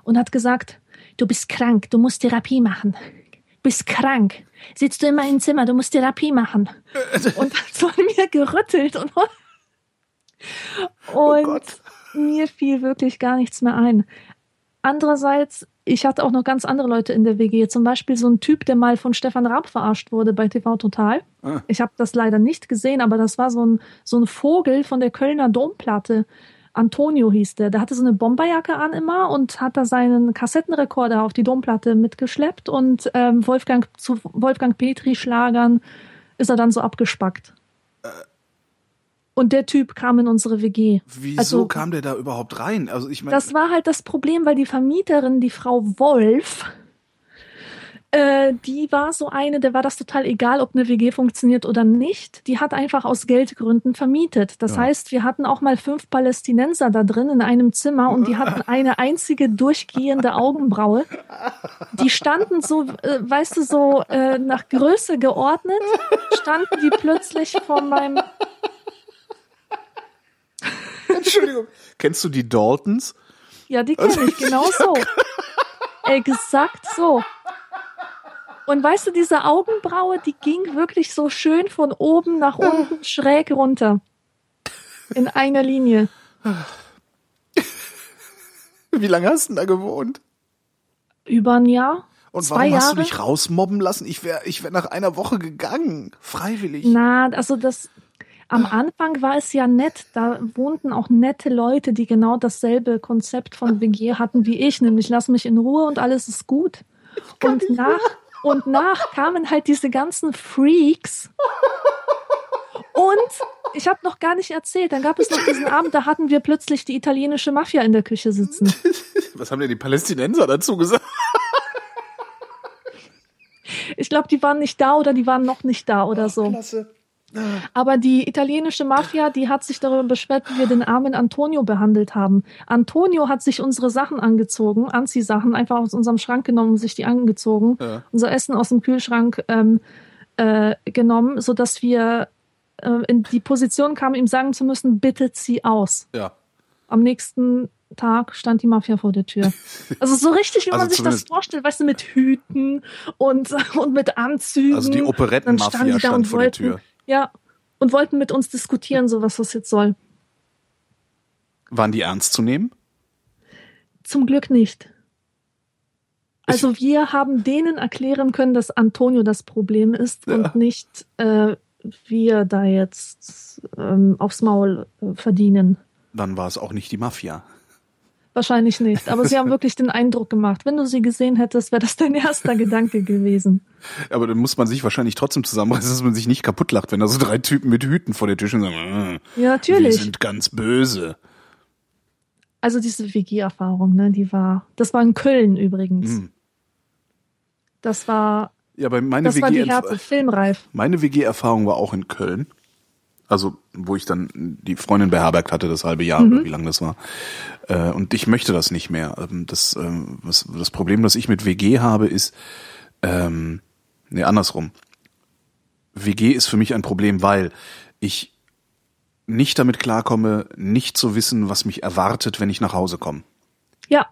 Und hat gesagt, du bist krank, du musst Therapie machen. Bist krank. Sitzt du immer im Zimmer, du musst Therapie machen. Und hat so an mir gerüttelt und, und
Oh
mir fiel wirklich gar nichts mehr ein. Andererseits, ich hatte auch noch ganz andere Leute in der WG. Zum Beispiel so ein Typ, der mal von Stefan Raab verarscht wurde bei TV Total.
Ah.
Ich habe das leider nicht gesehen, aber das war so ein, so ein Vogel von der Kölner Domplatte. Antonio hieß der. Der hatte so eine Bomberjacke an immer und hat da seinen Kassettenrekorder auf die Domplatte mitgeschleppt und ähm, Wolfgang zu Wolfgang Petri Schlagern ist er dann so abgespackt. Und der Typ kam in unsere WG.
Wieso
Also-
kam der da überhaupt rein? Also ich meine,
Das war halt das Problem, weil die Vermieterin, die Frau Wolf, äh, die war so eine, der war das total egal, ob eine WG funktioniert oder nicht. Die hat einfach aus Geldgründen vermietet. Das
Ja.
heißt, wir hatten auch mal fünf Palästinenser da drin in einem Zimmer und die hatten eine einzige durchgehende Augenbraue. Die standen so, äh, weißt du, so äh, nach Größe geordnet, standen die plötzlich vor meinem
Entschuldigung. Kennst du die Daltons?
Ja, die kenne ich, genau so. Exakt so. Und weißt du, diese Augenbraue, die ging wirklich so schön von oben nach unten schräg runter. In einer Linie.
Wie lange hast du denn da gewohnt?
Über ein Jahr?
Und warum hast
Jahre?
du dich rausmobben lassen? Ich wäre ich wär nach einer Woche gegangen. Freiwillig.
Na, also das, am Anfang war es ja nett. Da wohnten auch nette Leute, die genau dasselbe Konzept von WG hatten wie ich, nämlich lass mich in Ruhe und alles ist gut. Und nach, und nach kamen halt diese ganzen Freaks. Und ich habe noch gar nicht erzählt, dann gab es noch diesen Abend, da hatten wir plötzlich die italienische Mafia in der Küche sitzen.
Was haben denn die Palästinenser dazu gesagt?
Ich glaube, die waren nicht da oder die waren noch nicht da oder so.
Klasse.
Aber die italienische Mafia, die hat sich darüber beschwert, wie wir den armen Antonio behandelt haben. Antonio hat sich unsere Sachen angezogen, Anziehsachen, einfach aus unserem Schrank genommen und sich die angezogen.
Ja.
Unser Essen aus dem Kühlschrank ähm, äh, genommen, so dass wir äh, in die Position kamen, ihm sagen zu müssen, bitte zieh aus.
Ja.
Am nächsten Tag stand die Mafia vor der Tür. Also so richtig, wie
Also
man sich das vorstellt, weißt du, mit Hüten und, und mit Anzügen.
Also die Operettenmafia stand vor der Tür.
Ja, und wollten mit uns diskutieren, so was das jetzt soll.
Waren die ernst zu nehmen?
Zum Glück nicht. Also wir haben denen erklären können, dass Antonio das Problem ist
Ja.
und nicht äh, wir da jetzt ähm, aufs Maul äh, verdienen.
Dann war es auch nicht die Mafia.
Wahrscheinlich nicht. Aber sie haben wirklich den Eindruck gemacht. Wenn du sie gesehen hättest, wäre das dein erster Gedanke gewesen.
Aber dann muss man sich wahrscheinlich trotzdem zusammenreißen, dass man sich nicht kaputt lacht, wenn da so drei Typen mit Hüten vor der Tür stehen und sagen, "Äh,
Ja,
wir
natürlich.
sind ganz böse.
Also diese WG-Erfahrung, ne, die war, das war in Köln übrigens.
Hm.
Das war,
Ja, aber meine
das war die
WG,
Härte, filmreif.
meine WG-Erfahrung war auch in Köln. Also, wo ich dann die Freundin beherbergt hatte, das halbe Jahr
Mhm.
oder wie lange das war. Äh, Und ich möchte das nicht mehr. Ähm, Das, ähm, was, das Problem, das ich mit WG habe, ist, ähm, nee, andersrum. WG ist für mich ein Problem, weil ich nicht damit klarkomme, nicht zu wissen, was mich erwartet, wenn ich nach Hause komme.
Ja,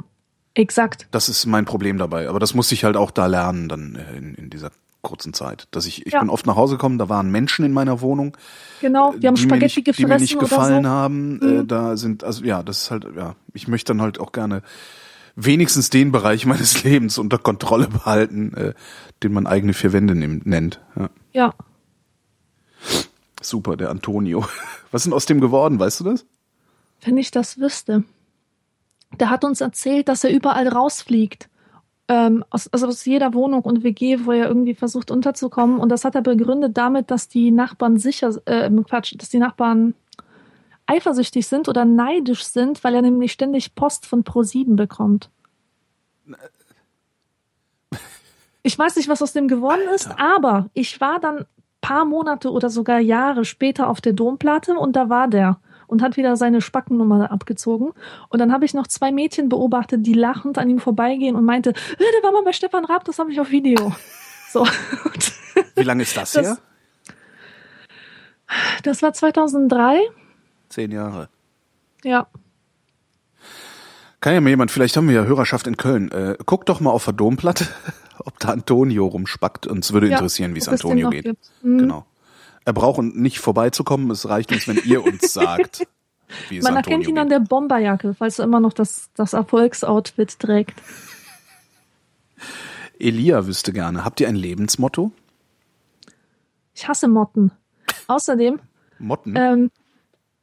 exakt.
Das ist mein Problem dabei. Aber das musste ich halt auch da lernen dann äh, in, in dieser kurzen Zeit. Dass ich, ich
Ja.
bin oft nach Hause gekommen, da waren Menschen in meiner Wohnung,
Genau, wir haben
die mir
Spaghetti
nicht, die
gefressen
mir nicht gefallen
so.
haben.
Mhm.
Äh, da sind, also ja, das ist halt, ja, ich möchte dann halt auch gerne wenigstens den Bereich meines Lebens unter Kontrolle behalten, äh, den man eigene vier Wände nimmt, nennt. Ja.
Ja,
Super, der Antonio. Was ist denn aus dem geworden, weißt du das?
wenn ich das wüsste. Der hat uns erzählt, dass er überall rausfliegt. Ähm, aus, also aus jeder Wohnung und WG, wo er irgendwie versucht unterzukommen. Und das hat er begründet damit, dass die Nachbarn sicher, äh, Quatsch, dass die Nachbarn eifersüchtig sind oder neidisch sind, weil er nämlich ständig Post von Pro7 bekommt. Ich weiß nicht, was aus dem geworden ist, aber ich war dann paar Monate oder sogar Jahre später auf der Domplatte und da war der und hat wieder seine Spackennummer abgezogen. Und dann habe ich noch zwei Mädchen beobachtet, die lachend an ihm vorbeigehen und meinte, äh, der war mal bei Stefan Raab, das habe ich auf Video. So.
Wie lange ist das,
Das-
her?
das war 2003.
Zehn Jahre.
Ja.
Kann ja mal jemand, vielleicht haben wir ja Hörerschaft in Köln. Äh, guck doch mal auf der Domplatte, ob da Antonio rumspackt. Uns würde
ja.
interessieren, wie es Antonio geht.
Mhm.
Genau. Er braucht nicht vorbeizukommen. Es reicht uns, wenn ihr uns sagt, wie es
Man
Antonio
erkennt ihn an
geht.
der Bomberjacke, falls er immer noch das, das Erfolgsoutfit trägt.
Elia wüsste gerne. Habt ihr ein Lebensmotto?
Ich hasse Motten. Außerdem,
Motten?
ähm,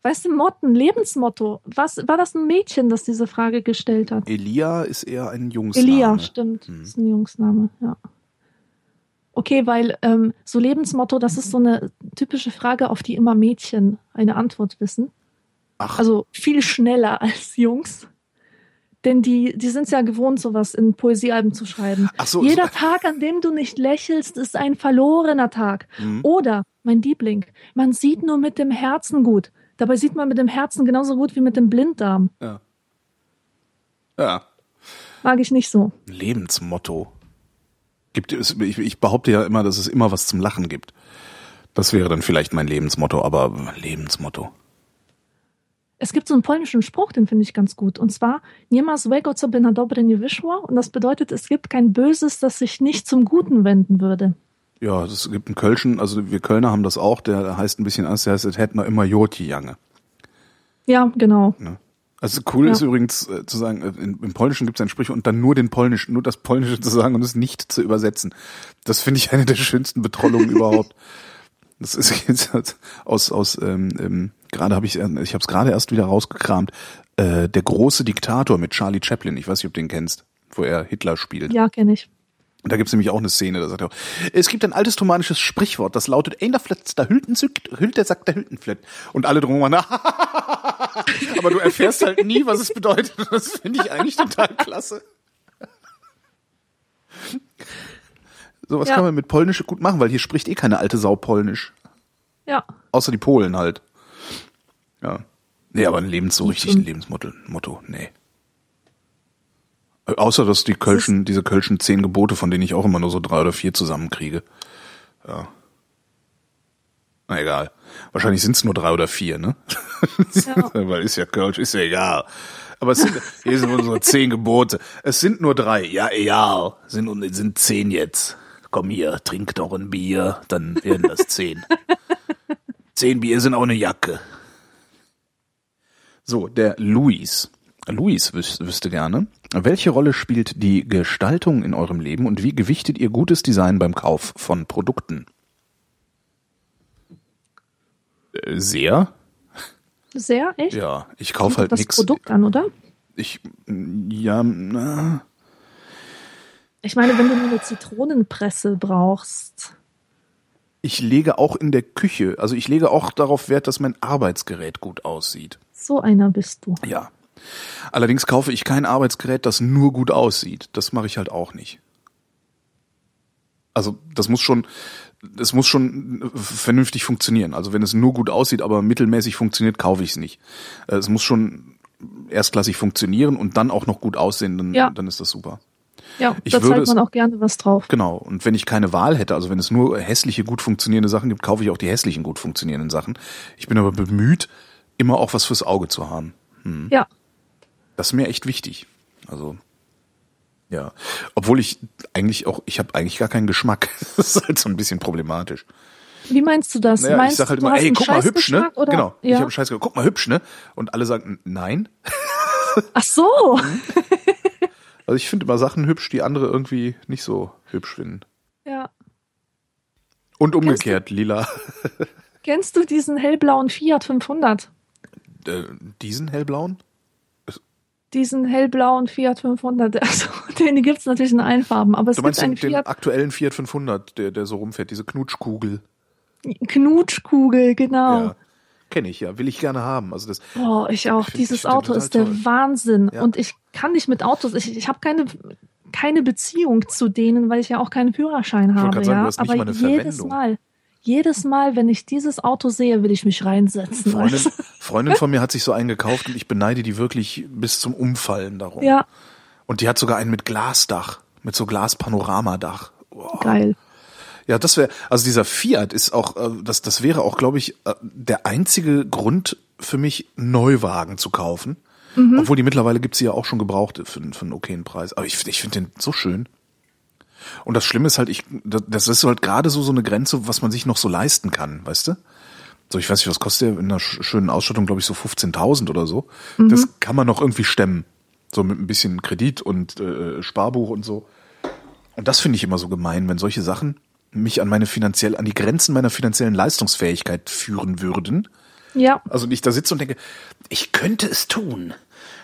weißt du, Motten, Lebensmotto. Was war das ein Mädchen, das diese Frage gestellt hat?
Elia ist eher ein Jungsname.
Elia, stimmt.
Hm.
Das ist ein Jungsname, ja. Okay, weil ähm, so Lebensmotto, das ist so eine typische Frage, auf die immer Mädchen eine Antwort wissen.
Ach,
Also viel schneller als Jungs. Denn die, die sind ja gewohnt, sowas in Poesiealben zu schreiben.
Ach so,
Jeder
so-
Tag, an dem du nicht lächelst, ist ein verlorener Tag.
Mhm.
Oder, mein Liebling, man sieht nur mit dem Herzen gut. Dabei sieht man mit dem Herzen genauso gut wie mit dem Blinddarm.
ja. Ja.
Mag ich nicht so.
Lebensmotto. Gibt es, ich, ich behaupte ja immer, dass es immer was zum Lachen gibt. Das wäre dann vielleicht mein Lebensmotto, aber Lebensmotto.
Es gibt so einen polnischen Spruch, den finde ich ganz gut. Und zwar, nie ma złego, co by na dobre nie wyszło. Und das bedeutet, es gibt kein Böses, das sich nicht zum Guten wenden würde.
Ja, es gibt einen Kölschen, also wir Kölner haben das auch, der heißt ein bisschen anders, der heißt, es hätten wir immer Joti Jange.
Ja, genau.
Also cool
Ja.
ist übrigens äh, zu sagen, äh, in, im Polnischen gibt es ein Sprichwort und dann nur den Polnischen, nur das Polnische zu sagen und es nicht zu übersetzen. Das finde ich eine der schönsten Betrollungen überhaupt. Das ist jetzt halt aus aus ähm, ähm, gerade habe ich äh, ich habe es gerade erst wieder rausgekramt. Äh, der große Diktator mit Charlie Chaplin. Ich weiß nicht, ob du den kennst, wo er Hitler spielt.
Ja, kenne ich.
Und da gibt's nämlich auch eine Szene, da sagt er, es gibt ein altes romanisches Sprichwort, das lautet, einer flitzt der Hülten zückt, hüllt der sagt der Hültenflett. Und alle drum waren, aber du erfährst halt nie, was es bedeutet. Das finde ich eigentlich total klasse. Sowas
Ja.
kann man mit Polnisch gut machen, weil hier spricht eh keine alte Sau Polnisch.
Ja.
Außer die Polen halt. Ja. Nee, aber ein Lebens, so richtig ein. Lebensmotto, Motto, nee. Außer, dass die Kölschen, diese Kölschen zehn Gebote, von denen ich auch immer nur so drei oder vier zusammenkriege. Ja. Na egal. Wahrscheinlich sind's nur drei oder vier, ne?
Ja.
Weil ist ja Kölsch, ist ja egal. Aber es sind, hier sind unsere zehn Gebote. Es sind nur drei. Ja, egal. Sind, sind zehn jetzt. Komm hier, trink doch ein Bier, dann werden das zehn. zehn Bier sind auch eine Jacke. So, der Luis. Luis wüs wüsste gerne, welche Rolle spielt die Gestaltung in eurem Leben und wie gewichtet ihr gutes Design beim Kauf von Produkten? Äh, Sehr.
Sehr, echt?
Ja, ich kaufe halt
das
nichts.
Produkt an, oder?
Ich, ja, na,
Ich meine, wenn du nur eine Zitronenpresse brauchst.
ich lege auch in der Küche, also ich lege auch darauf Wert, dass mein Arbeitsgerät gut aussieht.
So einer bist du.
Ja. Allerdings kaufe ich kein Arbeitsgerät, das nur gut aussieht. Das mache ich halt auch nicht. Also das muss schon, das muss schon vernünftig funktionieren. Also wenn es nur gut aussieht, aber mittelmäßig funktioniert, kaufe ich es nicht. Äh, Es muss schon erstklassig funktionieren und dann auch noch gut aussehen, dann,
Ja.
dann ist das super.
Ja,
Ich
da
würde es-
man auch gerne was drauf.
Genau. Und wenn ich keine Wahl hätte, also wenn es nur hässliche, gut funktionierende Sachen gibt, kaufe ich auch die hässlichen, gut funktionierenden Sachen. Ich bin aber bemüht, immer auch was fürs Auge zu haben.
Ja,
Das ist mir echt wichtig. Also ja, obwohl ich eigentlich auch, ich habe eigentlich gar keinen Geschmack. Das ist halt so ein bisschen problematisch.
wie meinst du das?
Naja,
meinst
ich sag halt
du,
immer, ey, guck mal, hübsch, ne?
Oder?
Genau. Ich
Ja.
habe einen Scheiß guck mal, hübsch, ne? Und alle sagen, nein.
Ach so.
Also ich finde immer Sachen hübsch, die andere irgendwie nicht so hübsch finden.
Ja.
Und umgekehrt, lila.
Kennst du diesen hellblauen Fiat 500?
Äh, diesen hellblauen?
Diesen hellblauen Fiat 500. Also, den gibt's natürlich in allen Farben, aber es
Du
gibt
meinst den,
einen
den
Fiat
aktuellen Fiat 500, der, der so rumfährt, diese Knutschkugel.
Knutschkugel, genau.
Ja. Kenne ich, ja. Will ich gerne haben. Also das,
Oh, ich auch.
Ich
Dieses
ich find den
Auto ist der
toll.
Wahnsinn.
Ja.
Und ich kann nicht mit Autos, ich, ich habe keine, keine Beziehung zu denen, weil ich ja auch keinen Führerschein
wollte
habe.
sagen,
ja?
du hast nicht
Aber jedes
Verwendung.
Mal, jedes Mal, wenn ich dieses Auto sehe, will ich mich reinsetzen.
Freundin? Freundin von mir hat sich so einen gekauft und ich beneide die wirklich bis zum Umfallen darum.
Ja,
Und die hat sogar einen mit Glasdach, mit so Glaspanoramadach. Wow.
geil.
Ja, das wäre, also dieser Fiat ist auch, äh, das, das wäre auch, glaube ich, äh, der einzige Grund für mich, Neuwagen zu kaufen.
Mhm.
Obwohl die mittlerweile gibt's sie ja auch schon gebraucht für, für einen okayen Preis. Aber ich, ich finde den so schön. Und das Schlimme ist halt, ich, das ist halt gerade so so eine Grenze, was man sich noch so leisten kann, weißt du? So, ich weiß nicht, was kostet der in einer sch- schönen Ausstattung, glaube ich, so 15.000 oder so. Das kann man noch irgendwie stemmen. So mit ein bisschen Kredit und äh, Sparbuch und so. Und das finde ich immer so gemein, wenn solche Sachen mich an meine finanziell, an die Grenzen meiner finanziellen Leistungsfähigkeit führen würden.
Ja,
Also und ich da sitze und denke, ich könnte es tun.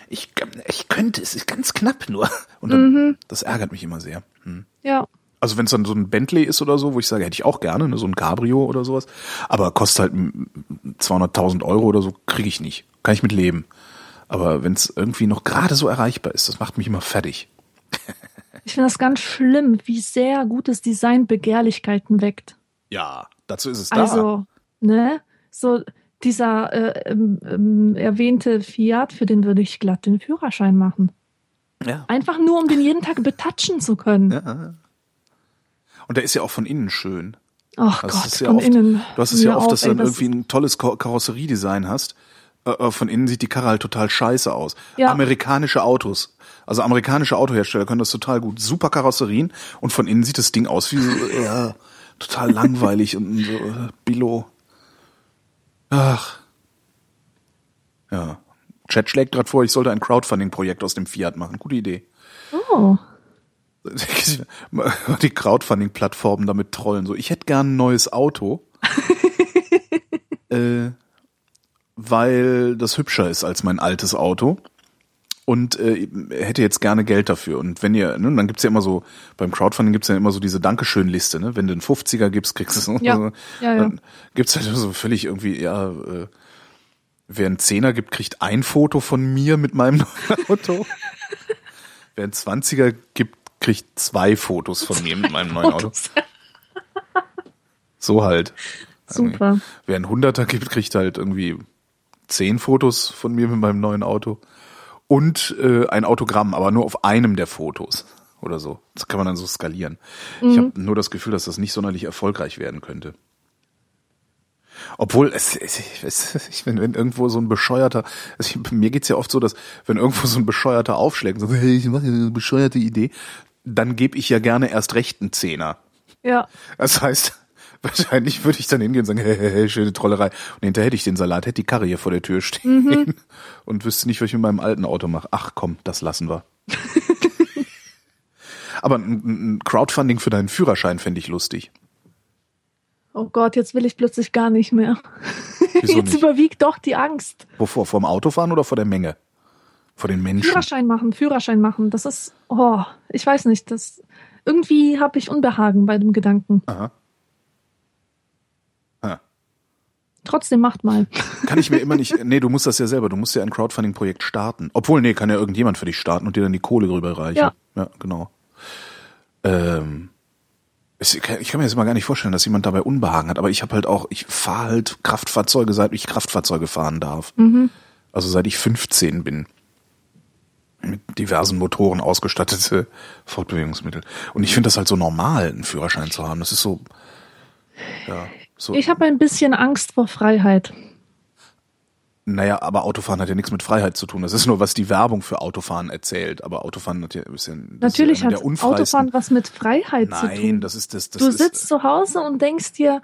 Ich, ich könnte es, ist ganz knapp nur. Und dann, das ärgert mich immer sehr. Hm.
ja.
Also wenn es dann so ein Bentley ist oder so, wo ich sage, hätte ich auch gerne, ne, so ein Cabrio oder sowas, aber kostet halt mm, 200.000 Euro oder so, kriege ich nicht. Kann ich mit leben. Aber wenn es irgendwie noch gerade so erreichbar ist, das macht mich immer fertig.
Ich finde das ganz schlimm, wie sehr gutes Design Begehrlichkeiten weckt.
Ja, dazu ist es da.
Also, ne, so dieser äh, ähm, ähm, erwähnte Fiat, für den würde ich glatt den Führerschein machen.
ja.
Einfach nur, um den jeden Tag betatschen zu können.
ja. Und der ist ja auch von innen schön.
Ach
Das
Gott,
ist ja
von
oft,
innen.
Du hast es ja
Hör
oft,
auf,
dass du dann
das-
irgendwie ein tolles Kar Karosseriedesign hast. Äh, äh, Von innen sieht die Karre halt total scheiße aus.
Ja.
Amerikanische Autos. Also amerikanische Autohersteller können das total gut. Super Karosserien und von innen sieht das Ding aus wie so, ja, total langweilig und so äh, Billo. Ach. Ja. Chat schlägt gerade vor, ich sollte ein Crowdfunding-Projekt aus dem Fiat machen. Gute Idee.
Oh,
die Crowdfunding-Plattformen damit trollen. So, ich hätte gern ein neues Auto, äh, weil das hübscher ist als mein altes Auto und äh, hätte jetzt gerne Geld dafür. Und wenn ihr, ne, dann gibt's ja immer so, beim Crowdfunding gibt's ja immer so diese Dankeschön-Liste, ne? Wenn du einen 50er gibst, kriegst du so.
Ja.
so
Ja, ja.
Dann gibt's halt so völlig irgendwie, ja, äh, wer einen Zehner gibt, kriegt ein Foto von mir mit meinem neuen Auto. wer einen 20er gibt, kriegt zwei Fotos von mir mit meinem neuen Auto. So halt.
super.
Wer einen Hunderter gibt, kriegt halt irgendwie zehn Fotos von mir mit meinem neuen Auto und äh, ein Autogramm, aber nur auf einem der Fotos oder so. Das kann man dann so skalieren. Ich habe nur das Gefühl, dass das nicht sonderlich erfolgreich werden könnte. Obwohl, es, es, es, wenn, wenn irgendwo so ein bescheuerter, also mir geht's ja oft so, dass wenn irgendwo so ein bescheuerter aufschlägt, so, hey, ich mache eine bescheuerte Idee, dann gebe ich ja gerne erst recht einen Zehner.
Ja.
Das heißt, wahrscheinlich würde ich dann hingehen und sagen, hey, hey, hey, schöne Trollerei. Und hinterher hätte ich den Salat, hätte die Karre hier vor der Tür stehen
Mhm.
und wüsste nicht, was ich mit meinem alten Auto mache. Ach komm, das lassen wir. Aber ein, Crowdfunding für deinen Führerschein fände ich lustig.
Oh Gott, jetzt will ich plötzlich gar nicht mehr.
Wieso
jetzt
nicht?
überwiegt doch die Angst.
Wovor? Vorm Autofahren oder vor der Menge? Vor den Menschen?
Führerschein machen, Führerschein machen. Das ist, oh, ich weiß nicht, das irgendwie habe ich Unbehagen bei dem Gedanken.
Aha. Ha.
Trotzdem macht mal.
Kann ich mir immer nicht. Nee, du musst das ja selber. Du musst ja ein Crowdfunding-Projekt starten. Obwohl, nee, kann ja irgendjemand für dich starten und dir dann die Kohle drüber reichen.
Ja.
ja genau. Ähm, ich kann mir jetzt mal gar nicht vorstellen, dass jemand dabei Unbehagen hat. Aber ich habe halt auch, ich fahre halt Kraftfahrzeuge, seit ich Kraftfahrzeuge fahren darf. Also seit ich 15 bin. Mit diversen Motoren ausgestattete Fortbewegungsmittel. Und ich finde das halt so normal, einen Führerschein zu haben. Das ist so. Ja. So,
Ich habe ein bisschen Angst vor Freiheit.
Naja, aber Autofahren hat ja nichts mit Freiheit zu tun. Das ist nur, was die Werbung für Autofahren erzählt. Aber Autofahren hat ja, ja das
Natürlich
ja
hat Autofahren was mit Freiheit zu
Nein,
tun.
das ist das. das
du
ist,
sitzt zu Hause und denkst dir,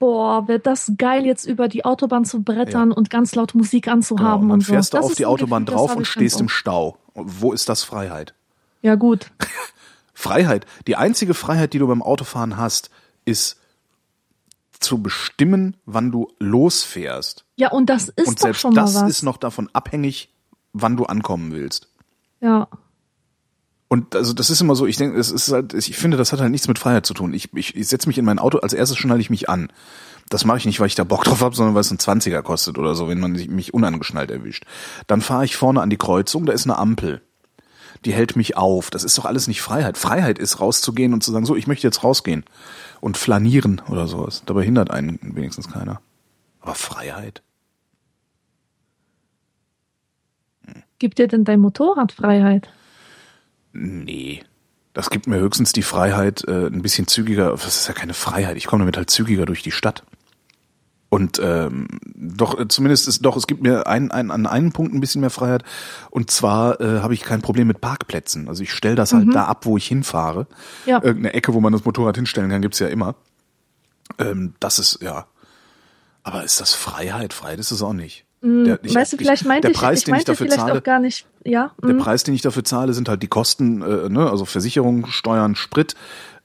boah, wird das geil, jetzt über die Autobahn zu brettern und ganz laut Musik
genau,
anzuhaben
und dann
und so.
fährst du
Das
auf die
ein
Autobahn
Gefühl,
drauf und stehst im. Stau. Wo ist das Freiheit?
Ja, gut.
Freiheit. Die einzige Freiheit, die du beim Autofahren hast, ist zu bestimmen, wann du losfährst.
Ja, und das ist
und
doch
selbst
schon mal
das
was.
ist noch davon abhängig, wann du ankommen willst.
ja.
Und also das ist immer so, ich denke, es ist halt, ich finde, das hat halt nichts mit Freiheit zu tun. Ich, ich, ich setze mich in mein Auto, als erstes schnalle ich mich an. Das mache ich nicht, weil ich da Bock drauf habe, sondern weil es ein 20er kostet oder so, wenn man sich- mich unangeschnallt erwischt. Dann fahre ich vorne an die Kreuzung, da ist eine Ampel. Die hält mich auf. Das ist doch alles nicht Freiheit. Freiheit ist rauszugehen und zu sagen, so, ich möchte jetzt rausgehen. Und flanieren oder sowas. Dabei hindert einen wenigstens keiner. Aber Freiheit?
Gibt dir denn dein Motorrad Freiheit?
Nee. Das gibt mir höchstens die Freiheit, äh, ein bisschen zügiger, das ist ja keine Freiheit, ich komme damit halt zügiger durch die Stadt. Und ähm, doch, äh, zumindest ist doch, es gibt mir ein, ein, an einem Punkt ein bisschen mehr Freiheit. Und zwar äh, habe ich kein Problem mit Parkplätzen. Also ich stelle das halt da ab, wo ich hinfahre.
Ja.
Irgendeine Ecke, wo man das Motorrad hinstellen kann, gibt's ja immer. Ähm, das ist, ja. Aber ist das Freiheit? Freiheit ist es auch nicht. Der- ich-
Mm, weißt du,
ich-
vielleicht meinte
der
ich,
Preis,
ich
den ich dafür
vielleicht
zahle,
auch gar nicht, ja.
der
mm.
Preis, den ich dafür zahle, sind halt die Kosten, äh, ne, also Versicherung, Steuern, Sprit.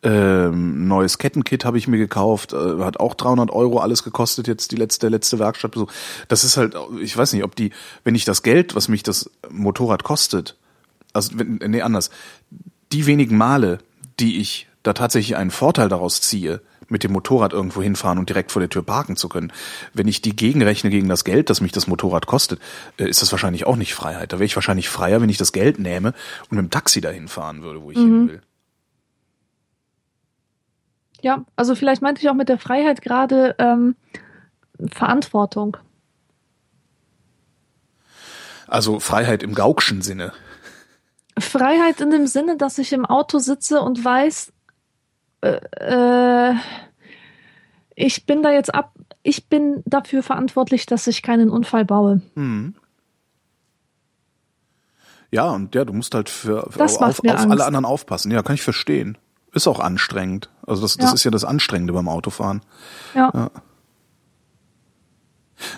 Ähm, neues Kettenkit habe ich mir gekauft, äh, hat auch 300 Euro alles gekostet jetzt die letzte der letzte Werkstattbesuch. Das ist halt, ich weiß nicht, ob die, wenn ich das Geld, was mich das Motorrad kostet, also wenn, nee anders, die wenigen Male, die ich da tatsächlich einen Vorteil daraus ziehe, mit dem Motorrad irgendwo hinfahren und direkt vor der Tür parken zu können. Wenn ich die gegenrechne gegen das Geld, das mich das Motorrad kostet, äh, ist das wahrscheinlich auch nicht Freiheit. Da wäre ich wahrscheinlich freier, wenn ich das Geld nähme und mit dem Taxi dahin fahren würde, wo ich hin will.
Ja, also vielleicht meinte ich auch mit der Freiheit gerade ähm, Verantwortung.
Also Freiheit im gaukschen Sinne.
Freiheit in dem Sinne, dass ich im Auto sitze und weiß, äh, äh, ich bin da jetzt ab, ich bin dafür verantwortlich, dass ich keinen Unfall baue.
Ja, und ja, du musst halt für, für auf, auf alle anderen aufpassen. Ja, kann ich verstehen. Ist auch anstrengend. Also das, das
Ja.
ist ja das Anstrengende beim Autofahren.
Ja,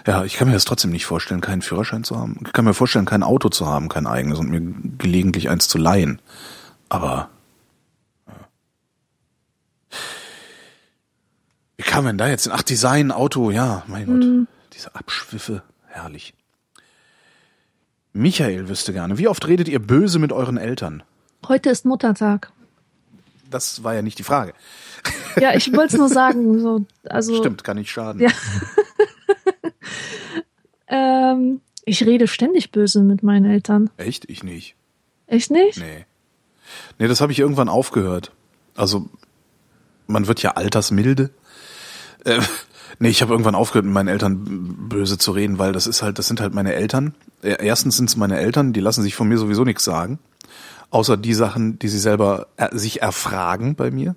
Ja, ich kann mir das trotzdem nicht vorstellen, keinen Führerschein zu haben. Ich kann mir vorstellen, kein Auto zu haben, kein eigenes und mir gelegentlich eins zu leihen. Aber ja. wie kam denn da jetzt? Ach, Design, Auto, ja, mein Gott. Diese Abschwiffe, herrlich. Michael wüsste gerne, wie oft redet ihr böse mit euren Eltern?
heute ist Muttertag.
Das war ja nicht die Frage.
Ja, ich wollte es nur sagen. So, also,
Stimmt, kann nicht schaden.
Ja. Ähm, ich rede ständig böse mit meinen Eltern.
Echt? Ich nicht.
Echt nicht?
Nee. Nee, das habe ich irgendwann aufgehört. Also, man wird ja altersmilde. Äh, nee, ich habe irgendwann aufgehört, mit meinen Eltern böse zu reden, weil das ist halt, das sind halt meine Eltern. Äh, Erstens sind es meine Eltern, die lassen sich von mir sowieso nichts sagen. Außer die Sachen, die sie selber äh, sich erfragen bei mir.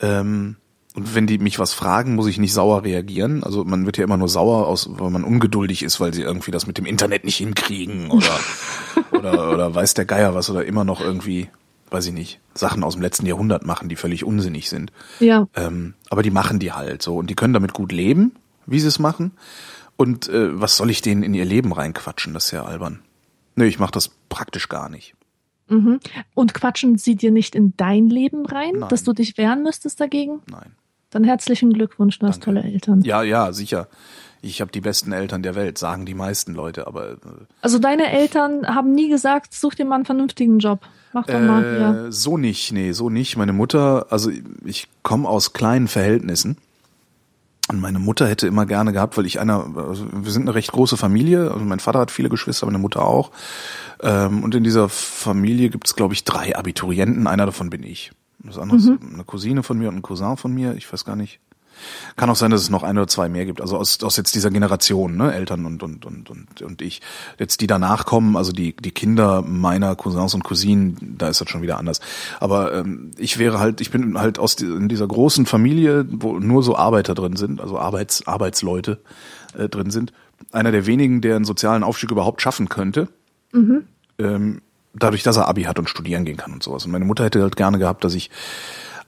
Ähm, Und wenn die mich was fragen, muss ich nicht sauer reagieren. Also man wird ja immer nur sauer, aus, weil man ungeduldig ist, weil sie irgendwie das mit dem Internet nicht hinkriegen oder, oder, oder weiß der Geier was oder immer noch irgendwie, weiß ich nicht, Sachen aus dem letzten Jahrhundert machen, die völlig unsinnig sind.
Ja.
Ähm, aber die machen die halt so und die können damit gut leben, wie sie es machen. Und äh, was soll ich denen in ihr Leben reinquatschen? Das ist ja albern. Nö, ich mache das praktisch gar nicht.
Mhm. Und quatschen sie dir nicht in dein Leben rein,
Nein.
dass du dich wehren müsstest dagegen?
Nein.
Dann herzlichen Glückwunsch, du hast
Danke.
tolle Eltern.
Ja, ja, sicher. Ich habe die besten Eltern der Welt, sagen die meisten Leute, aber
Also deine Eltern haben nie gesagt, such dir mal einen vernünftigen Job. Mach doch mal.
Äh, so nicht, nee, so nicht. Meine Mutter, also ich komme aus kleinen Verhältnissen. Und meine Mutter hätte immer gerne gehabt, weil ich einer, also wir sind eine recht große Familie, also mein Vater hat viele Geschwister, meine Mutter auch. Ähm, und in dieser Familie gibt es, glaube ich, drei Abiturienten, einer davon bin ich. Das andere ist eine Cousine von mir und ein Cousin von mir, ich weiß gar nicht. Kann auch sein, dass es noch ein oder zwei mehr gibt. Also aus, aus jetzt dieser Generation, ne, Eltern und und und und und ich. Jetzt die danach kommen, also die die Kinder meiner Cousins und Cousinen, da ist das schon wieder anders. Aber ähm, ich wäre halt, ich bin halt aus die, in dieser großen Familie, wo nur so Arbeiter drin sind, also Arbeits Arbeitsleute äh, drin sind. Einer der wenigen, der einen sozialen Aufstieg überhaupt schaffen könnte. Ähm, dadurch, dass er Abi hat und studieren gehen kann und sowas. Und meine Mutter hätte halt gerne gehabt, dass ich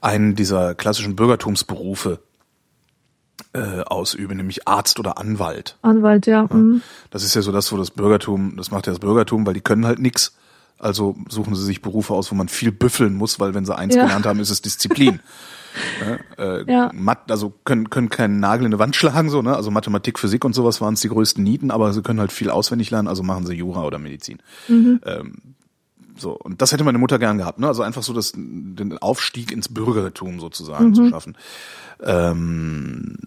einen dieser klassischen Bürgertumsberufe äh, ausübe, nämlich Arzt oder Anwalt.
Anwalt, ja. Mhm.
Das ist ja so das, wo das Bürgertum, das macht ja das Bürgertum, weil die können halt nix. Also suchen sie sich Berufe aus, wo man viel büffeln muss, weil wenn sie eins
Ja.
gelernt haben, ist es Disziplin. ja, äh,
Ja.
Mat also können, können keinen Nagel in eine Wand schlagen, so, ne? Also Mathematik, Physik und sowas waren es die größten Nieten, aber sie können halt viel auswendig lernen, also machen sie Jura oder Medizin. Ähm, so, und das hätte meine Mutter gern gehabt, ne? Also einfach so das, den Aufstieg ins Bürgertum sozusagen zu schaffen. Ähm,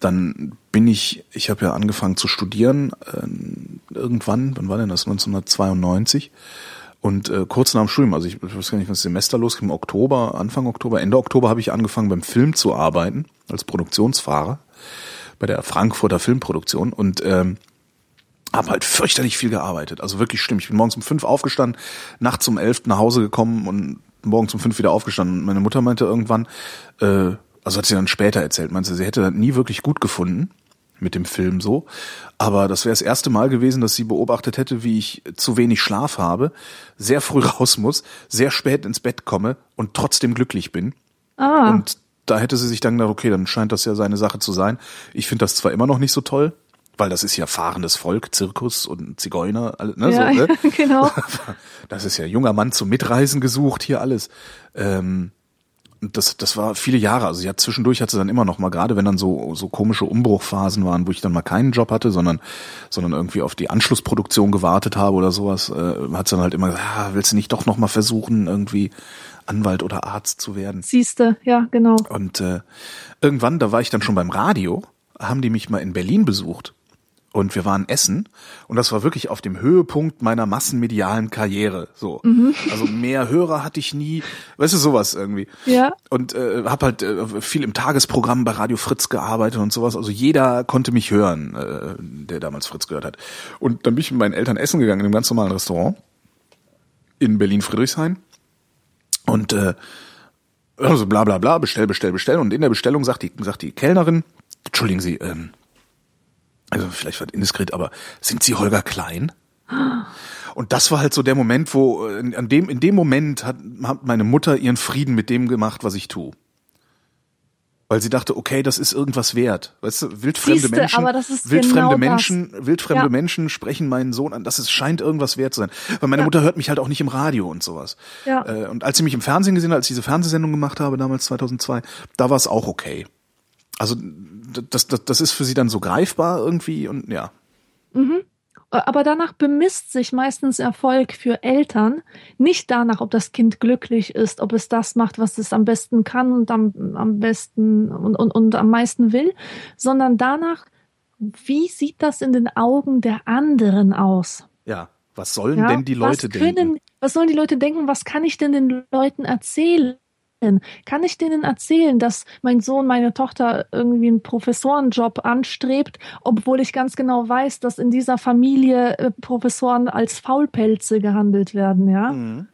dann bin ich, ich habe ja angefangen zu studieren, ähm, irgendwann, wann war denn das? 1992. Und äh, kurz nach dem Studium, also ich, ich weiß gar nicht, was Semester losging, im Oktober, Anfang Oktober, Ende Oktober habe ich angefangen beim Film zu arbeiten, als Produktionsfahrer bei der Frankfurter Filmproduktion und ähm, habe halt fürchterlich viel gearbeitet. Also wirklich schlimm. Ich bin morgens um fünf aufgestanden, nachts um elf nach Hause gekommen und morgens um fünf wieder aufgestanden. Und meine Mutter meinte irgendwann, äh, also hat sie dann später erzählt, meinte sie, sie hätte das nie wirklich gut gefunden mit dem Film so. Aber das wäre das erste Mal gewesen, dass sie beobachtet hätte, wie ich zu wenig Schlaf habe, sehr früh raus muss, sehr spät ins Bett komme und trotzdem glücklich bin.
Ah,
Und da hätte sie sich dann gedacht, okay, dann scheint das ja seine Sache zu sein. Ich finde das zwar immer noch nicht so toll, weil das ist ja fahrendes Volk, Zirkus und Zigeuner, ne,
ja,
so, ne?
genau.
Das ist ja junger Mann zum Mitreisen gesucht, hier alles. Ähm, das, das war viele Jahre. Also sie hat zwischendurch hat sie dann immer noch mal, gerade wenn dann so, so komische Umbruchphasen waren, wo ich dann mal keinen Job hatte, sondern, sondern irgendwie auf die Anschlussproduktion gewartet habe oder sowas, äh, hat sie dann halt immer gesagt, ah, willst du nicht doch noch mal versuchen, irgendwie Anwalt oder Arzt zu werden?
Siehste, ja, genau.
Und äh, irgendwann, da war ich dann schon beim Radio, haben die mich mal in Berlin besucht. Und wir waren essen und das war wirklich auf dem Höhepunkt meiner massenmedialen Karriere. So, also mehr Hörer hatte ich nie, weißt du sowas irgendwie.
Ja.
Und äh, habe halt äh, viel im Tagesprogramm bei Radio Fritz gearbeitet und sowas. Also jeder konnte mich hören, äh, der damals Fritz gehört hat. Und dann bin ich mit meinen Eltern essen gegangen in einem ganz normalen Restaurant in Berlin Friedrichshain und äh, also bla bla bla, bestell, bestell, bestell. Und in der Bestellung sagt die, sagt die Kellnerin, entschuldigen Sie, ähm, also vielleicht wird indiskret, aber sind Sie Holger Klein? Und das war halt so der Moment, wo, äh, in, an dem, in dem Moment hat, hat meine Mutter ihren Frieden mit dem gemacht, was ich tue. Weil sie dachte, okay, das ist irgendwas wert. Weißt du, wildfremde
Siehste,
Menschen,
das
wildfremde
genau
Menschen, wildfremde
Ja.
Menschen sprechen meinen Sohn an. Das ist, scheint irgendwas wert zu sein. Weil meine Mutter hört mich halt auch nicht im Radio und sowas.
Ja.
Äh, und als sie mich im Fernsehen gesehen hat, als ich diese Fernsehsendung gemacht habe, damals 2002, da war es auch okay. Also das, das, das ist für sie dann so greifbar irgendwie und ja.
Aber danach bemisst sich meistens Erfolg für Eltern nicht danach, ob das Kind glücklich ist, ob es das macht, was es am besten kann und am, am besten und, und, und am meisten will, sondern danach, wie sieht das in den Augen der anderen aus?
Ja. Was sollen
Ja,
denn die Leute
was können,
denken?
Was sollen die Leute denken? Was kann ich denn den Leuten erzählen? Kann ich denen erzählen, dass mein Sohn, meine Tochter irgendwie einen Professorenjob anstrebt, obwohl ich ganz genau weiß, dass in dieser Familie äh, Professoren als Faulpelze gehandelt werden, ja?
Mhm.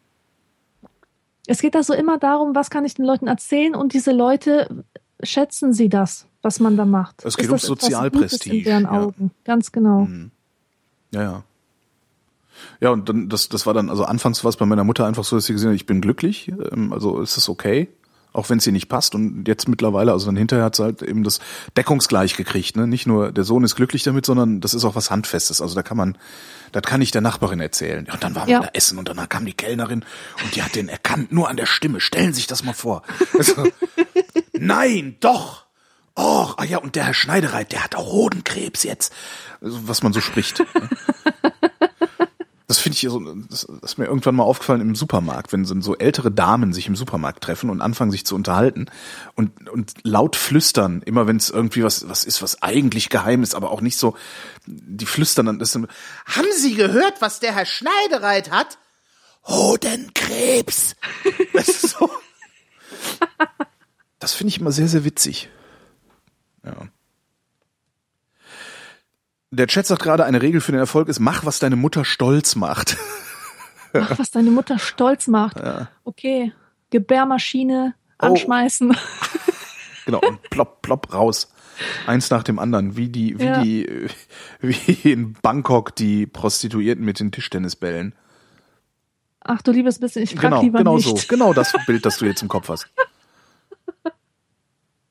Es geht also immer darum, was kann ich den Leuten erzählen und diese Leute schätzen sie das, was man da macht?
Es geht
etwas
Sozialprestige,
In deren
ja. Mhm.
Augen, ganz genau.
Ja, ja. Ja, und dann, das, das war dann, also anfangs war es bei meiner Mutter einfach so, dass sie gesehen hat, ich bin glücklich, ähm, also ist es okay, auch wenn es ihr nicht passt. Und jetzt mittlerweile, also dann hinterher hat sie halt eben das deckungsgleich gekriegt, ne? Nicht nur der Sohn ist glücklich damit, sondern das ist auch was Handfestes. Also da kann man, das kann ich der Nachbarin erzählen. Ja, und dann waren
Ja.
wir da essen und dann kam die Kellnerin und die hat den erkannt, nur an der Stimme. Stellen Sie sich das mal vor. Also, Nein, doch. Och, ah ja, und der Herr Schneidereit, der hat auch Hodenkrebs jetzt. Also, was man so spricht. ne? Das finde ich so, das, ist mir irgendwann mal aufgefallen im Supermarkt, wenn so, ältere Damen sich im Supermarkt treffen und anfangen sich zu unterhalten und, und laut flüstern, immer wenn es irgendwie was, was ist, was eigentlich geheim ist, aber auch nicht so, die flüstern dann, ist dann, haben Sie gehört, was der Herr Schneidereit hat? Hodenkrebs. Das ist so. Das finde ich immer sehr, sehr witzig. Ja. Der Chat sagt gerade, eine Regel für den Erfolg ist, mach, was deine Mutter stolz macht.
Ach, was deine Mutter stolz macht. Okay, Gebärmaschine
Oh.
anschmeißen.
Genau, und plopp, plopp raus. Eins nach dem anderen, wie die, wie
Ja.
die, wie in Bangkok die Prostituierten mit den Tischtennisbällen.
Ach du liebes bisschen, ich frag
Genau,
lieber
genau
nicht.
so. Genau das Bild, das du jetzt im Kopf hast.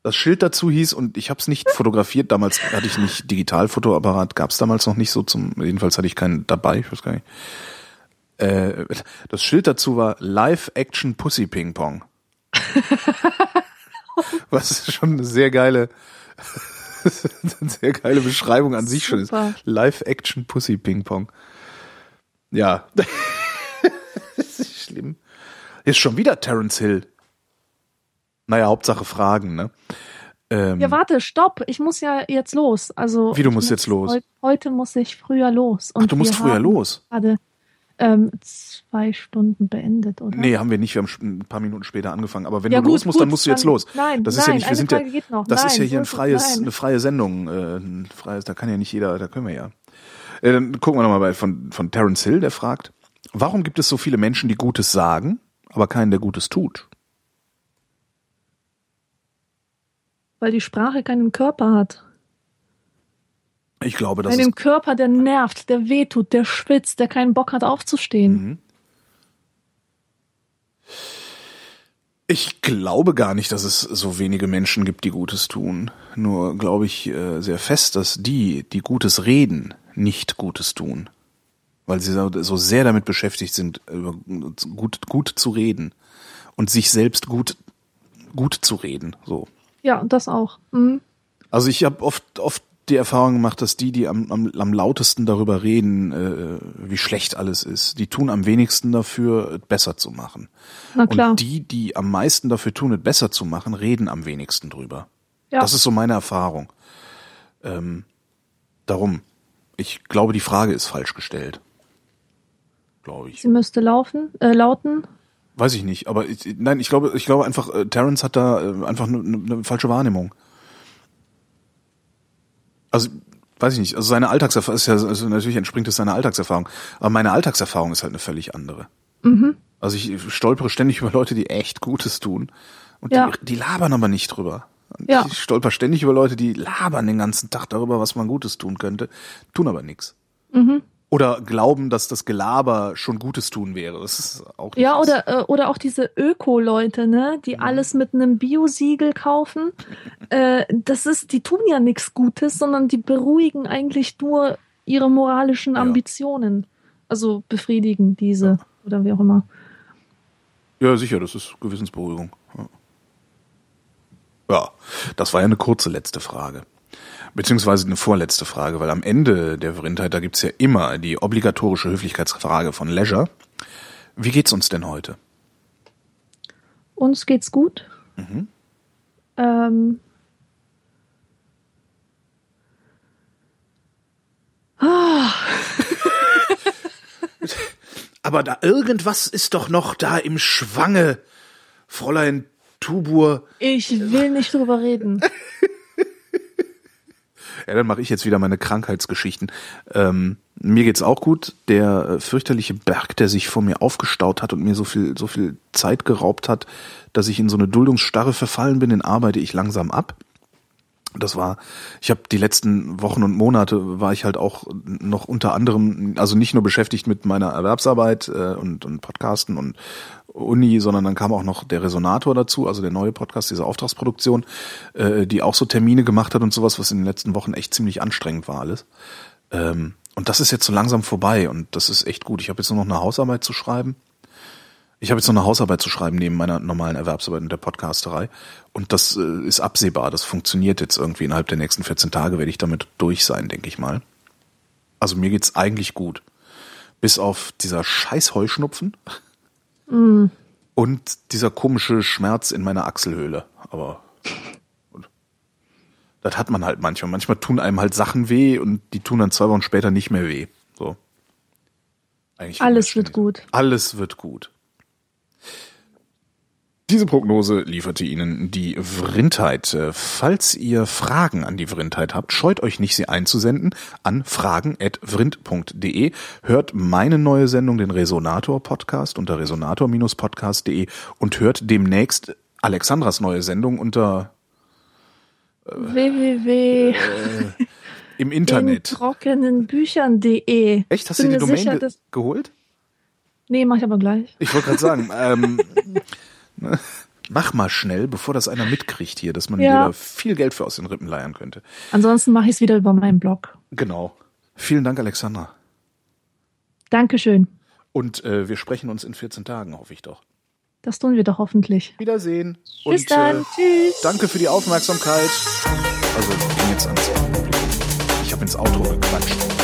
Das Schild dazu hieß, und ich habe es nicht fotografiert, damals hatte ich nicht Digitalfotoapparat, gab es damals noch nicht so zum, jedenfalls hatte ich keinen dabei, ich weiß gar nicht. Äh, das Schild dazu war Live-Action Pussy Ping Pong. Was schon eine sehr geile, eine sehr geile Beschreibung an sich schon ist.
Super.
Live-Action Pussy Ping Pong. Ja. das ist schlimm. Ist schon wieder Terence Hill. Naja, Hauptsache Fragen, ne? Ähm,
Ja, warte, stopp. Ich muss ja jetzt los. Also
Wie, du musst
muss
jetzt los?
Heut, heute muss ich früher los. Und
ach, du musst früher los.
Gerade ähm, zwei Stunden beendet, oder?
Nee, haben wir nicht. Wir haben ein paar Minuten später angefangen. Aber wenn
Ja,
du
gut,
los musst,
gut,
dann musst du jetzt los.
nein,
das ist ja
nein,
nicht, wir sind
Frage
ja,
noch.
das ist
Nein,
ja hier ein
ist
freies, eine freie Sendung. Äh, ein freies, da kann ja nicht jeder, da können wir ja. Äh, dann gucken wir nochmal bei von, von Terence Hill, der fragt, warum gibt es so viele Menschen, die Gutes sagen, aber keinen, der Gutes tut?
Weil die Sprache keinen Körper hat.
Ich glaube, das
Einen
ist,
Körper, der nervt, der wehtut, der schwitzt, der keinen Bock hat aufzustehen.
Mhm. ich glaube gar nicht, dass es so wenige Menschen gibt, die Gutes tun. Nur glaube ich äh, sehr fest, dass die, die Gutes reden, nicht Gutes tun. Weil sie so sehr damit beschäftigt sind, gut, gut zu reden und sich selbst gut, gut zu reden, so.
Ja, das auch. Mhm.
Also ich habe oft, oft die Erfahrung gemacht, dass die, die am, am, am lautesten darüber reden, äh, wie schlecht alles ist, die tun am wenigsten dafür, es besser zu machen.
Na klar.
Und die, die am meisten dafür tun, es besser zu machen, reden am wenigsten drüber.
ja.
Das ist so meine Erfahrung. Ähm, darum, ich glaube, die Frage ist falsch gestellt. Glaube ich.
Sie müsste laufen, äh, lauten.
Weiß ich nicht, aber ich, nein, ich glaube, ich glaube einfach, äh, Terence hat da äh, einfach eine ne, ne falsche Wahrnehmung. Also, weiß ich nicht, also seine Alltagserfahrung ist ja, also natürlich entspringt es seiner Alltagserfahrung, aber meine Alltagserfahrung ist halt eine völlig andere.
Mhm.
Also ich stolpere ständig über Leute, die echt Gutes tun und
Ja.
die, die labern aber nicht drüber.
Ja.
Ich stolper ständig über Leute, die labern den ganzen Tag darüber, was man Gutes tun könnte, tun aber nichts.
Mhm.
Oder glauben, dass das Gelaber schon Gutes tun wäre. Das ist auch
Ja,
was.
oder, äh, oder auch diese Öko-Leute, ne,
Mhm.
die alles mit einem Biosiegel kaufen. Äh, das ist, die tun ja nichts Gutes, sondern die beruhigen eigentlich nur ihre moralischen
Ja.
Ambitionen. Also befriedigen diese oder wie auch immer.
Ja, sicher, das ist Gewissensberuhigung. Ja. ja, das war ja eine kurze letzte Frage. Beziehungsweise eine vorletzte Frage, weil am Ende der Vrindheit, da gibt's ja immer die obligatorische Höflichkeitsfrage von Leisure. Wie geht's uns denn heute?
Uns geht's gut.
Mhm.
Ähm, ah,
Aber da irgendwas ist doch noch da im Schwange, Fräulein Tubur.
ich will nicht drüber reden.
Ja, dann mache ich jetzt wieder meine Krankheitsgeschichten. Ähm, mir geht's auch gut. Der äh, fürchterliche Berg, der sich vor mir aufgestaut hat und mir so viel, so viel Zeit geraubt hat, dass ich in so eine Duldungsstarre verfallen bin, den arbeite ich langsam ab. Das war, ich habe die letzten Wochen und Monate war ich halt auch noch unter anderem, also nicht nur beschäftigt mit meiner Erwerbsarbeit äh, und, und Podcasten und Uni, sondern dann kam auch noch der Resonator dazu, also der neue Podcast, diese Auftragsproduktion, äh, die auch so Termine gemacht hat und sowas, was in den letzten Wochen echt ziemlich anstrengend war alles. Ähm, und das ist jetzt so langsam vorbei und das ist echt gut. Ich habe jetzt nur noch eine Hausarbeit zu schreiben ich habe jetzt noch eine Hausarbeit zu schreiben neben meiner normalen Erwerbsarbeit in der Podcasterei. Und das äh, ist absehbar. Das funktioniert jetzt irgendwie innerhalb der nächsten 14 Tage werde ich damit durch sein, denke ich mal. Also mir geht's eigentlich gut. Bis auf dieser scheiß Heuschnupfen mm. und dieser komische Schmerz in meiner Achselhöhle. Aber das hat man halt manchmal. Manchmal tun einem halt Sachen weh und die tun dann zwei Wochen später nicht mehr weh. So.
Eigentlich Alles wird gut.
Alles wird gut. Diese Prognose lieferte Ihnen die Vrindheit. Falls ihr Fragen an die Vrindheit habt, scheut euch nicht, sie einzusenden an fragen.vrind.de. Hört meine neue Sendung, den Resonator-Podcast, unter resonator-podcast.de und hört demnächst Alexandras neue Sendung unter
äh, www. Äh,
im Internet.
trockenenbüchern.de.
Echt? Hast du die Domain sicher, ge geholt?
Nee, mach ich aber gleich.
Ich wollte gerade sagen, ähm, Mach mal schnell, bevor das einer mitkriegt hier, dass man ja. wieder viel Geld für aus den Rippen leiern könnte.
Ansonsten mache ich es wieder über meinen Blog.
Genau. Vielen Dank, Alexandra.
Dankeschön.
Und äh, wir sprechen uns in 14 Tagen, hoffe ich doch.
Das tun wir doch hoffentlich.
Wiedersehen.
Bis Und, dann. Äh, Tschüss.
Danke für die Aufmerksamkeit. Also, ging jetzt ans Ich habe ins Auto gequatscht.